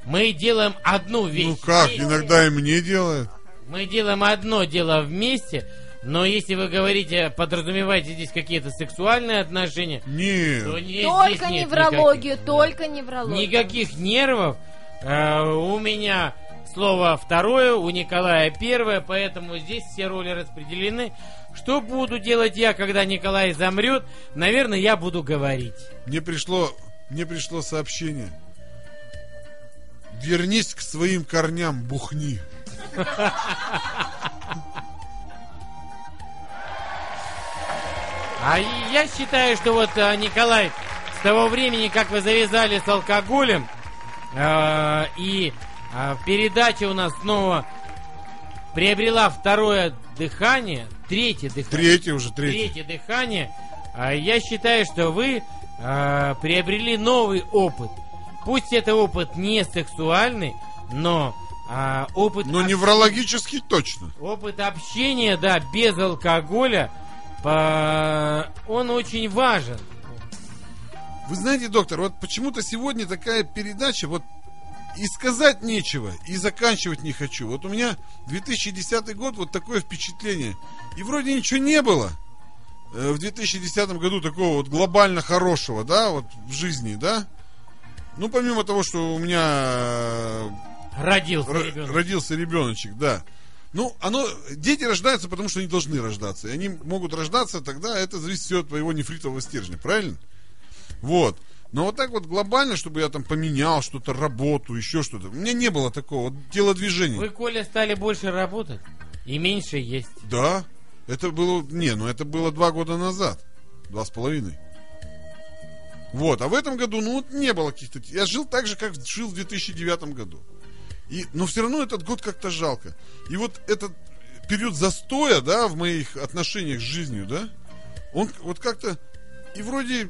Мы делаем одну вещь. Ну как, иногда и мне делает. Мы делаем одно дело вместе, но если вы говорите, подразумеваете здесь какие-то сексуальные отношения, то Нет. не, только нет неврологию, никаких. только неврологию. Никаких нервов. Э, у меня слово второе, у Николая первое, поэтому здесь все роли распределены. Что буду делать я, когда Николай замрет? Наверное, я буду говорить. Мне пришло, мне пришло сообщение. Вернись к своим корням, бухни. А я считаю, что вот, э, Николай, с того времени, как вы завязали с алкоголем, э, и э, передача у нас снова приобрела второе дыхание, третье дыхание. Третье уже, третье. Третье дыхание. А я считаю, что вы э, приобрели новый опыт. Пусть это опыт не сексуальный, но а, опыт Но общения- неврологически точно. Опыт общения, да, без алкоголя, по- он очень важен. Вы знаете, доктор, вот почему-то сегодня такая передача, вот и сказать нечего, и заканчивать не хочу. Вот у меня 2010 год, вот такое впечатление. И вроде ничего не было э, в 2010 году такого вот глобально хорошего, да, вот в жизни, да. Ну, помимо того, что у меня э, Родился р- ребенок. родился ребеночек, да. Ну, оно, дети рождаются, потому что они должны рождаться. И они могут рождаться, тогда это зависит все от твоего нефритового стержня, правильно? Вот. Но вот так вот глобально, чтобы я там поменял что-то, работу, еще что-то. У меня не было такого. Вот телодвижения. Вы, Коля, стали больше работать и меньше есть. Да. Это было... Не, ну это было два года назад. Два с половиной. Вот. А в этом году, ну вот не было каких-то... Я жил так же, как жил в 2009 году. И, но все равно этот год как-то жалко. И вот этот период застоя, да, в моих отношениях с жизнью, да, он вот как-то и вроде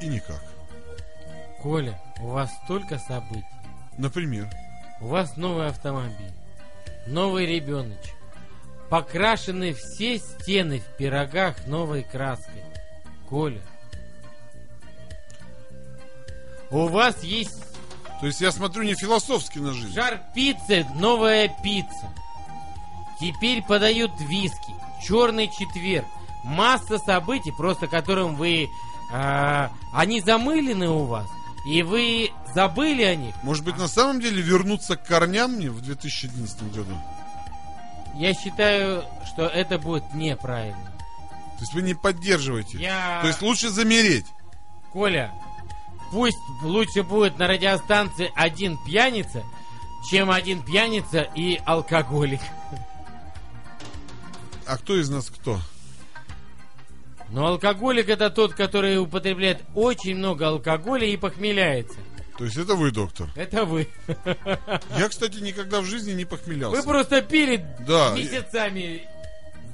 и никак. Коля, у вас столько событий. Например. У вас новый автомобиль, новый ребеночек. Покрашены все стены в пирогах новой краской. Коля, у вас есть То есть я смотрю не философски на жизнь. Жар пиццы, новая пицца. Теперь подают виски, черный четверг. Масса событий, просто которым вы а, они замылены у вас, и вы забыли о них. Может быть, на самом деле вернуться к корням мне в 2011 году? Я считаю, что это будет неправильно. То есть вы не поддерживаете? Я... То есть лучше замереть? Коля, пусть лучше будет на радиостанции один пьяница, чем один пьяница и алкоголик. А кто из нас кто? Но алкоголик это тот, который употребляет очень много алкоголя и похмеляется. То есть это вы, доктор? Это вы. Я, кстати, никогда в жизни не похмелялся. Вы просто пили Да. месяцами.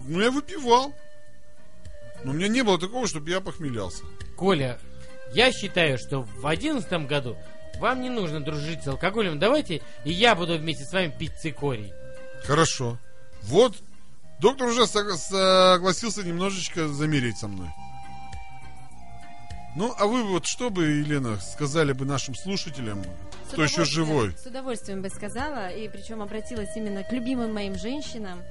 Ну, я выпивал. Но у меня не было такого, чтобы я похмелялся. Коля, я считаю, что в одиннадцатом году вам не нужно дружить с алкоголем. Давайте и я буду вместе с вами пить цикорий. Хорошо. Вот, доктор уже сог- согласился немножечко замереть со мной. Ну, а вы вот что бы, Елена, сказали бы нашим слушателям, С кто еще живой? С удовольствием бы сказала, и причем обратилась именно к любимым моим женщинам.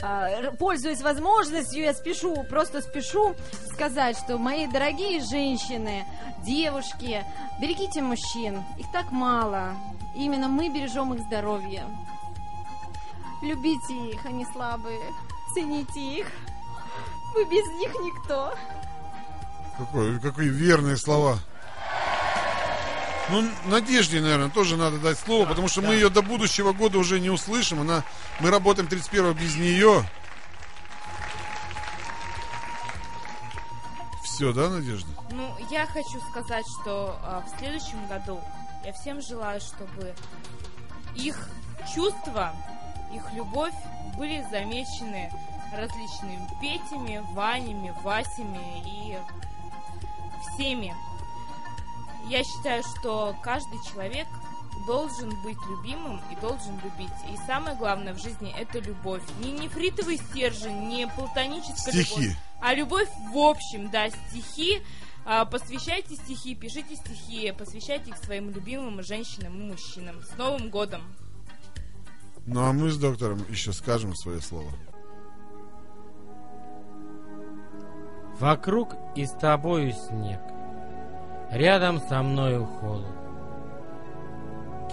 А, Пользуясь возможностью, я спешу, просто спешу сказать, что мои дорогие женщины, девушки, берегите мужчин, их так мало. Именно мы бережем их здоровье. Любите их, они слабые, цените их. Вы без них никто. Какой, какие верные слова. Ну, Надежде, наверное, тоже надо дать слово, потому что мы ее до будущего года уже не услышим. Она, мы работаем 31 без нее. Все, да, Надежда? Ну, я хочу сказать, что а, в следующем году я всем желаю, чтобы их чувства, их любовь были замечены различными Петями, Ванями, Васями и всеми. Я считаю, что каждый человек должен быть любимым и должен любить. И самое главное в жизни это любовь. Не нефритовый стержень, не платоническая Стихи. любовь, а любовь в общем, да, стихи. А, Посвящайте стихи, пишите стихи, посвящайте их своим любимым женщинам и мужчинам. С Новым годом! Ну, а мы с доктором еще скажем свое слово. Вокруг и с тобою снег, рядом со мною холод.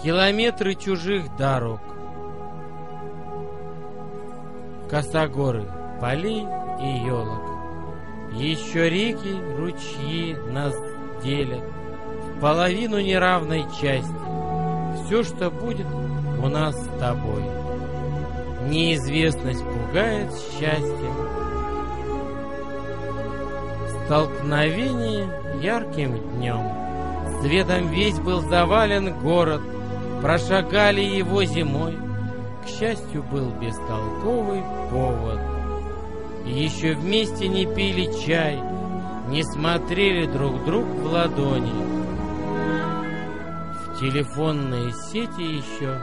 Километры чужих дорог, косогоры, полей и елок. Еще реки, ручьи нас делят в половину неравной части. Все, что будет у нас с тобой. Неизвестность пугает счастьем, Столкновение ярким днем. Светом весь был завален город, Прошагали его зимой. К счастью, был бестолковый повод. Еще вместе не пили чай, Не смотрели друг другу в ладони. В телефонные сети еще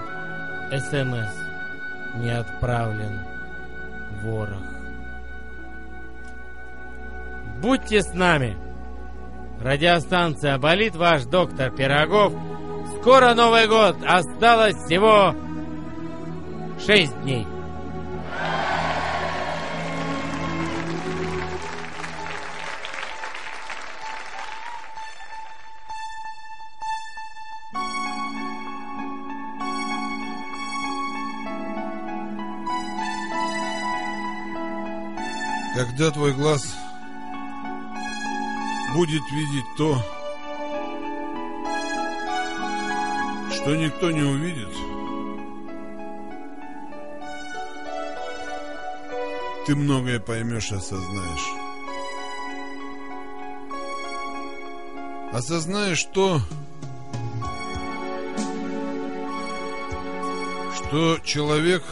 СМС не отправлен ворох. Будьте с нами! Радиостанция «Болит» ваш доктор Пирогов. Скоро Новый год! Осталось всего шесть дней. Когда твой глаз будет видеть то, что никто не увидит, ты многое поймешь и осознаешь. Осознаешь то, что человек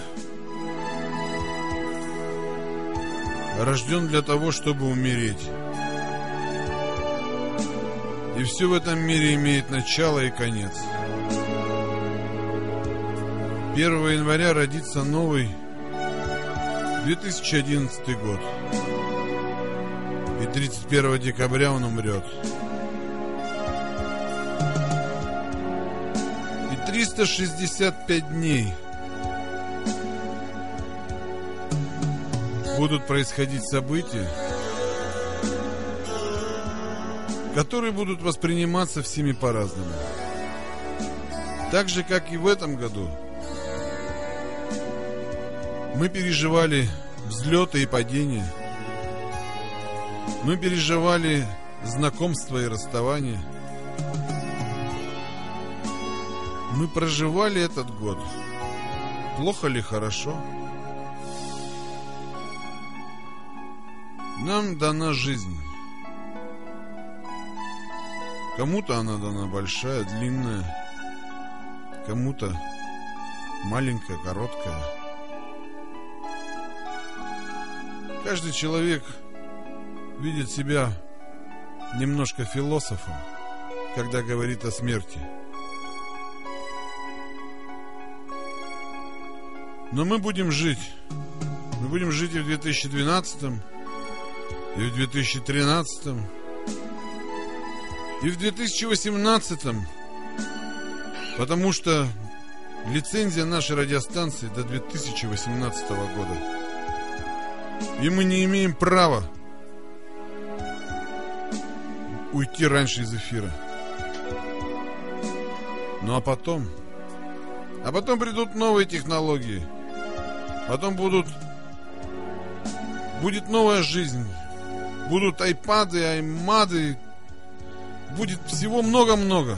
рожден для того, чтобы умереть. Все в этом мире имеет начало и конец. 1 января родится новый 2011 год. И 31 декабря он умрет. И 365 дней будут происходить события, которые будут восприниматься всеми по-разному. Так же, как и в этом году, мы переживали взлеты и падения. Мы переживали знакомство и расставание. Мы проживали этот год. Плохо ли хорошо? Нам дана жизнь. Кому-то она дана большая, длинная, кому-то маленькая, короткая. Каждый человек видит себя немножко философом, когда говорит о смерти. Но мы будем жить. Мы будем жить и в 2012, и в 2013, и в 2018, потому что лицензия нашей радиостанции до 2018 года. И мы не имеем права уйти раньше из эфира. Ну а потом... А потом придут новые технологии. Потом будут... Будет новая жизнь. Будут айпады, аймады. Будет всего много-много.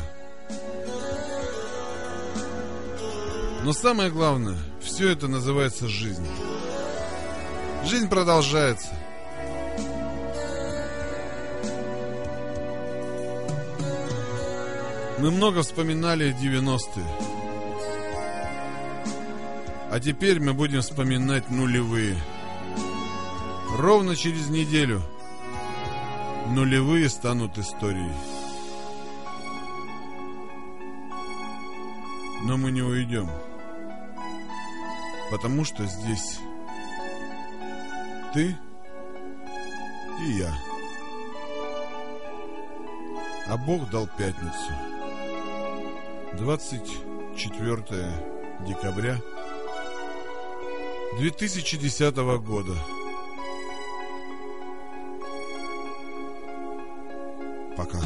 Но самое главное, все это называется жизнь. Жизнь продолжается. Мы много вспоминали 90-е. А теперь мы будем вспоминать нулевые. Ровно через неделю нулевые станут историей. Но мы не уйдем. Потому что здесь ты и я. А Бог дал пятницу. 24 декабря 2010 года. Пока.